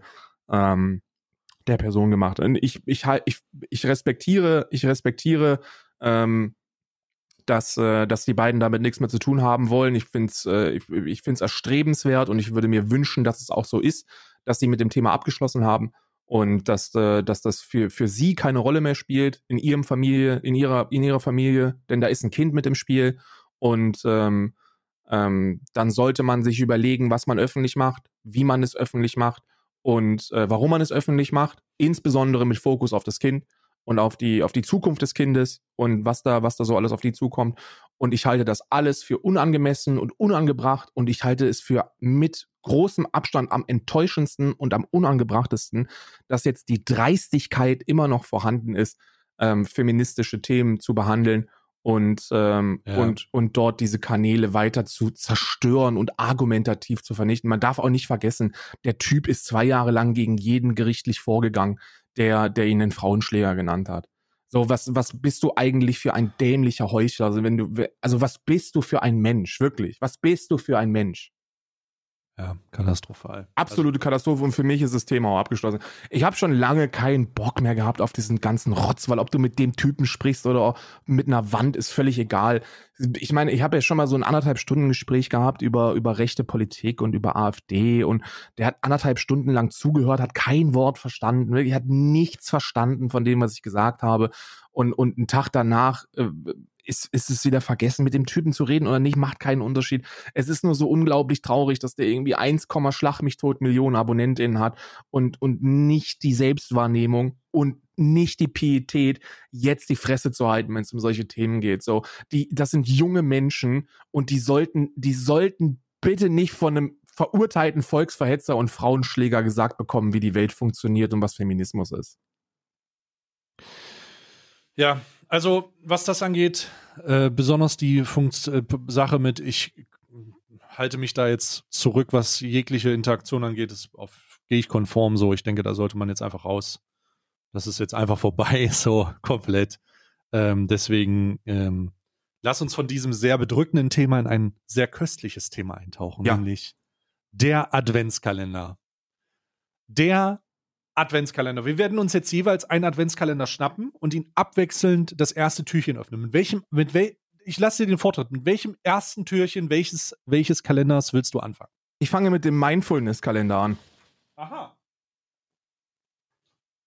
ähm, der Person gemacht. Und ich, ich, ich, ich respektiere, ich respektiere, ähm, dass, äh, dass die beiden damit nichts mehr zu tun haben wollen. Ich finde es äh, ich, ich find's erstrebenswert und ich würde mir wünschen, dass es auch so ist, dass sie mit dem Thema abgeschlossen haben und dass, äh, dass das für, für sie keine Rolle mehr spielt in ihrem Familie, in ihrer, in ihrer Familie, denn da ist ein Kind mit im Spiel und ähm, ähm, dann sollte man sich überlegen, was man öffentlich macht, wie man es öffentlich macht und äh, warum man es öffentlich macht, insbesondere mit Fokus auf das Kind und auf die, auf die Zukunft des Kindes und was da, was da so alles auf die zukommt. Und ich halte das alles für unangemessen und unangebracht und ich halte es für mit großem Abstand am enttäuschendsten und am unangebrachtesten, dass jetzt die Dreistigkeit immer noch vorhanden ist, ähm, feministische Themen zu behandeln und, ähm, ja. und, und dort diese Kanäle weiter zu zerstören und argumentativ zu vernichten. Man darf auch nicht vergessen, der Typ ist zwei Jahre lang gegen jeden gerichtlich vorgegangen, der, der ihn einen Frauenschläger genannt hat. So, was, was bist du eigentlich für ein dämlicher Heuchler? Also, wenn du, also, was bist du für ein Mensch? Wirklich? Was bist du für ein Mensch? Ja, katastrophal. Absolute Katastrophe und für mich ist das Thema auch abgeschlossen. Ich habe schon lange keinen Bock mehr gehabt auf diesen ganzen Rotz, weil ob du mit dem Typen sprichst oder mit einer Wand ist völlig egal. Ich meine, ich habe ja schon mal so ein anderthalb Stunden Gespräch gehabt über über rechte Politik und über AfD und der hat anderthalb Stunden lang zugehört, hat kein Wort verstanden, wirklich hat nichts verstanden von dem, was ich gesagt habe und und einen Tag danach äh, ist, ist es wieder vergessen, mit dem Typen zu reden oder nicht, macht keinen Unterschied. Es ist nur so unglaublich traurig, dass der irgendwie 1, Schlag mich tot Millionen AbonnentInnen hat und, und nicht die Selbstwahrnehmung und nicht die Pietät, jetzt die Fresse zu halten, wenn es um solche Themen geht. So, die, das sind junge Menschen und die sollten, die sollten bitte nicht von einem verurteilten Volksverhetzer und Frauenschläger gesagt bekommen, wie die Welt funktioniert und was Feminismus ist. Ja, also was das angeht, äh, besonders die Funkt äh, Sache mit, ich halte mich da jetzt zurück, was jegliche Interaktion angeht, ist auf, gehe ich konform so. Ich denke, da sollte man jetzt einfach raus. Das ist jetzt einfach vorbei, so komplett. Ähm, deswegen ähm, lass uns von diesem sehr bedrückenden Thema in ein sehr köstliches Thema eintauchen, ja. nämlich der Adventskalender. Der Adventskalender. Wir werden uns jetzt jeweils einen Adventskalender schnappen und ihn abwechselnd das erste Türchen öffnen. Mit welchem, mit wel, ich lasse dir den Vortritt. Mit welchem ersten Türchen welches, welches Kalenders willst du anfangen? Ich fange mit dem Mindfulness-Kalender an. Aha.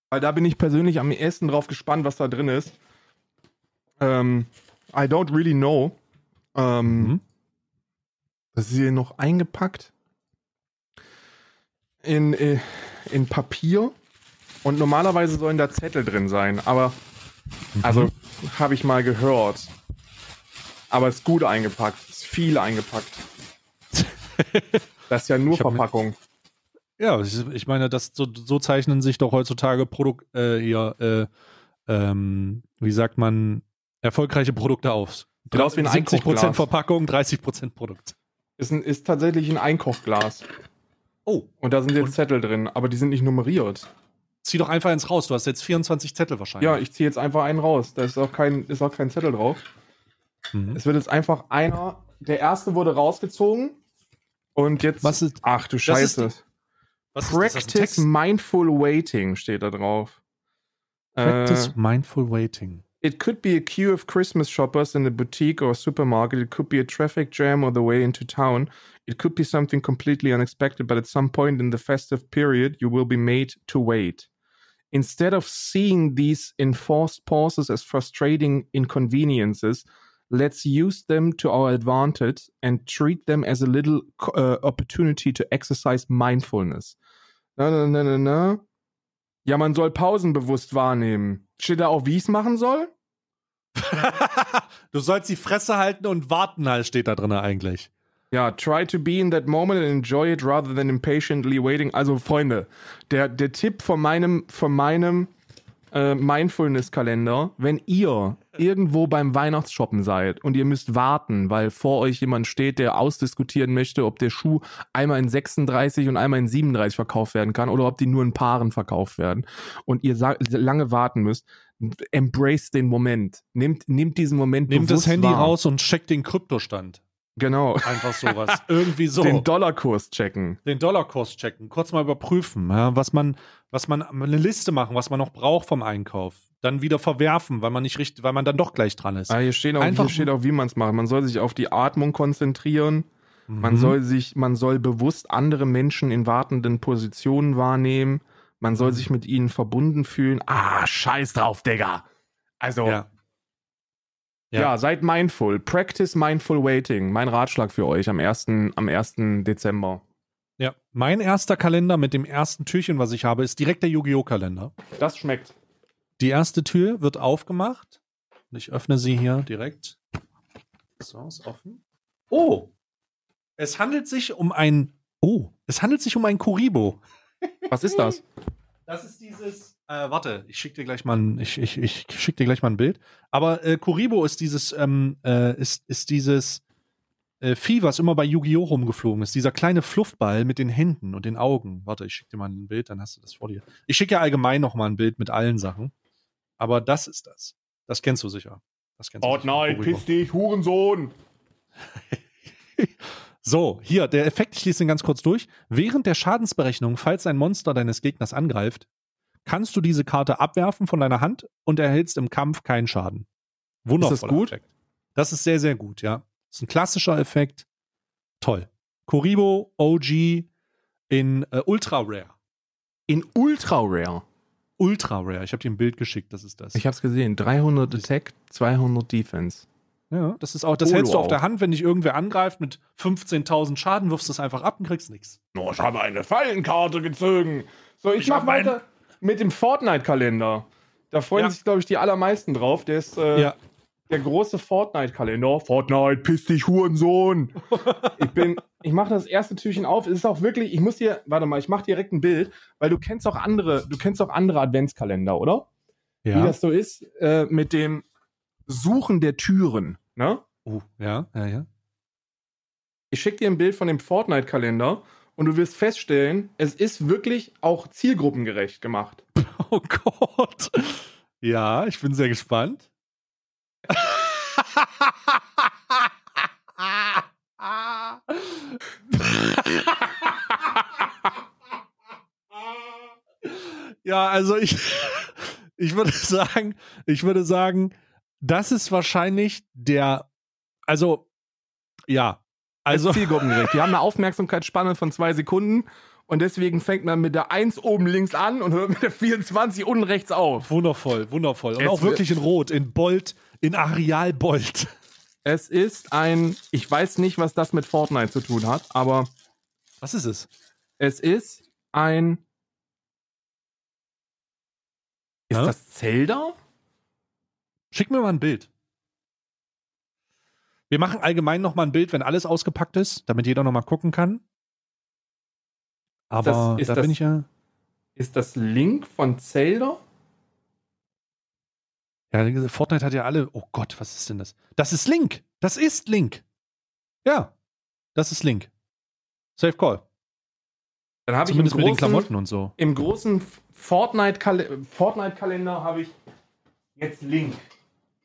Weil da bin ich persönlich am ersten drauf gespannt, was da drin ist. Ähm, I don't really know. Ähm, Mhm. Das ist hier noch eingepackt in, äh, in Papier. Und normalerweise sollen da Zettel drin sein. Aber, Mhm. also, habe ich mal gehört. Aber ist gut eingepackt. Ist viel eingepackt. Das ist ja nur Ich Verpackung. Ja, ich, meine, das, so, so zeichnen sich doch heutzutage Produkt, äh, hier, äh, ähm, wie sagt man, erfolgreiche Produkte auf. Wie ein 70% Einkochglas. Verpackung, 30% Produkt. Ist, ein, ist tatsächlich ein Einkochglas. Oh, Und da sind jetzt Und- Zettel drin, aber die sind nicht nummeriert. zieh doch einfach ins Raus. Du hast jetzt 24 Zettel wahrscheinlich. Ja, ich ziehe jetzt einfach einen raus. Da ist auch kein, ist auch kein Zettel drauf. Mhm. Es wird jetzt einfach einer. Der erste wurde rausgezogen. Und jetzt. Was ist, Ach du ist Scheiße. was ist das? Ist das Practice? Mindful Waiting steht da drauf. Practice Äh, Mindful Waiting. It could be a queue of Christmas shoppers in a boutique or a supermarket. It could be a traffic jam on the way into town. It could be something completely unexpected, but at some point in the festive period, you will be made to wait. Instead of seeing these enforced pauses as frustrating inconveniences, let's use them to our advantage and treat them as a little uh, opportunity to exercise mindfulness. Na, na, na, na, na. Ja, man soll Pausen bewusst wahrnehmen. Steht da auch, wie es machen soll? Du sollst die Fresse halten und warten, halt steht da drin eigentlich. Ja, try to be in that moment and enjoy it rather than impatiently waiting. Also, Freunde, der, der Tipp von meinem, von meinem äh, Mindfulness-Kalender, wenn ihr irgendwo beim Weihnachtsshoppen seid und ihr müsst warten, weil vor euch jemand steht, der ausdiskutieren möchte, ob der Schuh einmal in 36 und einmal in 37 verkauft werden kann oder ob die nur in Paaren verkauft werden und ihr lange warten müsst, embrace den Moment. Nehmt, nehmt diesen Moment Nehmt das Handy wahr. raus und checkt den Kryptostand. Genau. Einfach sowas. Irgendwie so. Den Dollarkurs checken. den Dollarkurs checken, kurz mal überprüfen, ja, was man, was man, eine Liste machen, was man noch braucht vom Einkauf, dann wieder verwerfen, weil man nicht richtig, weil man dann doch gleich dran ist. Ah, hier steht auch, Einfach- hier steht auch wie man es macht. Man soll sich auf die Atmung konzentrieren. Man Mhm. soll sich, man soll bewusst andere Menschen in wartenden Positionen wahrnehmen. Man soll Mhm. sich mit ihnen verbunden fühlen. Ah, scheiß drauf, Digga. Also, ja, ja. Ja. seid mindful. Practice mindful waiting. Mein Ratschlag für euch am 1. am 1. Dezember. ja. Mein erster Kalender mit dem ersten Türchen, was ich habe, ist direkt der Yu-Gi-Oh! Kalender. Das schmeckt. Die erste Tür wird aufgemacht. Ich öffne sie hier direkt. So, ist offen. Oh! Es handelt sich um ein. Oh, es handelt sich um ein Kuribo. Was ist das? Das ist dieses. Äh, warte, ich schicke dir gleich mal ein, ich, ich, ich schick dir gleich mal ein Bild. Aber äh, Kuribo ist dieses, ähm, äh, ist, ist dieses äh, Vieh, was immer bei Yu-Gi-Oh! rumgeflogen ist. Dieser kleine Fluffball mit den Händen und den Augen. Warte, ich schicke dir mal ein Bild, dann hast du das vor dir. Ich schicke ja allgemein noch mal ein Bild mit allen Sachen. Aber das ist das. Das kennst du sicher. Das kennst du sicher. Kuribo. dich, Hurensohn. So, hier, der Effekt, ich lese den ganz kurz durch. Während der Schadensberechnung, falls ein Monster deines Gegners angreift, kannst du diese Karte abwerfen von deiner Hand und erhältst im Kampf keinen Schaden. Wundervoller Ist das gut? Effekt. Das ist sehr, sehr gut, ja. Das ist ein klassischer Effekt. Toll. Kuribo OG in äh, Ultra Rare. In Ultra Rare. Ultra Rare. Ich habe dir ein Bild geschickt, das ist das. Ich hab's gesehen. 300 Attack, 200 Defense. Ja, das ist auch, das Holo hältst du auf auch. der Hand, wenn dich irgendwer angreift mit 15.000 Schaden, wirfst du es einfach ab und kriegst nichts. Oh, ich habe eine Fallenkarte gezogen. So, ich, Ich mach weiter mit dem Fortnite-Kalender. Da freuen Ja. sich, glaube ich, die allermeisten drauf. Der ist äh, Ja. der große Fortnite-Kalender. Fortnite, piss dich, Hurensohn. ich bin, ich mache das erste Türchen auf. Es ist auch wirklich, ich muss dir, warte mal, ich mache direkt ein Bild, weil du kennst auch andere, du kennst auch andere Adventskalender, oder? Wie Ja. das so ist, äh, mit dem Suchen der Türen, ne? Oh, ja, ja, ja. Ich schicke dir ein Bild von dem Fortnite-Kalender und du wirst feststellen, es ist wirklich auch zielgruppengerecht gemacht. Oh Gott. Ja, ich bin sehr gespannt. ja, also ich, ich würde sagen, ich würde sagen, das ist wahrscheinlich der Also, ja. Also zielgruppengerecht. Die haben eine Aufmerksamkeitsspanne von zwei Sekunden und deswegen fängt man mit der 1 oben links an und hört mit der 24 unten rechts auf. wundervoll, wundervoll. Und Es auch wirklich in Rot, in Bold, in Areal Bold. Es ist ein, ich weiß nicht, was das mit Fortnite zu tun hat, aber Was ist es? es ist ein. Ist Hä? das Zelda? Schick mir mal ein Bild. Wir machen allgemein noch mal ein Bild, wenn alles ausgepackt ist, damit jeder noch mal gucken kann. Aber ist da das- bin ich ja. Ist das Link von Zelda? Ja, Fortnite hat ja alle. Oh Gott, was ist denn das? Das ist Link. Das ist Link. Ja, das ist Link. Safe Call. Dann habe ich im Zumindest mit den großen, Klamotten und so. im großen Fortnite-Kalender Fortnite habe ich jetzt Link.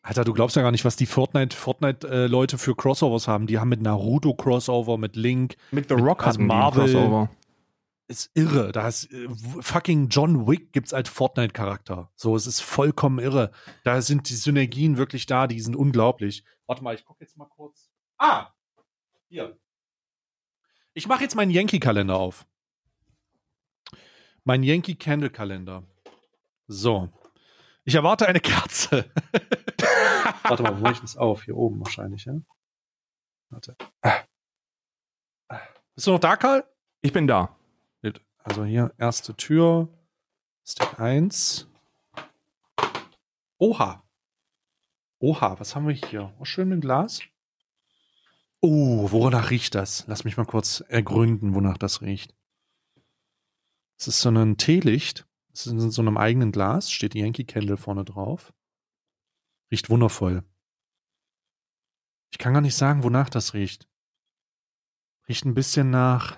Alter, du glaubst ja gar nicht, was die Fortnite, Fortnite-Leute für Crossovers haben. Die haben mit Naruto Crossover, mit Link. Mit The Mit- Rock also die einen Marvel. Crossover. Ist irre. Da ist äh, fucking John Wick gibt's als Fortnite-Charakter. So, es ist vollkommen irre. Da sind die Synergien wirklich da, die sind unglaublich. Warte mal, ich gucke jetzt mal kurz. Ah! Hier. Ich mache jetzt meinen Yankee-Kalender auf. Mein Yankee-Candle-Kalender. So. Ich erwarte eine Kerze. Warte mal, wo ich das auf? Hier oben wahrscheinlich, ja? Warte. Bist du noch da, Karl? Ich bin da. Also hier, erste Tür, Step 1. Oha. Oha, was haben wir hier? Oh, schön mit Glas. Oh, wonach riecht das? Lass mich mal kurz ergründen, wonach das riecht. Es ist so ein Teelicht. Es ist in so einem eigenen Glas, steht Yankee Candle vorne drauf. Riecht wundervoll. Ich kann gar nicht sagen, wonach das riecht. Riecht ein bisschen nach.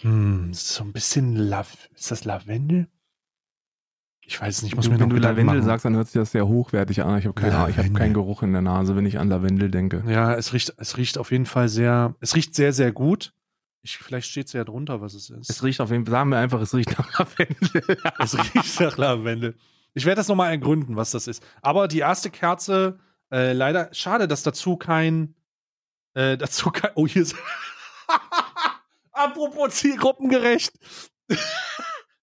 Hm, so ein bisschen Lav ist das Lavendel? Ich weiß es nicht, ich muss du, mir noch wenn du Lavendel machen. sagst, dann hört sich das sehr hochwertig an. Ich habe keine Ahnung, ich habe Lavendel. keinen Geruch in der Nase, wenn ich an Lavendel denke. Ja, es riecht, es riecht auf jeden Fall sehr, es riecht sehr, sehr gut. Ich, vielleicht steht es ja drunter, was es ist. Es riecht auf jeden Fall, sagen wir einfach, es riecht nach Lavendel. Es riecht nach Lavendel. Ich werde das nochmal ergründen, was das ist. Aber die erste Kerze, äh, leider, schade, dass dazu kein, äh, dazu kein, oh, hier ist, apropos zielgruppengerecht.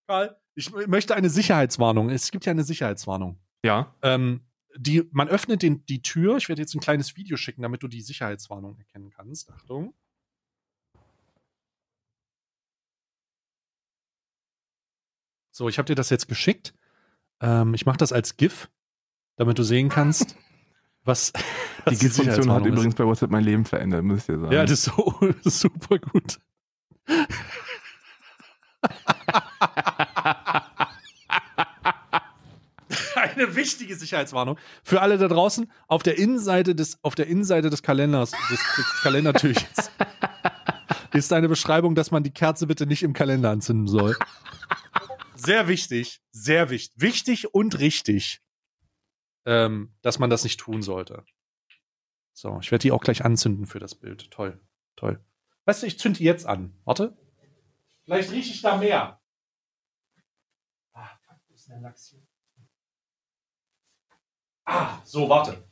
Karl, ich möchte eine Sicherheitswarnung. Es gibt ja eine Sicherheitswarnung. ja. Ähm, die, man öffnet den, die Tür. Ich werde jetzt ein kleines Video schicken, damit du die Sicherheitswarnung erkennen kannst. Achtung. So, ich habe dir das jetzt geschickt. Ähm, ich mache das als GIF, damit du sehen kannst, was, Die GIF-Funktion hat übrigens bei WhatsApp mein Leben verändert, muss ich dir sagen. Ja, das ist so das ist super gut. Eine wichtige Sicherheitswarnung für alle da draußen auf der Innenseite des auf der Innenseite des Kalenders des, des Kalendertürchens ist eine Beschreibung, dass man die Kerze bitte nicht im Kalender anzünden soll. Sehr wichtig, sehr wichtig, wichtig und richtig, ähm, dass man das nicht tun sollte. So, ich werde die auch gleich anzünden für das Bild. Toll, toll. Weißt du, ich zünde die jetzt an. Warte. Vielleicht rieche ich da mehr. Ah, fuck, wo ist denn der Lachs hier? Ah, so, warte.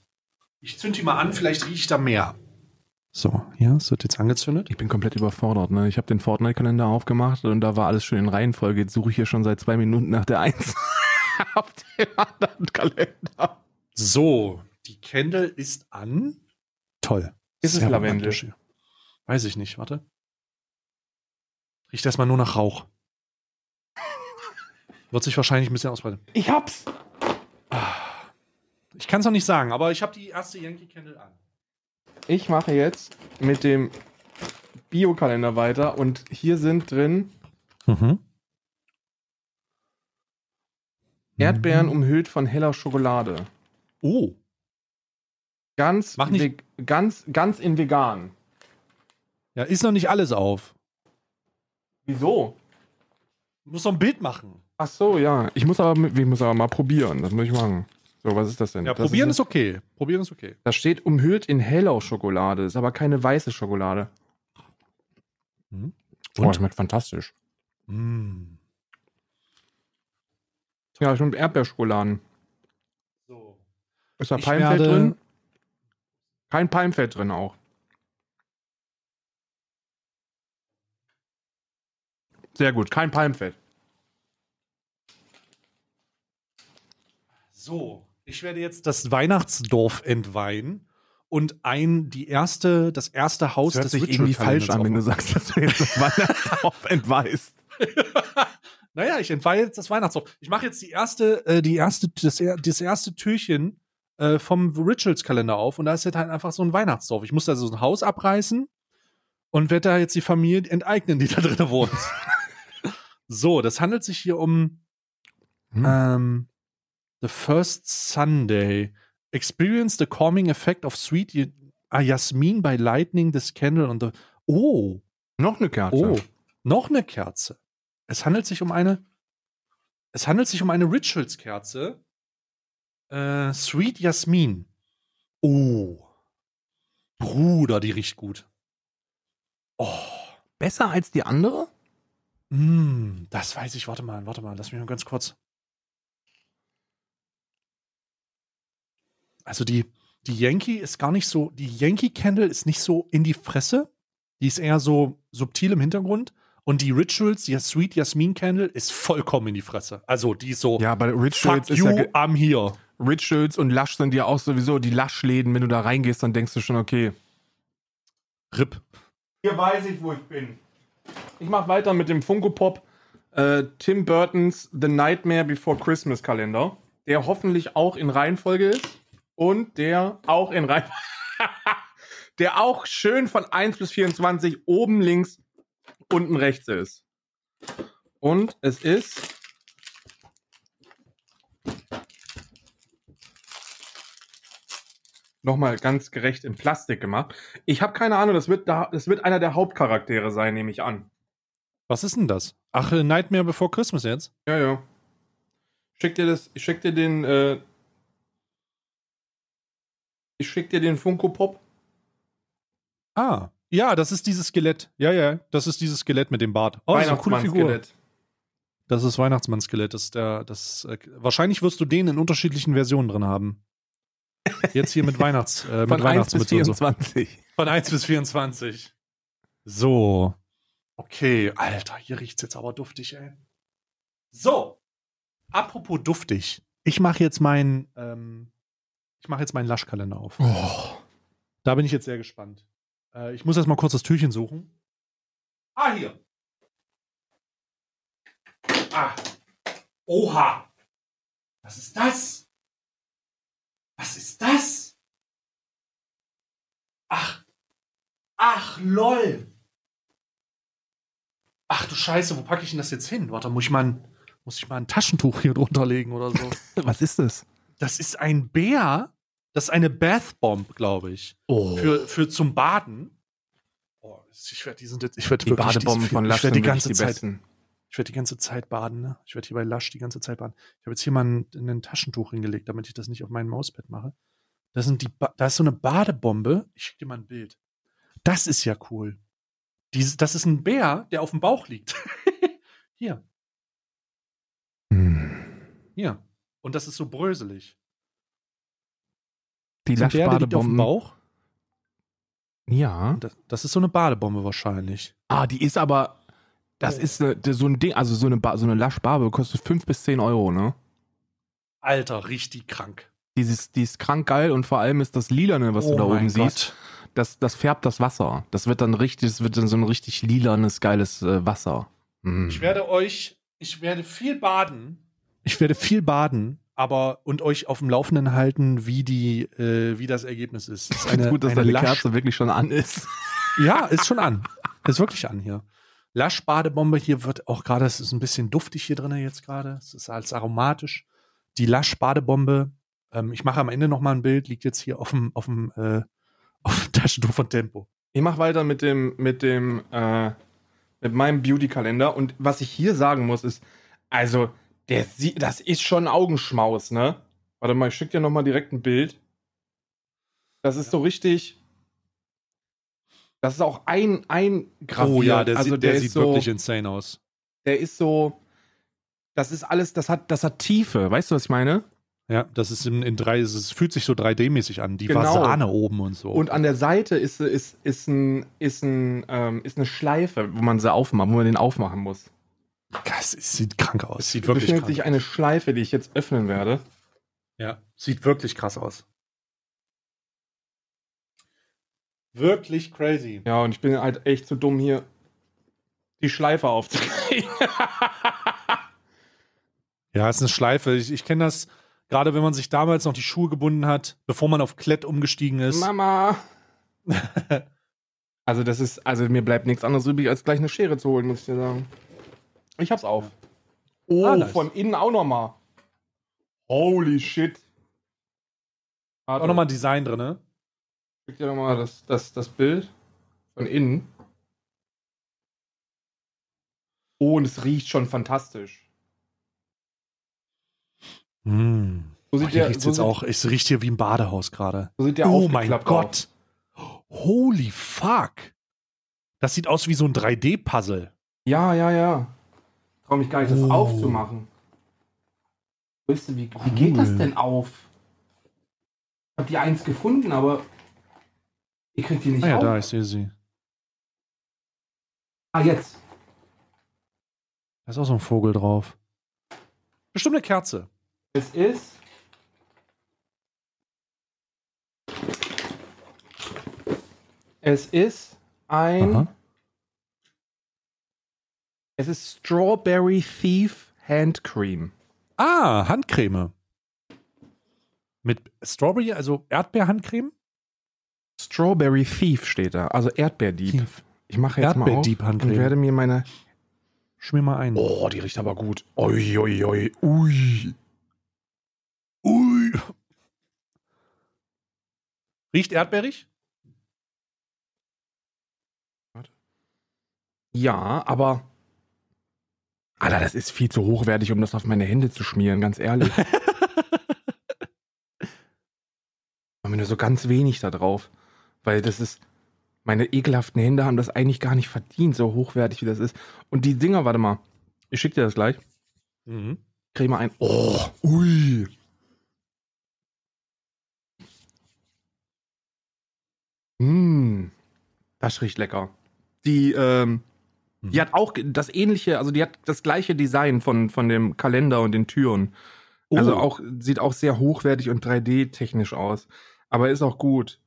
Ich zünde die mal an, vielleicht rieche ich da mehr. So, hier, es wird jetzt angezündet. Ich bin komplett überfordert. Ne? Ich habe den Fortnite-Kalender aufgemacht und da war alles schon in Reihenfolge. Jetzt suche ich hier schon seit zwei Minuten nach der Eins auf dem anderen Kalender. So, die Candle ist an. Toll. Ist es Lavendel? Weiß ich nicht, warte. Riecht erstmal nur nach Rauch. Wird sich wahrscheinlich ein bisschen ausbreiten. Ich hab's. Ich kann es noch nicht sagen, aber ich habe die erste Yankee Candle an. Ich mache jetzt mit dem Biokalender weiter und hier sind drin Mhm. Erdbeeren umhüllt von heller Schokolade. Oh, Ganz, Mach nicht- ganz, ganz in vegan. ja, ist noch nicht alles auf. Wieso? Du musst doch ein Bild machen. Ach so, ja. Ich muss aber, ich muss aber mal probieren. Das muss ich machen. So, was ist das denn? Ja, das probieren ist, ist okay. Probieren ist okay. Da steht umhüllt in heller Schokolade. Ist aber keine weiße Schokolade. Mhm. Oh, Und? schmeckt fantastisch. Mm. Ja, ich bin Erdbeerschokoladen. So. Ist da Ich Palmfett werde- drin? Kein Palmfett drin auch. Sehr gut, kein Palmfett. So, ich werde jetzt das Weihnachtsdorf entweihen und ein, die erste, das erste Haus Das hört sich irgendwie falsch an, wenn du sagst, dass du jetzt das Weihnachtsdorf entweist. naja, ich entweihe jetzt das Weihnachtsdorf. Ich mache jetzt die erste, äh, die erste, das, das erste Türchen äh, vom Rituals-Kalender auf und da ist jetzt halt einfach so ein Weihnachtsdorf. Ich muss da so ein Haus abreißen und werde da jetzt die Familie enteignen, die da drin wohnt. so, das handelt sich hier um Hm. ähm, The First Sunday. Experience the calming effect of sweet ah, Jasmin by lighting this candle on the. Oh, Noch eine Kerze. oh, noch eine Kerze. Es handelt sich um eine. Es handelt sich um eine Rituals-Kerze. Äh, Sweet Jasmin. Oh. Bruder, die riecht gut. Oh. Besser als die andere? Mm, das weiß ich. Warte mal, warte mal. Lass mich mal ganz kurz. Also die, die Yankee ist gar nicht so, die Yankee Candle ist nicht so in die Fresse. Die ist eher so subtil im Hintergrund. Und die Rituals, die Sweet Jasmin Candle, ist vollkommen in die Fresse. Also die ist so, Ja, bei fuck Rituals ist you, ja I'm here. Rituals und Lush sind ja auch sowieso die Lush-Läden. Wenn du da reingehst, dann denkst du schon, okay. RIP. Hier weiß ich, wo ich bin. Ich mach weiter mit dem Funko Pop äh, Tim Burtons The Nightmare Before Christmas Kalender, der hoffentlich auch in Reihenfolge ist und der auch in Reihenfolge, der auch schön von 1 bis 24 oben links, unten rechts ist. Und es ist nochmal ganz gerecht in Plastik gemacht. Ich habe keine Ahnung, das wird, da, das wird einer der Hauptcharaktere sein, nehme ich an. Was ist denn das? Ach, äh, Nightmare Before Christmas jetzt? Ja, ja. Schick dir das, ich schick dir den, äh, ich schick dir den Funko Pop. Ah. Ja, das ist dieses Skelett. Ja, ja, das ist dieses Skelett mit dem Bart. Oh, das ist eine coole Figur. Das ist Weihnachtsmann-Skelett. Das ist der, das, äh, wahrscheinlich wirst du den in unterschiedlichen Versionen drin haben. Jetzt hier mit Weihnachts, äh, mit Von 1 bis Weihnachtsmütze und so. 24. Von 1 bis 24. So. Okay, Alter, hier riecht's jetzt aber duftig, ey. So. Apropos duftig. Ich mache jetzt meinen, ähm, ich mache jetzt meinen Laschkalender auf. Oh. Da bin ich jetzt sehr gespannt. Äh, ich muss erst mal kurz das Türchen suchen. Ah, hier. Ah. Oha. Was ist das? Was ist das? Ach. Ach, lol. Ach du Scheiße, wo packe ich denn das jetzt hin? Warte, muss ich mal ein, muss ich mal ein Taschentuch hier drunter legen oder so? Was ist das? Das ist ein Bär. Das ist eine Bath Bomb, glaube ich. Oh. Für, für zum Baden. Oh, ich werde diesen, ich werde die Badebomben diese- von Lush Ich werde die ganze die Zeit, besten. ich werde die ganze Zeit baden. Ne? Ich werde hier bei Lush die ganze Zeit baden. Ich habe jetzt hier mal ein, ein Taschentuch hingelegt, damit ich das nicht auf meinem Mauspad mache. Das sind die, ba da ist so eine Badebombe. Ich schicke dir mal ein Bild. Das ist ja cool. Dies, das ist ein Bär, der auf dem Bauch liegt. hier, Hm. hier. Und das ist so bröselig. Die So der liegt auf dem. Bauch. Ja. Das, das ist so eine Badebombe wahrscheinlich. Ah, die ist aber, das Oh. ist eine, so ein Ding, also so eine, ba so eine Lush-Barbe kostet 5 bis 10 Euro, ne? Alter, richtig krank. Dieses, die ist krank geil und vor allem ist das Lilane, was du da Oh oben siehst, das, das färbt das Wasser. Das wird dann richtig, das wird dann so ein richtig lilanes, geiles äh, Wasser. Mm. Ich werde euch, ich werde viel baden. Ich werde viel baden, aber und euch auf dem Laufenden halten, wie die, äh, wie das Ergebnis ist. Es ist Eine, gut, dass deine Lasch- Kerze wirklich schon an ist. Ja, ist schon an. Ist wirklich an hier. Lasch-Badebombe hier wird auch gerade, es ist ein bisschen duftig hier drin jetzt gerade. Es ist als aromatisch. Die Lasch-Badebombe, ähm, ich mache am Ende noch mal ein Bild, liegt jetzt hier auf dem, auf dem, äh, auf dem Taschentuch von Tempo. Ich mache weiter mit dem, mit dem, äh, mit meinem Beauty-Kalender. Und was ich hier sagen muss, ist, also, der sieht, das ist schon Augenschmaus, ne? Warte mal, ich schicke dir nochmal direkt ein Bild. Das ist so richtig. Das ist auch ein, ein Oh ja, der, also sieht, der, ist sieht so, wirklich insane aus. Der ist so. Das ist alles, das hat, das hat Tiefe. Weißt du, was ich meine? Ja, das ist in, in drei, es fühlt sich so 3D-mäßig an. Die Genau. Fasane oben und so. Und an der Seite ist, ist, ist, ein, ist, ein, ähm, ist eine Schleife, wo man sie aufmacht, wo man den aufmachen muss. Das sieht krank aus. Sieht Es wirklich befindet krank sich eine Schleife, die ich jetzt öffnen werde. Ja, sieht wirklich krass aus. Wirklich crazy. Ja, und ich bin halt echt zu dumm, hier die Schleife aufzukriegen. Ja, ist eine Schleife. Ich, ich kenne das, gerade wenn man sich damals noch die Schuhe gebunden hat, bevor man auf Klett umgestiegen ist. Mama! also, das ist, also mir bleibt nichts anderes übrig, als gleich eine Schere zu holen, muss ich dir sagen. Ich hab's auf. Oh, Ah, nice. von innen auch nochmal. Holy shit. Auch nochmal ein Design drin, ne? Ich dir nochmal das, das, das Bild von innen. Oh, und es riecht schon fantastisch. Mm. So Oh, sieht hier der, riecht's so jetzt auch. Es riecht hier wie im Badehaus gerade. so sieht der Oh mein Gott. Holy fuck. Das sieht aus wie so ein 3D-Puzzle. Ja, ja, ja. Trau mich gar nicht, das Oh. aufzumachen. Weißt du, wie, wie geht das Cool. denn auf? Ich hab die eins gefunden, aber ihr kriegt die nicht Ah ja, auf. da, ich sehe sie. Ah, jetzt. Da ist auch so ein Vogel drauf. Bestimmt eine Kerze. Es ist. Es ist ein. Aha. Es ist Strawberry Thief Hand Cream. Ah, Handcreme. Mit Strawberry, also Erdbeerhandcreme? Strawberry Thief steht da, also Erdbeerdieb. Ich mache jetzt mal auf und werde mir meine. Schmier mal ein. Oh, die riecht aber gut. Ui, ui, ui, ui. Ui. Riecht erdbeerig? Ja, aber. Alter, das ist viel zu hochwertig, um das auf meine Hände zu schmieren, ganz ehrlich. Machen wir nur so ganz wenig da drauf. Weil das ist. Meine ekelhaften Hände haben das eigentlich gar nicht verdient, so hochwertig wie das ist. Und die Dinger, warte mal. Ich schick dir das gleich. Mhm. Creme ein. Oh, ui. Mm, das riecht lecker. Die, ähm, Mhm. die hat auch das ähnliche, also die hat das gleiche Design von, von dem Kalender und den Türen. Also Oh. auch, sieht auch sehr hochwertig und 3D-technisch aus. Aber ist auch gut.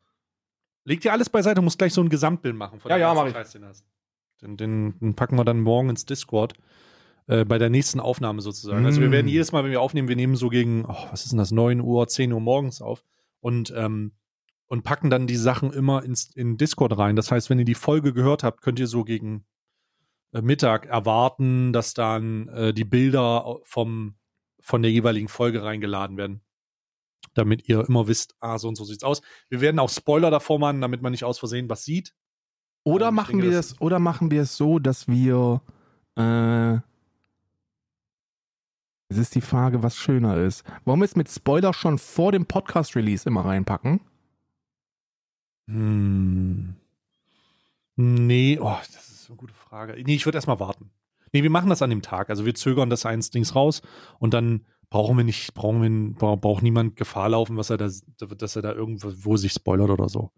Leg dir alles beiseite, du musst gleich so ein Gesamtbild machen. Von Ja, ja, mach ich. Scheiß, den. Den, den, den packen wir dann morgen ins Discord. Äh, bei der nächsten Aufnahme sozusagen. Also wir Mm. werden jedes Mal, wenn wir aufnehmen, wir nehmen so gegen, oh, was ist denn das, 9 Uhr, 10 Uhr morgens auf und, ähm, und packen dann die Sachen immer ins, in Discord rein. Das heißt, wenn ihr die Folge gehört habt, könnt ihr so gegen Mittag erwarten, dass dann äh, die Bilder vom, von der jeweiligen Folge reingeladen werden. Damit ihr immer wisst, ah, so und so sieht's aus. Wir werden auch Spoiler davor machen, damit man nicht aus Versehen was sieht. Oder Ähm, machen denke, wir das- es, oder machen wir es so, dass wir, äh, es ist die Frage, was schöner ist. Wollen wir es mit Spoiler schon vor dem Podcast-Release immer reinpacken? Hm. Nee, oh, das ist eine gute Frage. Nee, ich würde erstmal warten. Nee, wir machen das an dem Tag. Also wir zögern das eins Dings raus und dann brauchen wir nicht, brauchen wir, bra- braucht niemand Gefahr laufen, was er da, dass er da irgendwo sich spoilert oder so.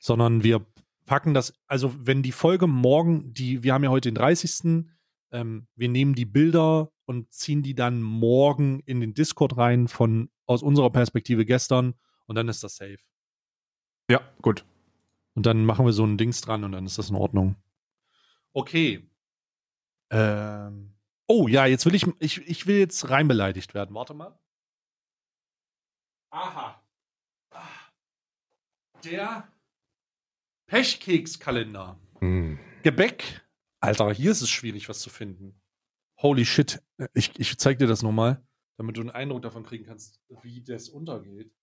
Sondern wir packen das, also wenn die Folge morgen, die, wir haben ja heute den 30. Ähm, wir nehmen die Bilder und ziehen die dann morgen in den Discord rein von aus unserer Perspektive gestern und dann ist das safe. Ja, gut. Und dann machen wir so ein Dings dran und dann ist das in Ordnung. Okay. Ähm. Oh ja, jetzt will ich, ich, ich will jetzt rein beleidigt werden. Warte mal. Aha. Ah. Der Pechkekskalender. Hm. Gebäck. Alter, hier ist es schwierig, was zu finden. Holy shit. Ich, ich zeig dir das nochmal, damit du einen Eindruck davon kriegen kannst, wie das untergeht.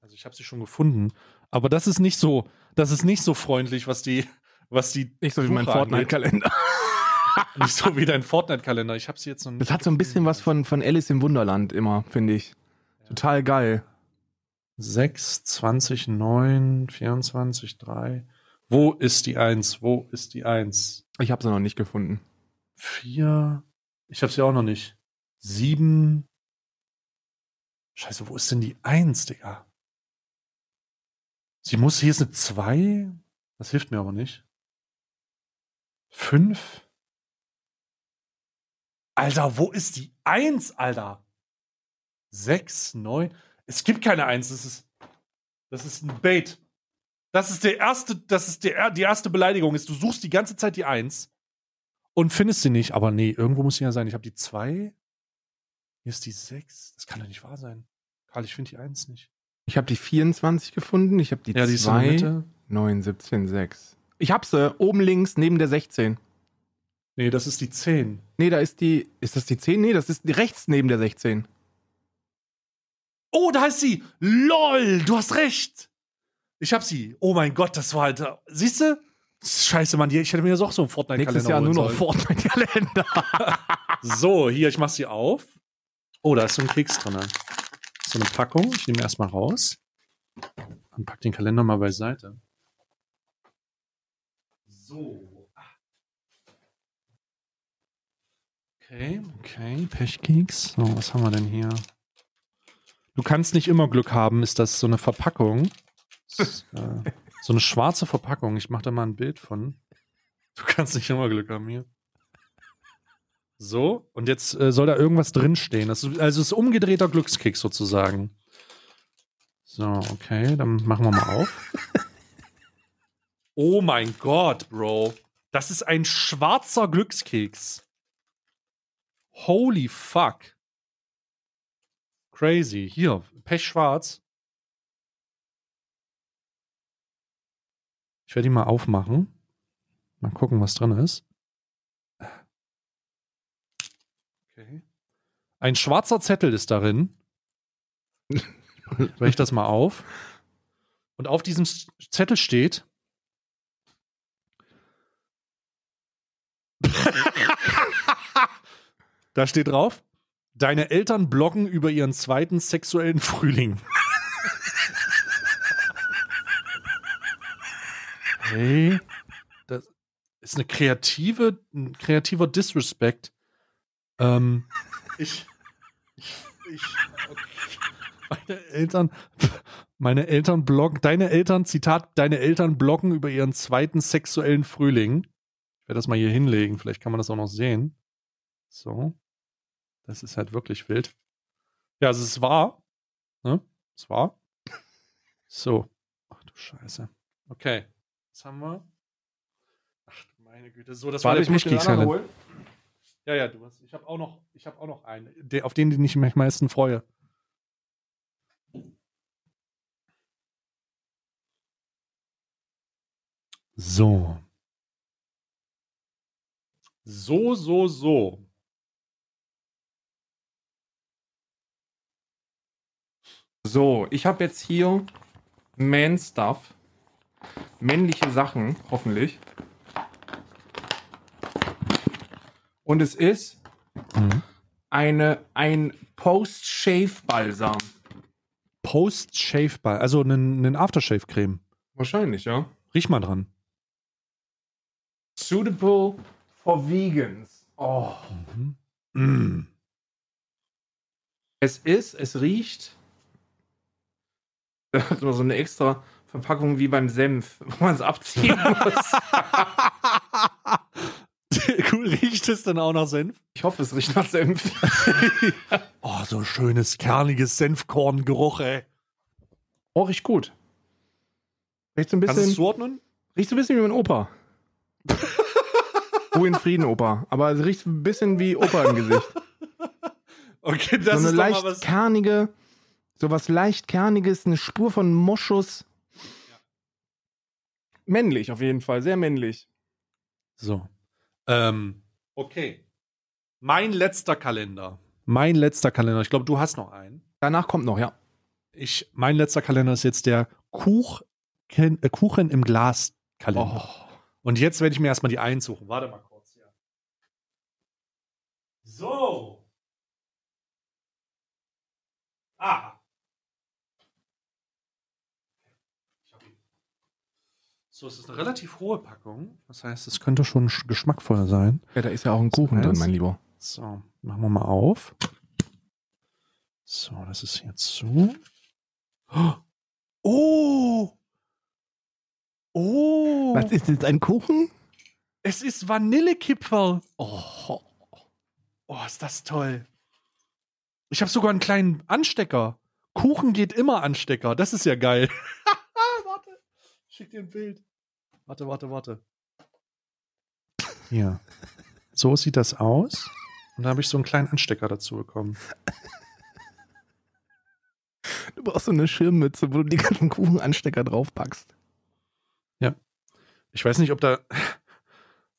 Also ich habe sie schon gefunden, aber das ist nicht so, das ist nicht so freundlich, was die, was die Nicht so wie mein. Fortnite-Kalender. nicht so wie dein Fortnite-Kalender. Ich habe sie jetzt noch nicht. Das hat so ein bisschen was von, von Alice im Wunderland immer, finde ich. Total geil. 6, 20, 9, 24, 3. Wo ist die 1? Wo ist die 1? Ich habe sie noch nicht gefunden. 4. Ich habe sie auch noch nicht. 7. Scheiße, wo ist denn die Eins, Digga? Sie muss, hier ist eine Zwei. Das hilft mir aber nicht. Fünf. Alter, wo ist die Eins, Alter? Sechs, neun. Es gibt keine Eins. Das ist, das ist ein Bait. Das ist der erste, das ist der, die erste Beleidigung. Ist, du suchst die ganze Zeit die Eins und findest sie nicht. Aber nee, irgendwo muss sie ja sein. Ich habe die zwei. Hier ist die sechs. Das kann doch nicht wahr sein. Karl, ich finde die Eins nicht. Ich habe die 24 gefunden, ich habe die Ja, die ist in der 2, Mitte. 9, 17, 6. Ich hab sie oben links neben der 16. Nee, das ist die zehn. Nee, da ist die. Ist das die 10? Nee, das ist die rechts neben der 16. Oh, da ist sie. LOL, du hast recht. Ich hab sie. Oh mein Gott, das war halt. Siehst du? Scheiße, Mann, ich hätte mir jetzt auch so einen Fortnite-Kalender Nächstes Jahr nur noch. Fortnite-Kalender. So, hier, ich mach sie auf. Oh, da ist so ein Keks drin. So eine Packung. Ich nehme erstmal raus. Und pack den Kalender mal beiseite. So. Okay, okay. Pechkeks. So, was haben wir denn hier? Du kannst nicht immer Glück haben, ist das so eine Verpackung. Ist, äh, so eine schwarze Verpackung. Ich mache da mal ein Bild von. Du kannst nicht immer Glück haben hier. So, und jetzt äh, soll da irgendwas drinstehen. Das ist, also es ist umgedrehter Glückskeks sozusagen. So, okay, dann machen wir mal auf. oh mein Gott, Bro. Das ist ein schwarzer Glückskeks. Holy fuck. Crazy. Hier, pechschwarz. Ich werde ihn mal aufmachen. Mal gucken, was drin ist. Okay. Ein schwarzer Zettel ist darin. Breche ich das mal auf. Und auf diesem Zettel steht. Da steht drauf: Deine Eltern bloggen über ihren zweiten sexuellen Frühling. Hey, das ist eine kreative, ein kreativer Disrespect. Ähm, ich, ich, ich, okay. meine Eltern, meine Eltern bloggen, deine Eltern, Zitat, deine Eltern bloggen über ihren zweiten sexuellen Frühling. Ich werde das mal hier hinlegen, vielleicht kann man das auch noch sehen. So. Das ist halt wirklich wild. Ja, also es ist wahr. Ne? Es war. So. Ach du Scheiße. Okay. Was haben wir? Ach du meine Güte. So, das war ich muss den anderen holen. Ja, ja, du hast. Ich habe auch noch, ich habe auch noch einen, der, auf den, den ich mich am meisten freue. So. So, so, so. So, ich habe jetzt hier Man Stuff. Männliche Sachen, hoffentlich. Und es ist Mhm. eine, ein Post-Shave-Balsam. Post-Shave Bar, also einen Aftershave-Creme. Wahrscheinlich, ja. Riech mal dran. Suitable for Vegans. Oh. Mm. Es ist, es riecht. Da hat man so eine extra Verpackung wie beim Senf, wo man es abziehen muss. cool, riecht es denn auch nach Senf? Ich hoffe, es riecht nach Senf. Oh, so schönes, kerniges Senfkorngeruch, ey. Oh, riecht gut. Riecht so ein Kannst du es bisschen, zuordnen? riecht so ein bisschen wie mein Opa. Ruhe in Frieden, Opa. Aber es riecht ein bisschen wie Opa im Gesicht. Okay, so eine leicht kernige, so was leicht kerniges, eine Spur von Moschus. Männlich auf jeden Fall, sehr männlich. So. Ähm, okay. Mein letzter Kalender. Mein letzter Kalender. Ich glaube, du hast noch einen. Danach kommt noch, ja. Ich, mein letzter Kalender ist jetzt der Kuchen, äh, Kuchen im Glas Kalender. Oh. Und jetzt werde ich mir erstmal die einsuchen. Warte mal kurz hier. So. Ah. So, es ist eine relativ hohe Packung. Das heißt, es könnte schon sch- geschmackvoll sein. Ja, da ist ja auch ein Kuchen drin, mein Lieber. So, machen wir mal auf. So, das ist jetzt so. Oh! Oh! Was ist jetzt ein Kuchen? Es ist Vanillekipferl. Oh. oh, ist das toll. Ich habe sogar einen kleinen Anstecker. Kuchen geht immer Anstecker. Das ist ja geil. warte. Schick dir ein Bild. Warte, warte, warte. Hier. So sieht das aus. Und da habe ich so einen kleinen Anstecker dazu bekommen. Du brauchst so eine Schirmmütze, wo du die ganzen Kuchenanstecker draufpackst. Ich weiß nicht, ob da.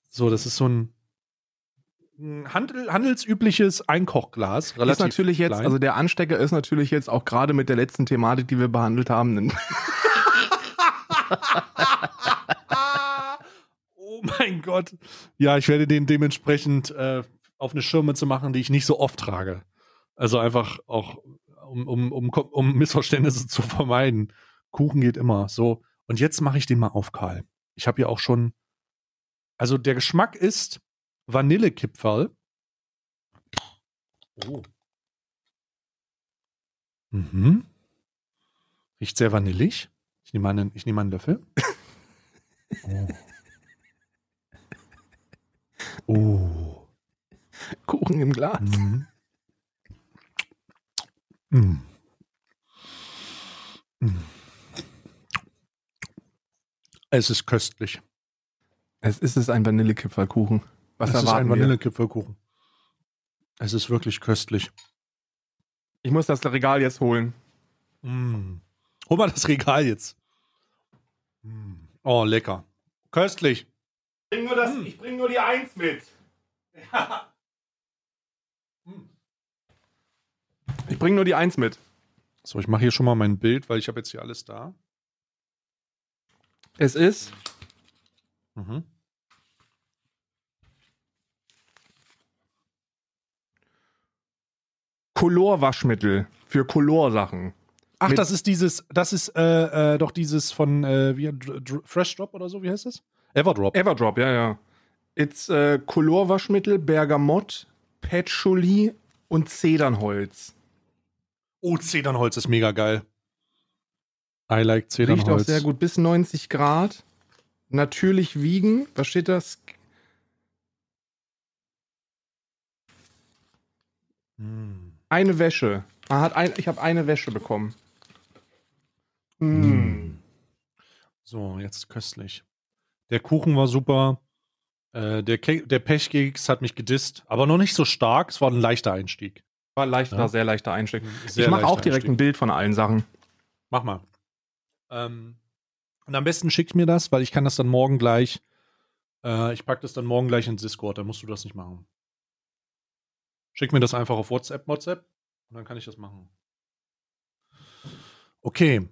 So, das ist so ein Handel, handelsübliches Einkochglas. Ist Relativ natürlich jetzt, klein. also der Anstecker ist natürlich jetzt auch gerade mit der letzten Thematik, die wir behandelt haben, oh mein Gott. Ja, ich werde den dementsprechend äh, auf eine Schirmmütze machen, die ich nicht so oft trage. Also einfach auch, um, um, um, um Missverständnisse zu vermeiden. Kuchen geht immer. So. Und jetzt mache ich den mal auf, Karl. Ich habe ja auch schon. Also der Geschmack ist Vanillekipferl. Oh. Mhm. Riecht sehr vanillig. Ich nehme einen, ich nehme einen Löffel. Oh. Oh. Kuchen im Glas. Mhm. Mm. Es ist köstlich. Es ist es ein Vanillekipferlkuchen. Was es ist ein? Vanillekipferlkuchen. Es ist wirklich köstlich. Ich muss das Regal jetzt holen. Mm. Hol mal das Regal jetzt. Mm. Oh, lecker. Köstlich. Bring nur das, ich bring nur die Eins mit. Ich bring nur die Eins mit. So, ich mache hier schon mal mein Bild, weil ich habe jetzt hier alles da. Es ist Mhm. Colorwaschmittel für Colorsachen. Ach, Mit- das ist dieses, das ist äh, äh, doch dieses von äh, wie, Dr Fresh Drop oder so, wie heißt das? Everdrop. Everdrop, ja, ja. It's äh, Colorwaschmittel, Bergamott, Patchouli und Zedernholz. Oh, Zedernholz ist mega geil. I like Riecht Zedernholz. auch sehr gut. Bis 90 Grad. Natürlich wiegen. Was steht das? Mm. Eine Wäsche. Man hat ein, ich habe eine Wäsche bekommen. Mm. Mm. So, jetzt köstlich. Der Kuchen war super. Äh, der, Ke der Pechkeks hat mich gedisst, aber noch nicht so stark. Es war ein leichter Einstieg. War leichter, Ja. sehr leichter Einstieg. Sehr ich mache auch direkt Einstieg. ein Bild von allen Sachen. Mach mal. Ähm, und am besten schickt mir das, weil ich kann das dann morgen gleich. Äh, ich packe das dann morgen gleich ins Discord. Da musst du das nicht machen. Schick mir das einfach auf WhatsApp, WhatsApp und dann kann ich das machen. Okay.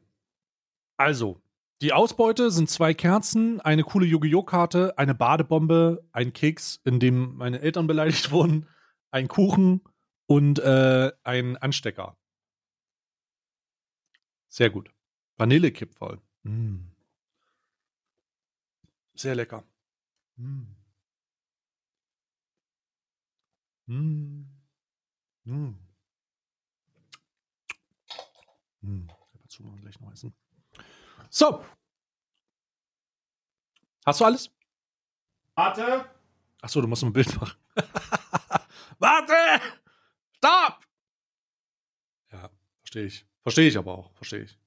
Also, die Ausbeute sind zwei Kerzen, eine coole Yu-Gi-Oh! Karte, eine Badebombe, ein Keks, in dem meine Eltern beleidigt wurden, ein Kuchen und äh, ein Anstecker. Sehr gut. Vanillekipferl. Mm. Sehr lecker. Mm. Mm. Mm. Mm. Wir gleich noch essen. So. Hast du alles? Warte. Achso, du musst ein Bild machen. Warte! Stopp! Ja, verstehe ich. Verstehe ich aber auch. Verstehe ich.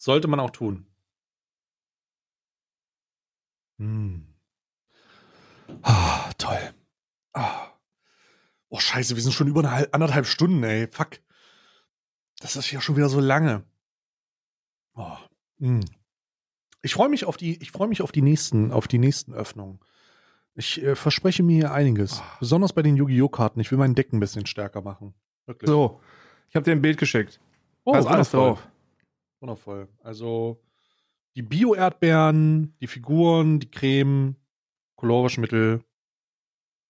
Sollte man auch tun. Hm. Ah, toll. Ah. Oh, scheiße, wir sind schon über eine halb, anderthalb Stunden, ey. Fuck. Das ist ja schon wieder so lange. Oh. hm. Ich freue mich auf die, ich freue mich auf die nächsten, auf die nächsten Öffnungen. Ich äh, verspreche mir hier einiges. Ah. Besonders bei den Yu-Gi-Oh! Karten. Ich will mein Deck ein bisschen stärker machen. Wirklich. So, ich habe dir ein Bild geschickt. oh, da ist alles drauf. Wundervoll. Also die Bio-Erdbeeren, die Figuren, die Creme, Colorwaschmittel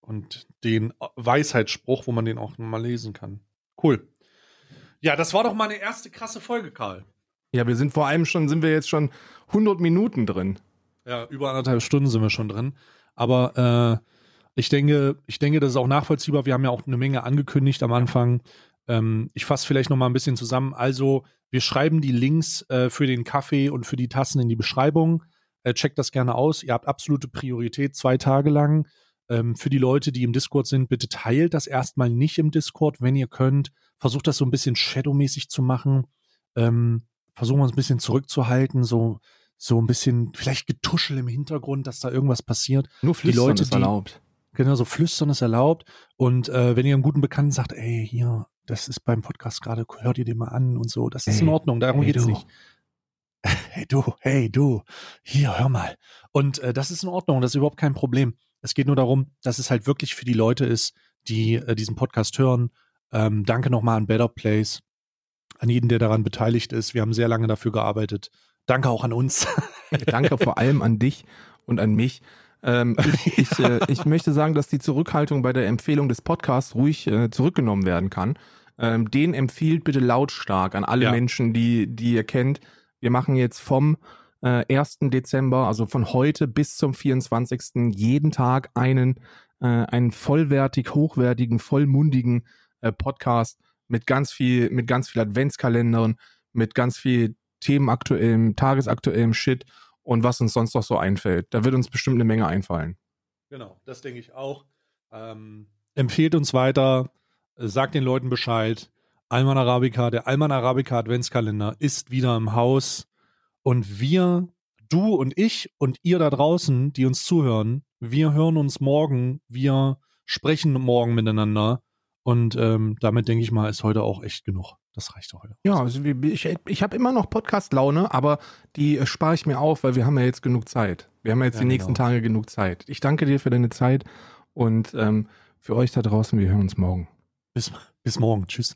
und den Weisheitsspruch, wo man den auch mal lesen kann. Cool. Ja, das war doch mal eine erste krasse Folge, Karl. Ja, wir sind vor allem schon, sind wir jetzt schon 100 Minuten drin. Ja, über anderthalb Stunden sind wir schon drin. Aber äh, ich denke, ich denke, das ist auch nachvollziehbar. Wir haben ja auch eine Menge angekündigt am Anfang. Ähm, ich fasse vielleicht noch mal ein bisschen zusammen. Also, wir schreiben die Links äh, für den Kaffee und für die Tassen in die Beschreibung. Äh, checkt das gerne aus. Ihr habt absolute Priorität zwei Tage lang. Ähm, für die Leute, die im Discord sind, bitte teilt das erstmal nicht im Discord, wenn ihr könnt. Versucht das so ein bisschen shadowmäßig zu machen. Ähm, versuchen wir uns ein bisschen zurückzuhalten, so, so ein bisschen vielleicht Getuschel im Hintergrund, dass da irgendwas passiert. Nur Die Flüstern Leute, ist die- erlaubt. Genau, so flüstern ist erlaubt. Und äh, wenn ihr einem guten Bekannten sagt, ey, hier, das ist beim Podcast gerade, hört ihr den mal an und so, das ist Hey, in Ordnung, darum hey, geht's du. nicht. Hey du, hey du, hier, hör mal. Und äh, das ist in Ordnung, das ist überhaupt kein Problem. Es geht nur darum, dass es halt wirklich für die Leute ist, die äh, diesen Podcast hören. Ähm, danke nochmal an Better Place, an jeden, der daran beteiligt ist. Wir haben sehr lange dafür gearbeitet. Danke auch an uns. Danke vor allem an dich und an mich. Ähm, ich, ich, äh, ich möchte sagen, dass die Zurückhaltung bei der Empfehlung des Podcasts ruhig äh, zurückgenommen werden kann. Ähm, den empfiehlt bitte lautstark an alle Ja. Menschen, die, die ihr kennt. Wir machen jetzt vom äh, 1. Dezember, also von heute bis zum 24. jeden Tag einen, äh, einen vollwertig, hochwertigen, vollmundigen äh, Podcast mit ganz viel, mit ganz viel Adventskalendern, mit ganz viel themenaktuellem, tagesaktuellem Shit und was uns sonst noch so einfällt. Da wird uns bestimmt eine Menge einfallen. Genau, das denke ich auch. Ähm, empfehlt uns weiter, sagt den Leuten Bescheid. Alman Arabica, der Alman Arabica Adventskalender ist wieder im Haus und wir, du und ich und ihr da draußen, die uns zuhören, wir hören uns morgen, wir sprechen morgen miteinander und ähm, damit denke ich mal, ist heute auch echt genug. Das reicht doch heute. Ja, also ich, ich habe immer noch Podcast-Laune, aber die äh, spare ich mir auf, weil wir haben ja jetzt genug Zeit. Wir haben ja jetzt Ja, die nächsten genau. Tage genug Zeit. Ich danke dir für deine Zeit und ähm, für euch da draußen, wir hören uns morgen. Bis, bis morgen. Tschüss.